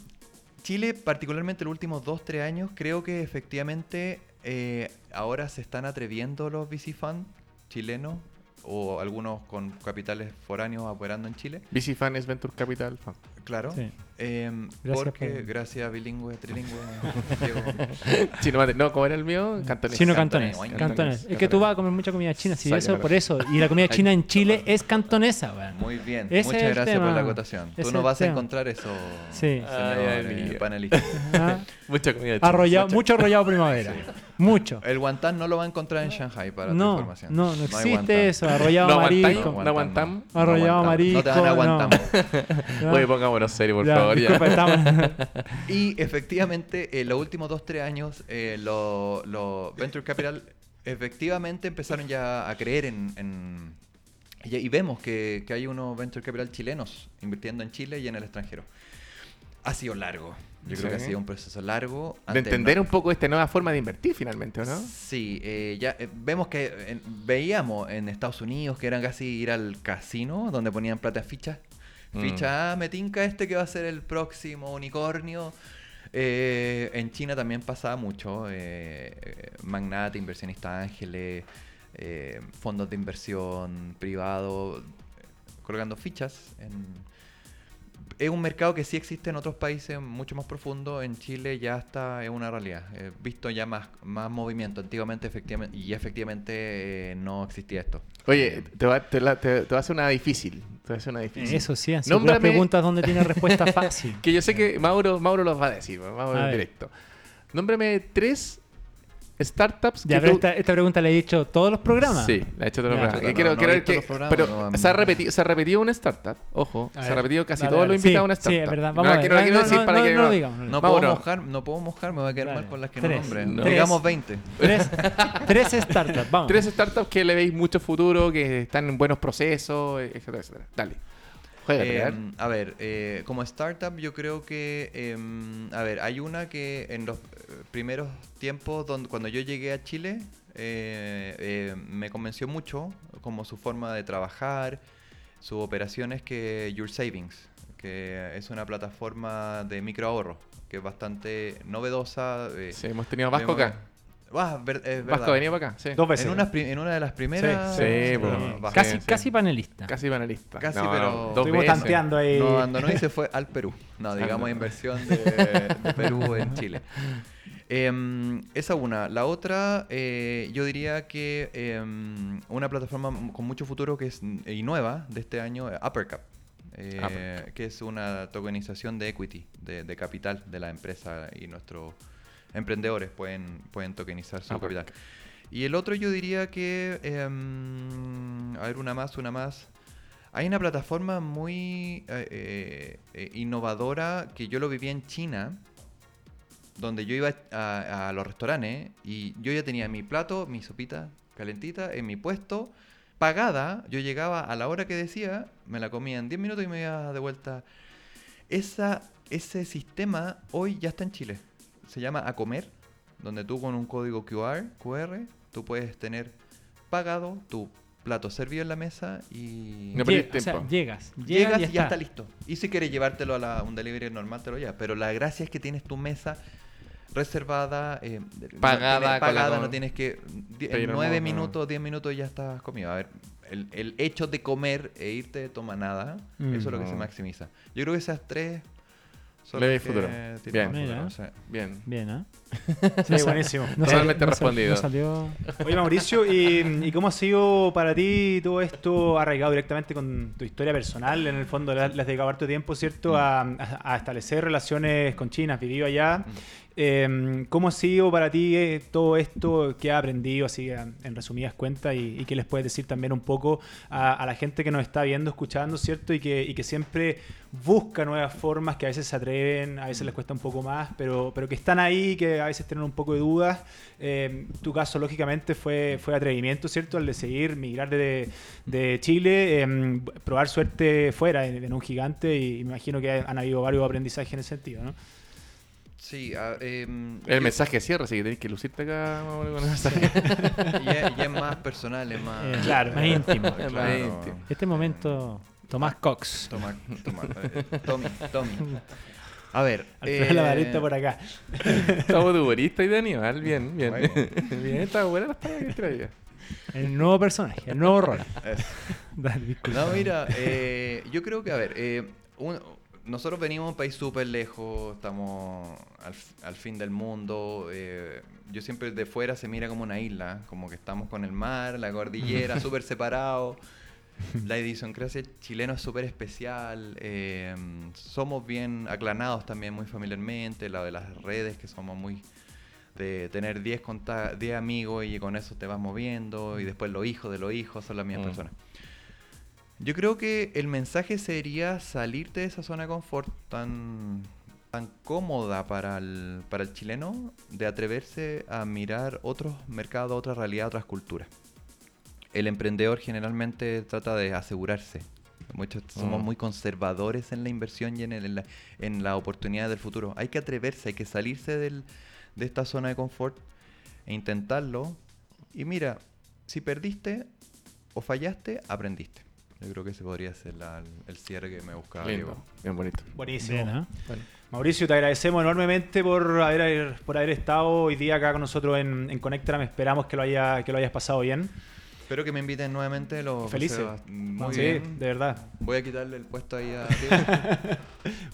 S8: Chile, particularmente los últimos 2-3 años, creo que efectivamente eh, ahora se están atreviendo los VC Fund chilenos o algunos con capitales foráneos operando en Chile.
S3: VC Fan es Venture Capital Fund.
S8: Claro.
S2: Sí.
S8: Em,
S2: Gracias
S8: porque,
S2: por-
S8: gracias, bilingüe, trilingüe.
S3: Chino, mate- no, ¿cómo era el mío? Cantonés.
S4: Chino
S8: Cantonés,
S4: cantonés.
S8: cantonés,
S4: cantonés. Es que tú vas a comer mucha comida china, sí,
S3: Saya,
S4: eso, por eso. Y la comida china en Chile es cantonesa.
S8: Muy bien,
S4: Ese
S8: muchas gracias por la acotación.
S4: Ese
S8: Tú no vas a encontrar eso,
S4: Sí.
S8: señor
S3: Ay,
S8: eh, panelista.
S4: Ah,
S3: Mucha comida china.
S4: Arrollado,
S3: Mucha-
S4: mucho arrollado primavera. Mucho.
S8: El guantán no lo va a encontrar en Shanghai para tu
S4: No,
S8: información.
S4: no, no
S8: hay
S4: existe
S8: guantán.
S4: eso. Arrollado
S3: No
S4: marisco.
S3: no aguantamos.
S8: no
S4: Arrollado marisco.
S8: No te van a aguantar.
S4: no.
S3: Oye, pongámonos serio, por
S4: Ya,
S3: favor. ya.
S4: disculpa, estamos-
S8: Y efectivamente, en los últimos 2-3 años, eh, los los Venture Capital efectivamente empezaron ya a creer en... en- y, y vemos que, que hay unos Venture Capital chilenos invirtiendo en Chile y en el extranjero. Ha sido largo. Yo creo que ha sido un proceso largo.
S3: De entender
S8: no-
S3: un poco esta nueva forma de invertir finalmente, ¿o no?
S8: Sí, eh, ya eh, vemos que eh, veíamos en Estados Unidos que eran casi ir al casino donde ponían plata en fichas.
S3: Mm.
S8: Ficha, ah, me tinca este que va a ser el próximo unicornio. Eh, en China también pasaba mucho. eh, eh, magnate, inversionistas ángeles, eh, fondos de inversión privado, colgando fichas en, es un mercado que sí existe en otros países mucho más profundo. En Chile ya está, es una realidad. He visto ya más, más movimiento. Antiguamente, efectivamente, y efectivamente eh, no existía esto.
S3: Oye, te va, te, la- te- te va a hacer una difícil. Te va a hacer una difícil.
S4: Eso sí, sido
S3: Nómbrame-
S4: preguntas donde tiene respuesta fácil.
S3: Que yo sé que Mauro, Mauro los va a decir. Mauro
S4: A
S3: en
S4: ver.
S3: directo. Nómbrame tres startups
S4: Ya,
S3: que
S4: pero
S3: tú-
S4: esta, esta pregunta la he dicho todos los programas.
S3: Sí, la he hecho todos los programas.
S8: Chuta,
S3: Que
S8: no- no programas,
S3: pero
S8: no-
S3: se, ha repetido, se ha repetido una startup. Ojo,
S4: A
S3: se ha repetido casi todos los invitados
S4: Sí,
S3: una startup.
S4: Sí, es verdad.
S3: No
S4: Vamos
S3: la
S4: a ver.
S3: la quiero
S4: No,
S3: decir
S4: no,
S3: para
S4: no,
S3: que
S4: no
S3: no-
S4: lo digamos.
S8: No
S3: Mauro.
S8: puedo mojar, no puedo mojar, me voy a quedar mal con las que
S4: Tres.
S8: no nombre.
S3: No.
S8: Digamos 20.
S4: Tres, tres startups, vamos.
S3: Tres startups que le veis mucho futuro, que están en buenos procesos, etcétera, etcétera. Dale.
S8: Eh,
S3: a
S8: ver, eh, como startup yo creo que, em, a ver, hay una que en los eh, primeros tiempos, donde, cuando yo llegué a Chile, eh, eh, me convenció mucho como su forma de trabajar, sus operaciones que Your Savings, que es una plataforma de microahorro, que es bastante novedosa. eh,
S3: Sí, hemos tenido a Vasco acá.
S8: Ah, ver- es
S3: Vasco
S8: verdad.
S3: venido para acá. Sí.
S4: Dos veces.
S8: En una, pri- en una de las primeras...
S3: Sí,
S8: eh.
S4: Casi,
S3: Sí, sí.
S4: casi panelista.
S3: Casi panelista.
S8: Casi,
S3: No,
S8: pero-
S3: dos
S2: Estuvimos
S3: veces.
S2: tanteando ahí.
S8: No abandonó y se fue al Perú. No, digamos
S3: no.
S8: inversión de, de Perú en Chile. Em, esa una. La otra, eh, yo diría que em, una plataforma con mucho futuro que es y nueva de este año, eh, Uppercap. eh,
S3: Uppercap.
S8: que es una tokenización de equity, de, de capital de la empresa y nuestros emprendedores pueden, pueden tokenizar su
S3: Uppercap.
S8: capital. Y el otro yo diría que, em, a ver, una más, una más. Hay una plataforma muy eh, eh, eh, innovadora que yo lo viví en China, donde yo iba a, a los restaurantes y yo ya tenía mi plato, mi sopita calentita en mi puesto, pagada. Yo llegaba a la hora que decía, me la comía en 10 minutos y me iba de vuelta. Esa, ese sistema hoy ya está en Chile. Se llama A Comer, donde tú con un código QR, QR tú puedes tener pagado tu plato servido en la mesa y
S3: No
S4: o sea, llegas, llegas,
S8: llegas
S4: y
S8: y
S4: ya está.
S8: está listo. Y si quieres llevártelo a la- un delivery normal, te lo llevas. Pero la gracia es que tienes tu mesa reservada, eh, no
S3: Pagada,
S8: tienes-
S3: la
S8: pagada, no tienes que... En nueve minutos, diez minutos ya estás comido. A ver, el, el hecho de comer e irte toma nada,
S2: Mm.
S8: eso es lo que se
S3: No.
S8: maximiza. Yo creo que esas tres son
S3: Le
S8: las
S3: doy
S8: que
S3: futuro. Bien.
S4: Mira.
S8: sea,
S3: Bien.
S4: Bien, ¿ah?
S2: Sí, buenísimo.
S4: No
S3: Totalmente
S4: salió- no sal-
S3: respondido.
S4: no salió...
S2: Oye, Mauricio, ¿y, y cómo ha sido para ti todo esto arraigado directamente con tu historia personal? En el fondo, le has le has dedicado harto tiempo, ¿cierto?, a, a- a establecer relaciones con China, has vivido allá. Eh, ¿Cómo ha sido para ti eh, todo esto que has aprendido, así en resumidas cuentas, y, y qué les puedes decir también un poco a, a la gente que nos está viendo, escuchando, ¿cierto? Y que, y que siempre busca nuevas formas, que a veces se atreven, a veces les cuesta un poco más, pero, pero que están ahí, que a veces tienen un poco de dudas. Eh, tu caso, lógicamente, fue, fue atrevimiento, ¿cierto? El de seguir, migrar de, de Chile, eh, probar suerte fuera en, en un gigante, y me imagino que han habido varios aprendizajes en ese sentido, ¿no?
S8: Sí, a- em,
S3: El
S8: yo-
S3: mensaje cierra, así que tenés que lucirte acá con el mensaje.
S8: y es, y es más personal, es más...
S4: Eh,
S2: claro.
S4: Más íntimo.
S3: Es más íntimo.
S4: Este momento, Tomás Cox.
S8: Toma, toma, eh, Tommy, Tommy. A ver.
S2: Alfredo
S8: eh,
S2: Lavarista por acá.
S3: Estamos de humorista y de animal. Bien, bien.
S8: Bueno.
S3: bien, está buena la historia que traía.
S4: El nuevo personaje, el nuevo rol. Dale, disculpa.
S8: No, mira, eh, yo creo que, a ver, eh, un- nosotros venimos de un país súper lejos, estamos al, al fin del mundo. eh, yo siempre de fuera se mira como una isla, como que estamos con el mar, la cordillera, súper separados. La idiosincrasia chilena es súper especial. eh, somos bien aclanados también muy familiarmente. La de las redes, que somos muy de tener 10 conta- 10 amigos y con eso te vas moviendo. Y después los hijos de los hijos son las mismas
S3: Mm.
S8: personas. Yo creo que el mensaje sería salirte de esa zona de confort tan, tan cómoda para el, para el chileno de atreverse a mirar otros mercados, otras realidades, otras culturas. El emprendedor generalmente trata de asegurarse. Muchos somos
S3: Mm.
S8: muy conservadores en la inversión y en, el- en la, en la oportunidad del futuro. Hay que atreverse, hay que salirse del- de esta zona de confort e intentarlo. Y mira, si perdiste o fallaste, aprendiste. Yo creo que ese podría ser la- el cierre que me buscaba.
S3: Lindo,
S8: Diego.
S3: bien bonito.
S2: Buenísimo.
S4: Bien, ¿ah?
S2: Mauricio, te agradecemos enormemente por haber, por haber estado hoy día acá con nosotros en, en Conectram. Esperamos que lo, haya, que lo hayas pasado bien.
S8: Espero que me inviten nuevamente. Lo
S2: Felices.
S8: Muy
S2: sí,
S8: bien.
S2: de verdad.
S8: Voy a quitarle el puesto ahí a Diego.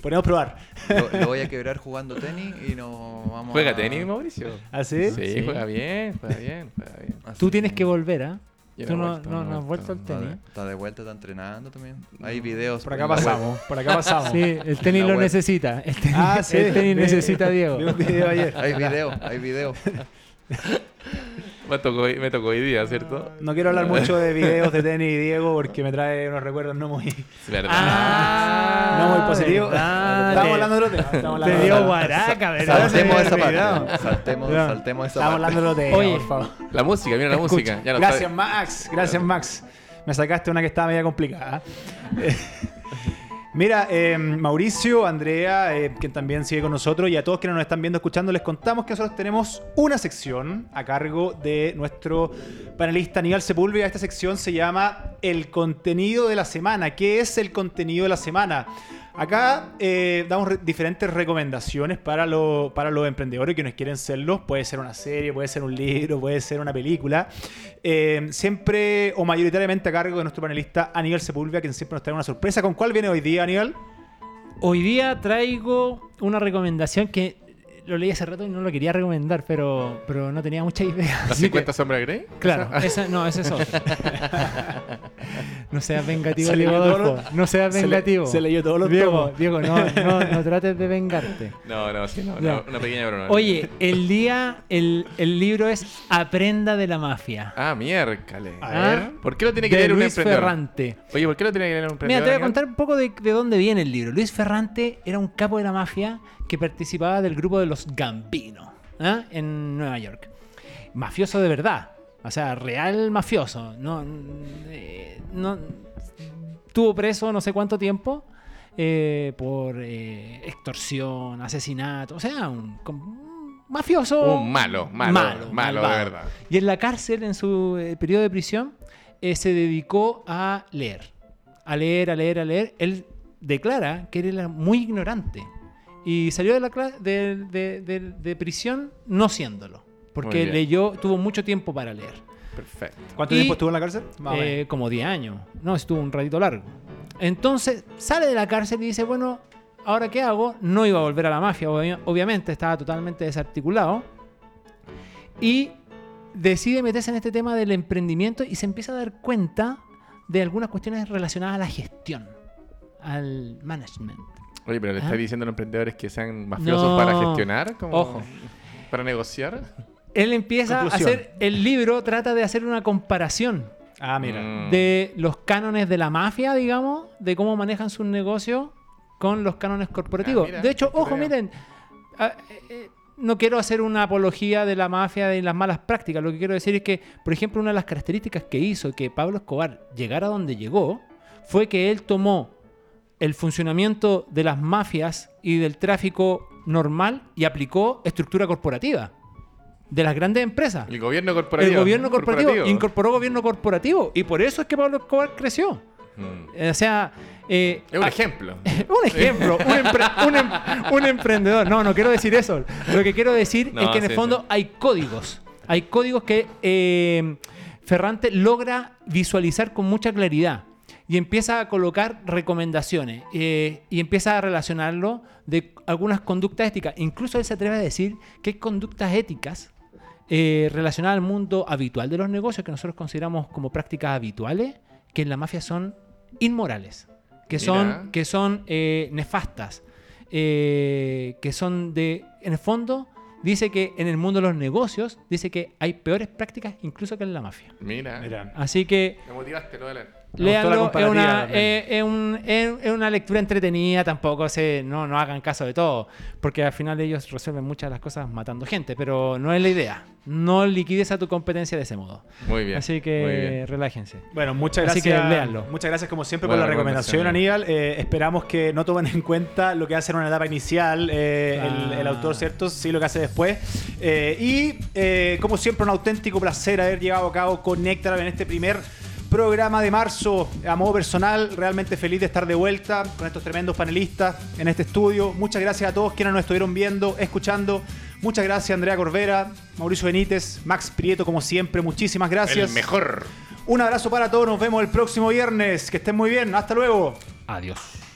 S2: Podemos probar.
S8: lo, lo voy a quebrar jugando tenis y nos vamos
S3: ¿Juega
S8: a-
S3: tenis, Mauricio?
S2: ¿Ah, sí?
S3: Sí,
S4: Sí.
S3: juega bien, juega bien, juega bien.
S8: Así
S4: Tú tienes
S8: que-
S4: volver, ¿ah?
S3: Yo
S4: Tú
S3: no
S4: no,
S3: vuelto,
S4: no,
S3: no he
S4: no has vuelto al tenis.
S8: está de vuelta, está entrenando también. Hay videos.
S2: Por acá pasamos. Por acá pasamos.
S4: Sí, el tenis lo
S8: web.
S4: necesita. El tenis,
S2: Ah, sí.
S4: el tenis necesita a Diego.
S2: Vi un video ayer.
S8: Hay video, hay video.
S3: Me tocó, hoy- me tocó hoy día, ¿cierto?
S2: No quiero hablar mucho de videos de tenis y Diego porque me trae unos recuerdos no muy,
S3: verdad.
S4: Ah,
S2: no muy positivos. Estamos hablando de otro tema. Estamos
S4: Te dio guaraca, ¿verdad?
S8: Saltemos esa parte. Saltemos, saltemos esa
S2: Estamos
S8: parte.
S2: hablando de otro tema,
S4: Oye,
S2: por favor.
S3: La música, mira la
S2: Escucha.
S3: música. Ya
S2: Gracias. Max. Gracias, Max. Me sacaste una que estaba media complicada. Mira, eh, Mauricio, Andrea, eh, quien también sigue con nosotros, y a todos quienes nos están viendo, escuchando, les contamos que nosotros tenemos una sección a cargo de nuestro panelista Aníbal Sepúlveda. Esta sección se llama El contenido de la semana. ¿Qué es el contenido de la semana? Acá eh, damos re- diferentes recomendaciones para, lo- para los emprendedores que nos quieren serlo. Puede ser una serie, puede ser un libro, puede ser una película. Eh, siempre o mayoritariamente a cargo de nuestro panelista Aníbal Sepúlveda, quien siempre nos trae una sorpresa. ¿Con cuál viene hoy día, Aníbal?
S4: Hoy día traigo una recomendación que lo leí hace rato y no lo quería recomendar, pero, pero no tenía mucha idea.
S3: ¿Las
S4: Así
S3: 50 sombras de Grey?
S4: claro, esa, no, esa es otra. no seas vengativo,
S2: Se
S4: Diego Adolfo. No seas
S2: se le-
S4: vengativo.
S2: se leyó todos los
S4: Diego,
S2: tomos.
S4: Diego, no, no, no trates de vengarte.
S3: No, no, sí, no. Una pequeña broma.
S4: Oye, el día, el, el libro es Aprenda de la mafia.
S3: Ah, miércoles.
S2: A
S4: ¿Ah?
S2: ver.
S3: ¿Por qué lo tiene que leer un
S4: Luis
S3: emprendedor?
S4: Ferrante.
S3: Oye, ¿por qué lo tiene que leer un
S4: Mira,
S3: emprendedor?
S4: te voy a contar un poco de, de dónde viene el libro. Luis Ferrante era un capo de la mafia que participaba del grupo de los Gambino ¿ah? en Nueva York. Mafioso de verdad. O sea, real mafioso. No, eh, no, tuvo preso no sé cuánto tiempo. eh, por eh, extorsión, asesinato, o sea, un, mafioso.
S3: Un malo, malo, malo, de verdad.
S4: Y en la cárcel, en su periodo de prisión, se dedicó a leer. A leer, a leer, a leer. Él declara que él era muy ignorante. Y salió de, la de, de- de- de prisión no siéndolo. Porque leyó, tuvo mucho tiempo para leer.
S3: Perfecto.
S2: ¿Cuánto
S4: Y-
S2: tiempo estuvo en la cárcel?
S4: Eh, como 10 años. No, estuvo un ratito largo. Entonces sale de la cárcel y dice, bueno, ¿ahora qué hago? No iba a volver a la mafia, obvi- obviamente, estaba totalmente desarticulado. Y decide meterse en este tema del emprendimiento y se empieza a dar cuenta de algunas cuestiones relacionadas a la gestión, al management.
S3: Oye, pero le
S4: Ah.
S3: estás diciendo a los emprendedores que sean mafiosos
S4: No.
S3: para gestionar, como
S4: Ojo.
S3: para negociar.
S4: Él empieza
S2: Conclusión.
S4: a hacer, el libro trata de hacer una comparación
S2: Ah, mira.
S3: Mm.
S4: de los cánones de la mafia, digamos, de cómo manejan sus negocios con los cánones corporativos.
S3: Ah, mira,
S4: de hecho, ojo, miren, ah, eh, eh, no quiero hacer una apología de la mafia y las malas prácticas. Lo que quiero decir es que, por ejemplo, una de las características que hizo que Pablo Escobar llegara a donde llegó fue que él tomó el funcionamiento de las mafias y del tráfico normal y aplicó estructura corporativa de las grandes empresas.
S3: El gobierno corporativo.
S4: El gobierno corporativo, incorporó gobierno corporativo y por eso es que Pablo Escobar creció.
S3: Mm.
S4: O sea, eh,
S3: Es un
S4: ah,
S3: ejemplo.
S4: un ejemplo, un, empre- un em- un emprendedor. No, no quiero decir eso. Lo que quiero decir
S3: No,
S4: es que en
S3: sí,
S4: el fondo
S3: sí.
S4: hay códigos. Hay códigos que eh, Ferrante logra visualizar con mucha claridad y empieza a colocar recomendaciones eh, y empieza a relacionarlo de algunas conductas éticas. Incluso él se atreve a decir que hay conductas éticas eh, relacionadas al mundo habitual de los negocios que nosotros consideramos como prácticas habituales que en la mafia son inmorales, que
S3: Mira.
S4: son, que son eh, nefastas, eh, que son de, en el fondo, dice que en el mundo de los negocios, dice que hay peores prácticas incluso que en la mafia.
S3: Mira.
S2: Mira.
S4: Así que
S3: Me motivaste, lo de leer.
S4: Léanlo, es una, eh, es un- es- es una lectura entretenida, tampoco se, no, no hagan caso de todo, porque al final ellos resuelven muchas de las cosas matando gente, pero no es la idea. No liquides a tu competencia de ese modo.
S3: Muy bien.
S4: Así que
S3: bien.
S4: relájense.
S2: Bueno, muchas
S4: Así
S2: gracias.
S4: que léanlo.
S2: Muchas gracias como siempre
S3: Buena
S2: por la recomendación,
S3: recomendación,
S2: Aníbal. Eh, esperamos que no tomen en cuenta lo que hace en una etapa inicial eh, el, el
S4: Ah.
S2: autor, ¿cierto? Sí, lo que hace después. Eh, y eh, como siempre, un auténtico placer haber llevado a cabo Connectar en este primer programa de marzo a modo personal. Realmente feliz de estar de vuelta con estos tremendos panelistas en este estudio. Muchas gracias a todos quienes nos estuvieron viendo, escuchando. Muchas gracias, Andrea Corvera, Mauricio Benítez, Max Prieto, como siempre. Muchísimas gracias.
S3: El mejor.
S2: Un abrazo para todos, nos vemos el próximo viernes. Que estén muy bien, hasta luego.
S4: Adiós.